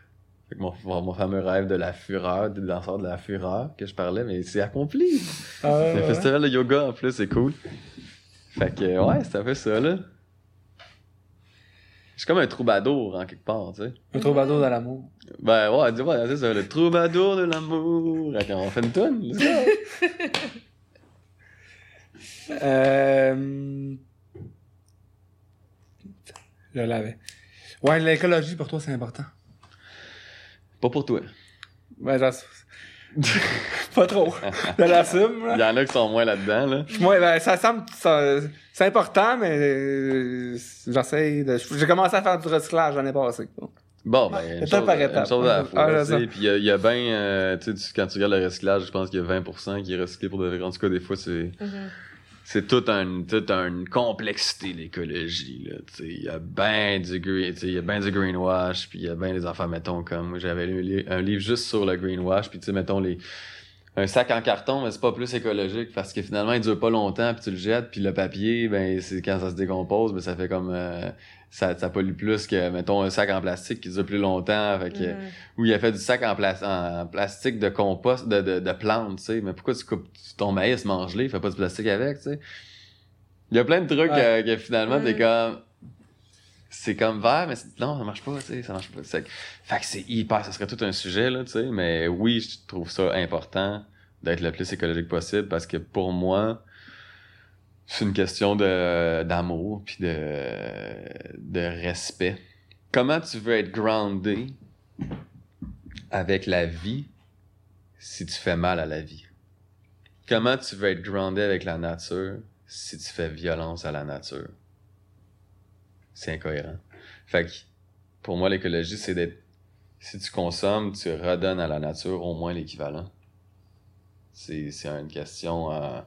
Fait que mon, mon, fameux rêve de la fureur, des danseurs de la fureur que je parlais, mais c'est accompli. Ah, Le festival de yoga en plus, c'est cool. Fait que ouais, c'est un peu ça là. Je suis comme un troubadour en quelque part, tu sais. Un troubadour de l'amour. Ben ouais, dis ouais, c'est ça, le troubadour de l'amour. Attends, on fait une toune. Euh... Je l'avais. Ouais, l'écologie pour toi, c'est important. Pas pour toi. Ouais, j'en Pas trop. Je l'assume, Il là. y en a qui sont moins là-dedans, là. Moi, ben, ça semble. ça- C'est important, mais euh, j'essaie de. J'ai commencé à faire du recyclage l'année passée. Bon, ben, une Étape chose, par une étape. chose à la fois, Ah. Puis il y a, il y a bien, euh, tu sais, quand tu regardes le recyclage, je pense qu'il y a 20% qui est recyclé pour de vrai. En tout cas, des fois, c'est... Mhm. C'est toute un, toute une complexité l'écologie là il y a ben du green il y a ben du greenwash puis il y a ben des affaires mettons comme j'avais lu un livre juste sur le greenwash puis tu sais mettons les un sac en carton mais c'est pas plus écologique parce que finalement il dure pas longtemps puis tu le jettes puis le papier ben c'est quand ça se décompose ben ça fait comme euh, ça ça pollue plus que mettons un sac en plastique qui dure plus longtemps fait que où il a fait du sac en, en plastique de compost, de, de, de plantes, tu sais. Mais pourquoi tu coupes ton maïs, mange-les, fais pas du plastique avec, tu sais. Il y a plein de trucs Ouais. euh, que finalement, t'es Mm. comme... C'est comme vert, mais non, ça marche pas, tu sais, ça marche pas. Fait que c'est hyper, ça serait tout un sujet, là, tu sais. Mais oui, je trouve ça important d'être le plus écologique possible parce que pour moi, c'est une question d'amour puis de, de respect. Comment tu veux être groundé avec la vie si tu fais mal à la vie? Comment tu veux être groundé avec la nature si tu fais violence à la nature? C'est incohérent. Fait que, pour moi, l'écologie, c'est d'être, si tu consommes, tu redonnes à la nature au moins l'équivalent. C'est c'est une question euh,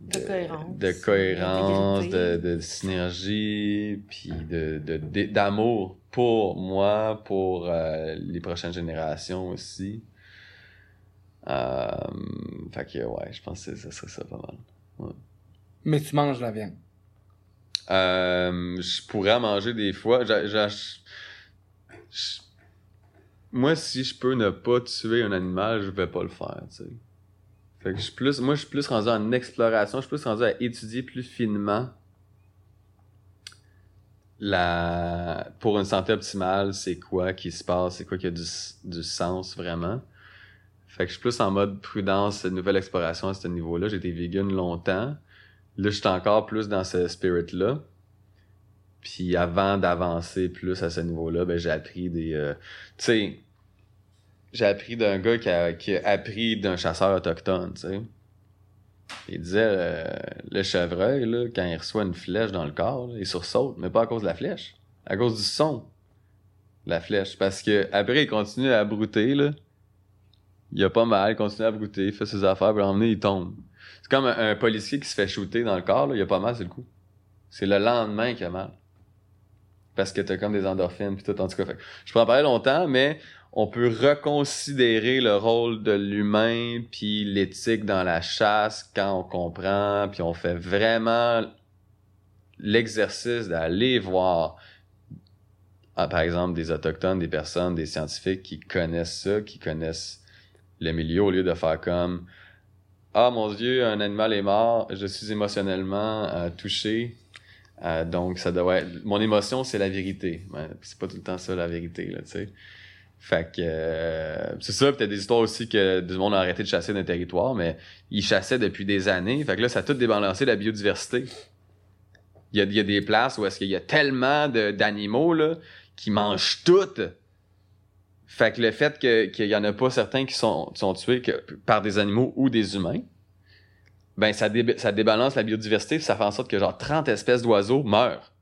De cohérence. de, cohérence, de, de synergie, puis de de- de- d'amour pour moi, pour euh, les prochaines générations aussi. Euh, fait que ouais, je pense que ça serait ça pas mal. Mais tu manges la viande. Euh, je pourrais manger des fois. Moi, si je peux ne pas tuer un animal, je vais pas le faire, tu sais. Fait que je suis plus, moi, je suis plus rendu en exploration, je suis plus rendu à étudier plus finement la, pour une santé optimale, c'est quoi qui se passe, c'est quoi qui a du, du sens vraiment. Fait que je suis plus en mode prudence, nouvelle exploration à ce niveau-là. Été vegan longtemps. Là, je suis encore plus dans ce spirit-là. Puis avant d'avancer plus à ce niveau-là, ben j'ai appris des... euh, tu sais, j'ai appris d'un gars qui a, qui a appris d'un chasseur autochtone, tu sais. Il disait, euh, le chevreuil, là, quand il reçoit une flèche dans le corps, il sursaute, mais pas à cause de la flèche, à cause du son la flèche. Parce que après, il continue à brouter, là. Il a pas mal, il continue à brouter, il fait ses affaires, puis à un il tombe. C'est comme un, policier qui se fait shooter dans le corps, là, il a pas mal, c'est le coup. C'est le lendemain qu'il a mal. Parce que t'as comme des endorphines, puis tout, en tout cas. Je peux en parler longtemps, mais on peut reconsidérer le rôle de l'humain puis l'éthique dans la chasse quand on comprend puis on fait vraiment l'exercice d'aller voir ah, par exemple des autochtones, des personnes, des scientifiques qui connaissent ça, qui connaissent le milieu au lieu de faire comme ah mon dieu un animal est mort, je suis émotionnellement euh, touché. Euh, donc ça doit être... mon émotion c'est la vérité. Ouais, c'est pas tout le temps ça la vérité là, tu sais. Fait que euh, c'est ça, peut-être des histoires aussi que du monde a arrêté de chasser le territoire, mais ils chassaient depuis des années. Fait que là, ça a tout débalancé la biodiversité. Il y a, y a des places où est-ce qu'il y a tellement d'animaux là qui mangent toutes. Fait que le fait que- qu'il y en a pas certains qui sont, qui sont tués que, par des animaux ou des humains, ben ça, dé- ça débalance la biodiversité, puis ça fait en sorte que genre 30 espèces d'oiseaux meurent.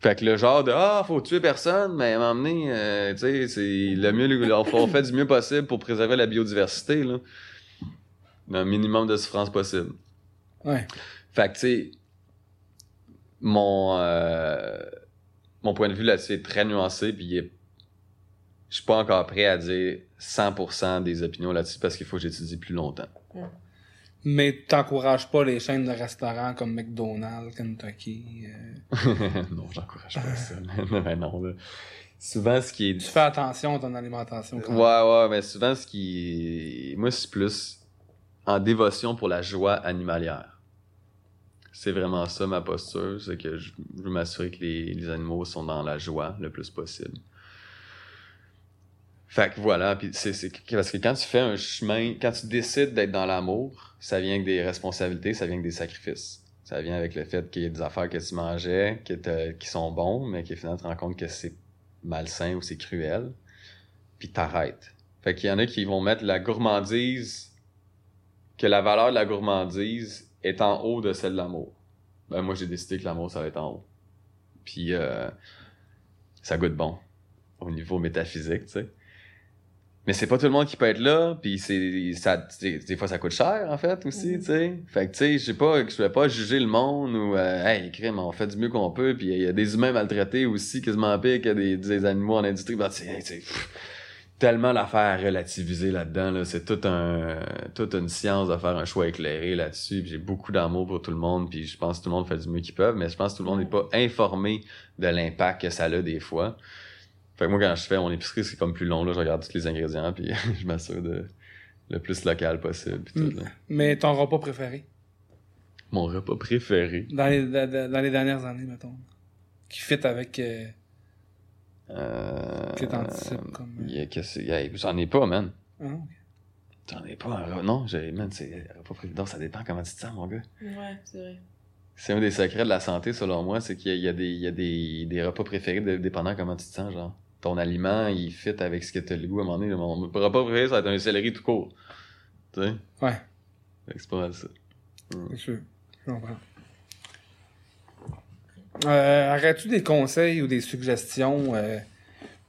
Fait que le genre de ah faut tuer personne, mais donné, euh, tu sais, c'est le mieux, on fait- on fait du mieux possible pour préserver la biodiversité là, un minimum de souffrance possible. Ouais. Fait que tu sais, mon euh, mon point de vue là-dessus est très nuancé, puis il est- je suis pas encore prêt à dire 100% des opinions là-dessus parce qu'il faut que j'étudie plus longtemps. Mais t'encourages pas les chaînes de restaurants comme McDonald's, Kentucky. euh? non, j'encourage pas ça. mais non, là. Souvent, ce qui est Tu fais attention à ton alimentation. quand. Ouais, ouais, mais souvent, ce qui. Moi, c'est plus en dévotion pour la joie animalière. C'est vraiment ça ma posture, c'est que je je veux m'assurer que les, les animaux sont dans la joie le plus possible. Fait que voilà, puis c'est c'est parce que quand tu fais un chemin, quand tu décides d'être dans l'amour, ça vient avec des responsabilités, ça vient avec des sacrifices. Ça vient avec le fait qu'il y a des affaires que tu mangeais, t'as- qui sont bons, mais que finalement tu te rends compte que c'est malsain ou c'est cruel puis t'arrêtes. Fait qu'il y en a qui vont mettre la gourmandise, que la valeur de la gourmandise est en haut de celle de l'amour. Ben moi j'ai décidé que l'amour ça va être en haut. Puis euh, ça goûte bon au niveau métaphysique, tu sais. Mais c'est pas tout le monde qui peut être là, puis c'est ça des, fois ça coûte cher en fait aussi, Mhm. tu sais. Fait que tu sais, je sais pas, je vais pas juger le monde ou euh, hey, crime, on fait du mieux qu'on peut, puis il y a des humains maltraités aussi quasiment pire que des, des animaux en industrie, ben tu sais, hey, tu sais, pff, tellement l'affaire à relativiser là-dedans là, c'est tout un toute une science de faire un choix éclairé là-dessus, j'ai beaucoup d'amour pour tout le monde, puis je pense que tout le monde fait du mieux qu'ils peuvent, mais je pense que tout le monde n'est pas informé de l'impact que ça a des fois. Fait que moi, quand je fais mon épicerie, c'est comme plus long, là, je regarde tous les ingrédients, puis je m'assure de le plus local possible, puis tout, Mm. là. Mais ton repas préféré? Mon repas préféré. dans les, dans, les dernières années, mettons. Qui fit avec. euh, Euh... que t'anticipes comme. J'en ai pas, man. ah, ok. J'en ai pas. un Non, j'ai, man, c'est un repas préféré. Non, ça dépend comment tu te sens, mon gars. Ouais, c'est vrai. C'est un des secrets de la santé, selon moi, c'est qu'il y a, il y a des, il y a des, des repas préférés de- dépendant comment tu te sens, genre. Ton aliment, il fit avec ce que t'as le goût à un moment donné. Mon repas préféré, ça va être un céleri tout court. Tu sais? Ouais, c'est pas mal ça. c'est sûr. Je comprends. Euh, Aurais-tu des conseils ou des suggestions euh,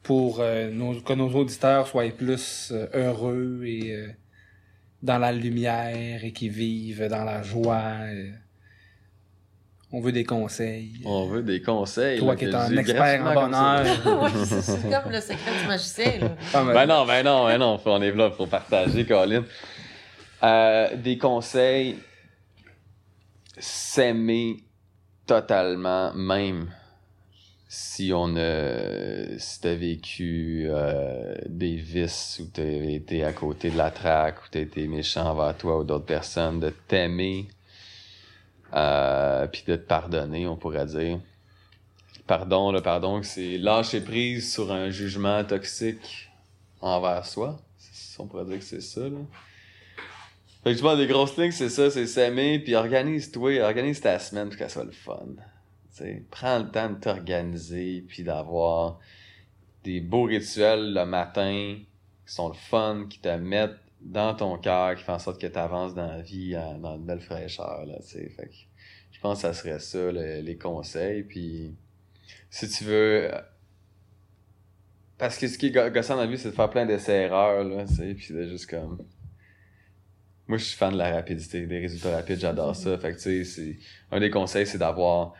pour euh, nos, que nos auditeurs soient plus euh, heureux et dans la lumière et qui vivent dans la joie. On veut des conseils. On veut des conseils. Toi là, qui es un expert en bonheur. C'est comme le secret du magicien, là. Ah, mais- Ben non, ben non, ben non, faut- on est là pour partager, Colin. Euh, des conseils, s'aimer totalement, même si on a, si t'as vécu euh, des vices ou t'as été à côté de la traque ou t'as été méchant envers toi ou d'autres personnes, de t'aimer, euh, puis de te pardonner, on pourrait dire. Pardon, le pardon, c'est lâcher prise sur un jugement toxique envers soi. On pourrait dire que c'est ça, là. Fait que pense des grosses lignes, c'est ça, c'est s'aimer, puis organise-toi, organise ta semaine pour qu'elle soit le fun. T'sais, prends le temps de t'organiser, puis d'avoir des beaux rituels le matin qui sont le fun, qui te mettent dans ton cœur, qui font en sorte que tu avances dans la vie euh, dans une belle fraîcheur. Là, fait que je pense que ça serait ça, le- les conseils. Puis si tu veux. euh, Parce que ce qui est go- gossant dans la vie, c'est de faire plein d'essais-erreurs, là, puis de juste comme. Moi, je suis fan de la rapidité, des résultats rapides, j'adore ça. Fait que, tu sais, c'est. Un des conseils, c'est d'avoir.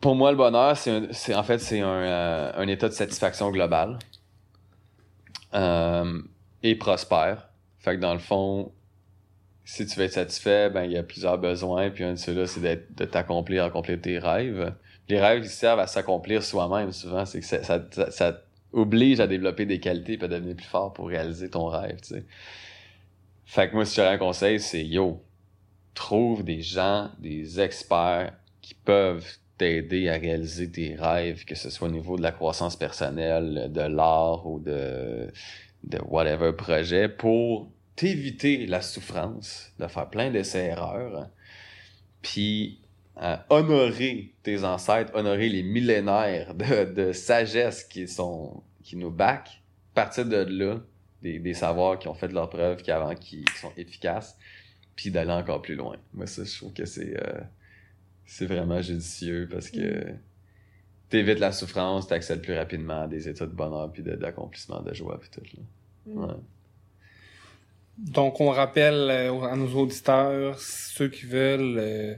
Pour moi, le bonheur, c'est un- c'est en fait, c'est un, euh, un état de satisfaction globale. Et prospère. Fait que dans le fond, si tu veux être satisfait, ben il y a plusieurs besoins, puis un de ceux-là, c'est de t'accomplir, accomplir tes rêves. Les rêves, ils servent à s'accomplir soi-même, souvent. C'est que ça, ça, ça- ça oblige à développer des qualités et à devenir plus fort pour réaliser ton rêve, tu sais. Fait que moi, si j'aurais un conseil, c'est yo, trouve des gens, des experts qui peuvent t'aider à réaliser tes rêves, que ce soit au niveau de la croissance personnelle, de l'art ou de, de whatever projet, pour t'éviter la souffrance, de faire plein d'essais-erreurs, puis euh, honorer tes ancêtres, honorer les millénaires de, de sagesse qui sont qui nous back, partir de là, des, des savoirs qui ont fait leurs preuves, qui avant qui, sont efficaces, puis d'aller encore plus loin. Moi ça, je trouve que c'est euh, c'est vraiment judicieux parce que t'évites la souffrance, t'accèdes plus rapidement à des états de bonheur puis de- d'accomplissement, de, joie puis tout là. Mm. Ouais. Donc, on rappelle euh, à nos auditeurs, ceux qui veulent euh,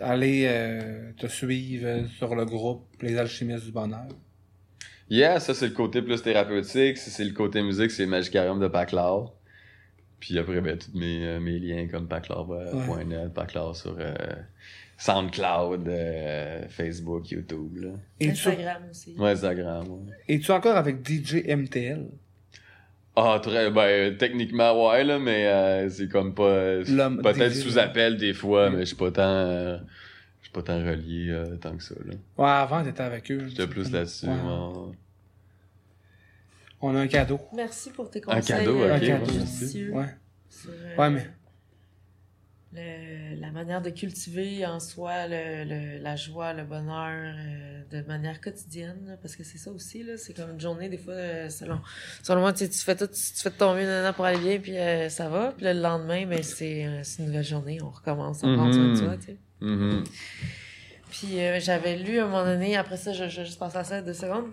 aller euh, te suivre sur le groupe Les Alchimistes du Bonheur. Yeah, ça c'est le côté plus thérapeutique. Si c'est le côté musique, c'est Magicarium de Paclar. Puis après, ben, tous mes, euh, mes liens comme paclar.net, Paclar sur euh, SoundCloud, euh, Facebook, YouTube. Là. Instagram aussi. Ouais, Instagram. Ouais. es-tu encore avec DJ MTL? Ah, très, ben, techniquement, ouais, là, mais euh, c'est comme pas. L'homme Peut-être sous appel des fois, mais je suis pas tant. euh, je suis pas tant relié euh, tant que ça, là. Ouais, avant, t'étais avec eux. J'étais plus là-dessus. Ouais. ouais. On a un cadeau. Merci pour tes Un conseils. cadeau, euh, ok, ouais, Ouais, mais le- la manière de cultiver en soi le, le- la joie, le bonheur euh, de manière quotidienne, là, parce que c'est ça aussi, là, c'est comme une journée, des fois, euh, selon, selon moi, tu, tu fais tout, tu fais de ton mieux nanana, pour aller bien, puis euh, ça va, puis là, le lendemain, ben, c'est euh, c'est une nouvelle journée, on recommence, on prend soin de tu sais. Mhm. Puis j'avais lu à un moment donné, après ça, je, je vais juste passer à ça deux secondes,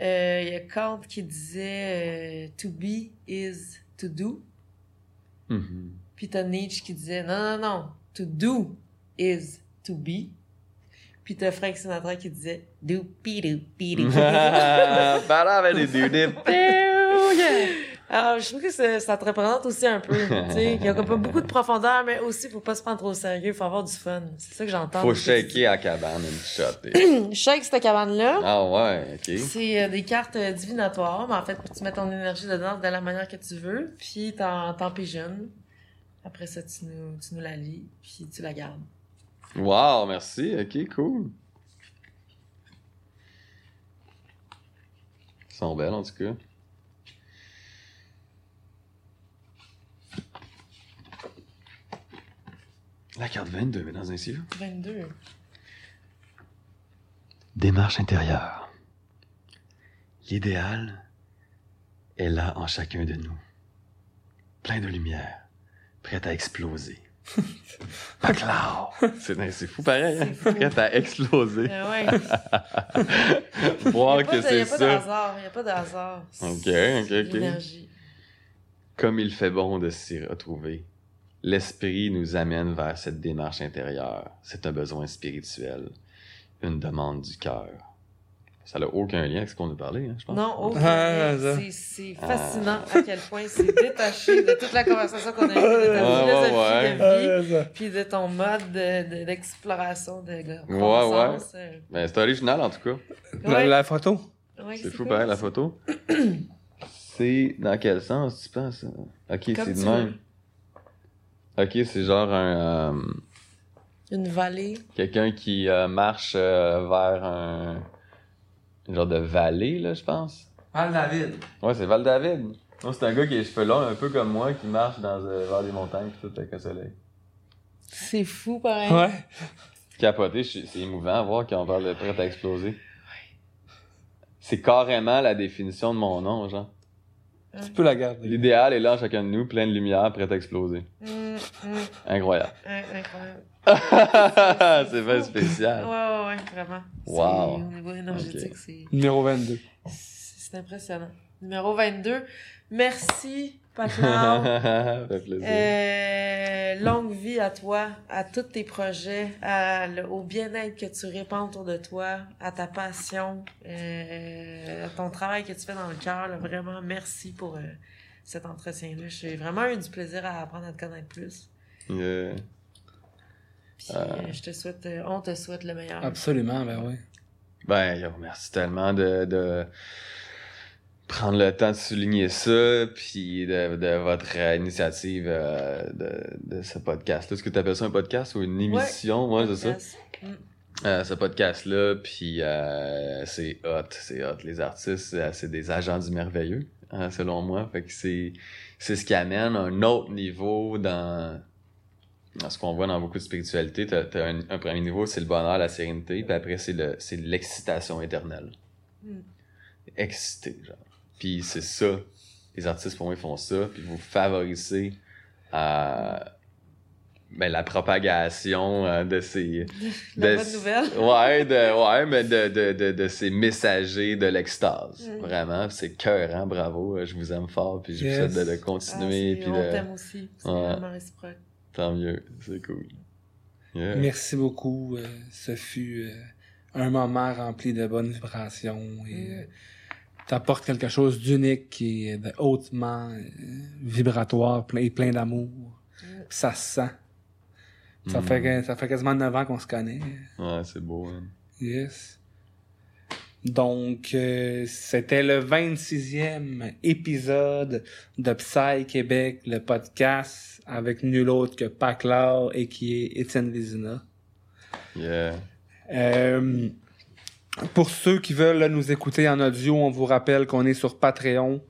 il y a Kant qui disait To be is to do ». Mhm. Puis t'as Nietzsche qui disait non, non, non, to do is to be. Puis t'as Frank Sinatra qui disait do pi do pi do. Alors je trouve que c'est- ça te représente aussi un peu. tu sais, Il y a pas beaucoup de profondeur, mais aussi faut pas se prendre trop au sérieux, faut avoir du fun. C'est ça que j'entends. Faut shaker à cabane une shot. dis. Shake cette cabane-là. ah ouais, ok. C'est euh, des cartes euh, divinatoires, mais en fait, tu mets ton énergie dedans de la manière que tu veux, puis t'en, t'en pigeonnes. Après ça, tu nous, tu nous la lis, puis tu la gardes. Wow, merci. Ok, cool. Ils sont belles en tout cas. La carte 22, mesdames et messieurs. 22. Démarche intérieure. L'idéal est là en chacun de nous. Plein de lumière, prête à exploser. Paclao! C'est c'est fou pareil, hein? C'est fou. Prête à exploser. Euh, ouais. Voir Il n'y que a c'est pas de ça. hasard. Il n'y a pas de hasard. Ok, C'est ok, ok. L'énergie. Comme il fait bon de s'y retrouver. L'esprit nous amène vers cette démarche intérieure. C'est un besoin spirituel, une demande du cœur. Ça n'a aucun lien avec ce qu'on a parlé, hein, je pense. Non, aucun Ah, lien. ça. C'est- fascinant à quel point c'est détaché de toute la conversation qu'on a eue, de ta Ouais, philosophie ouais, de vie, puis de ton mode de- de- d'exploration, de, de, Ouais, croissance. euh. Ben, c'est original, en tout cas. La, Ouais. la photo? Ouais, C'est fou, quoi? pareil, la photo. c'est dans quel sens tu penses? Ok, c'est de même. Ok, c'est genre un... euh, Une vallée. Quelqu'un qui euh, marche euh, vers un... une genre de vallée, là, je pense. Val David. Ouais, c'est Val-David. Non, c'est un gars qui a les cheveux longs, un peu comme moi, qui marche dans, euh, vers des montagnes, pis tout avec le soleil. C'est fou, pareil. Ouais. Capoté, je- c'est émouvant à voir qu'on parle de prêt à exploser. C'est carrément la définition de mon nom, genre. Tu peux la garder. L'idéal est là en chacun de nous, plein de lumière, prêt à exploser. Hum, hum, Incroyable. hein, incroyable. c'est bien Ouais, spécial. ouais, ouais, vraiment. Wow. Au niveau énergétique, c'est Numéro 22. c'est impressionnant. Numéro 22. Merci, Paclao. Ça fait plaisir. Euh, longue vie à toi, à tous tes projets, à le- au bien-être que tu répands autour de toi, à ta passion, euh, à ton travail que tu fais dans le cœur. Vraiment, merci pour euh, cet entretien-là. J'ai vraiment eu du plaisir à apprendre à te connaître plus. Yeah. Puis euh, je te souhaite, euh, on te souhaite le meilleur. Absolument, ben oui. Ben, yo, merci tellement de, de prendre le temps de souligner ça, puis de, de votre euh, initiative euh, de, de ce podcast-là. Est-ce que tu appelles ça un podcast ou une émission? Ouais, c'est ça. Podcast. Mm. Euh, ce podcast-là, puis euh, c'est hot, c'est hot. Les artistes, euh, c'est des agents du merveilleux, hein, selon moi. Fait que c'est c'est ce qui amène un autre niveau dans, dans ce qu'on voit dans beaucoup de spiritualité. T'as, t'as un, un premier niveau, c'est le bonheur, la sérénité, puis après, c'est le c'est l'excitation éternelle. Mm. Excité, genre. Puis c'est ça. Les artistes, pour moi, ils font ça, puis vous favorisez à... Ben, la propagation euh, de ces La de- bonne nouvelle. Ouais, de, ouais, mais de, de, de, de ces messagers de l'extase. Mm. Vraiment, c'est cœur, hein, bravo. Je vous aime fort, puis je vous Yes. souhaite de, de Ah, continuer, c'est- puis on t'aime aussi. C'est Ouais. vraiment réciproque. Tant mieux, c'est cool. Yeah. Merci beaucoup. euh, ce fut euh, un moment rempli de bonnes vibrations et Mm. euh, t'apportes quelque chose d'unique et de hautement euh, vibratoire plein, et plein d'amour. Mm. Ça se sent. Ça, Mm. fait, que- ça fait quasiment 9 ans qu'on se connaît. Ouais, c'est beau, hein. Yes. Donc, euh, c'était le 26e épisode de Psy Québec, le podcast, avec nul autre que Paclard et qui est Étienne Vézina. Yeah. Euh, pour ceux qui veulent là, nous écouter en audio, on vous rappelle qu'on est sur Patreon,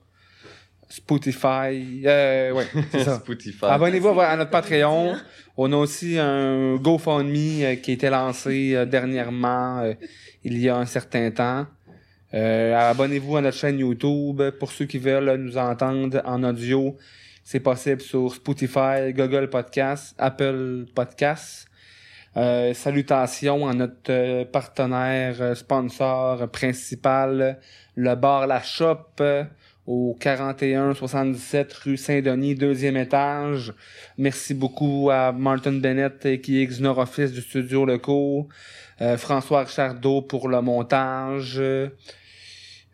Spotify, euh, ouais, c'est ça. Spotify. Abonnez-vous à notre Patreon. On a aussi un GoFundMe euh, qui a été lancé dernièrement, euh, il y a un certain temps. Euh, abonnez-vous à notre chaîne YouTube. Pour ceux qui veulent nous entendre en audio, c'est possible sur Spotify, Google Podcasts, Apple Podcasts. Euh, salutations à notre euh, partenaire euh, sponsor principal, le bar La Shop, euh, au 4177 rue Saint-Denis, deuxième étage. Merci beaucoup à Martin Bennett qui est Xnor Office du studio Leco, euh, François Richardot pour le montage.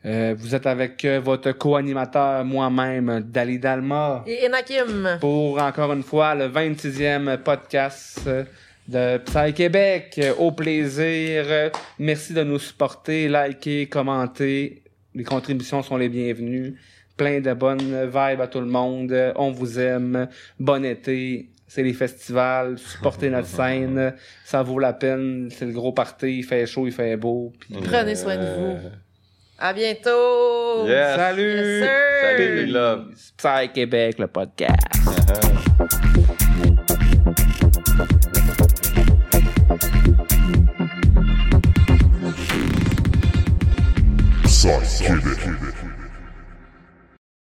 Euh, vous êtes avec euh, votre co-animateur moi-même, Dali Dalma, Et Enakim. pour encore une fois le 26e podcast euh, de Psy Québec. Au plaisir. Merci de nous supporter, liker, commenter. Les contributions sont les bienvenues. Plein de bonnes vibes à tout le monde. On vous aime. Bon été. C'est les festivals. Supportez notre scène. Ça vaut la peine. C'est le gros party. Il fait chaud, il fait beau. Prenez soin de vous. À bientôt. Yes. Salut! Yes. Salut, Love. Psy Québec, le podcast. Uh-huh.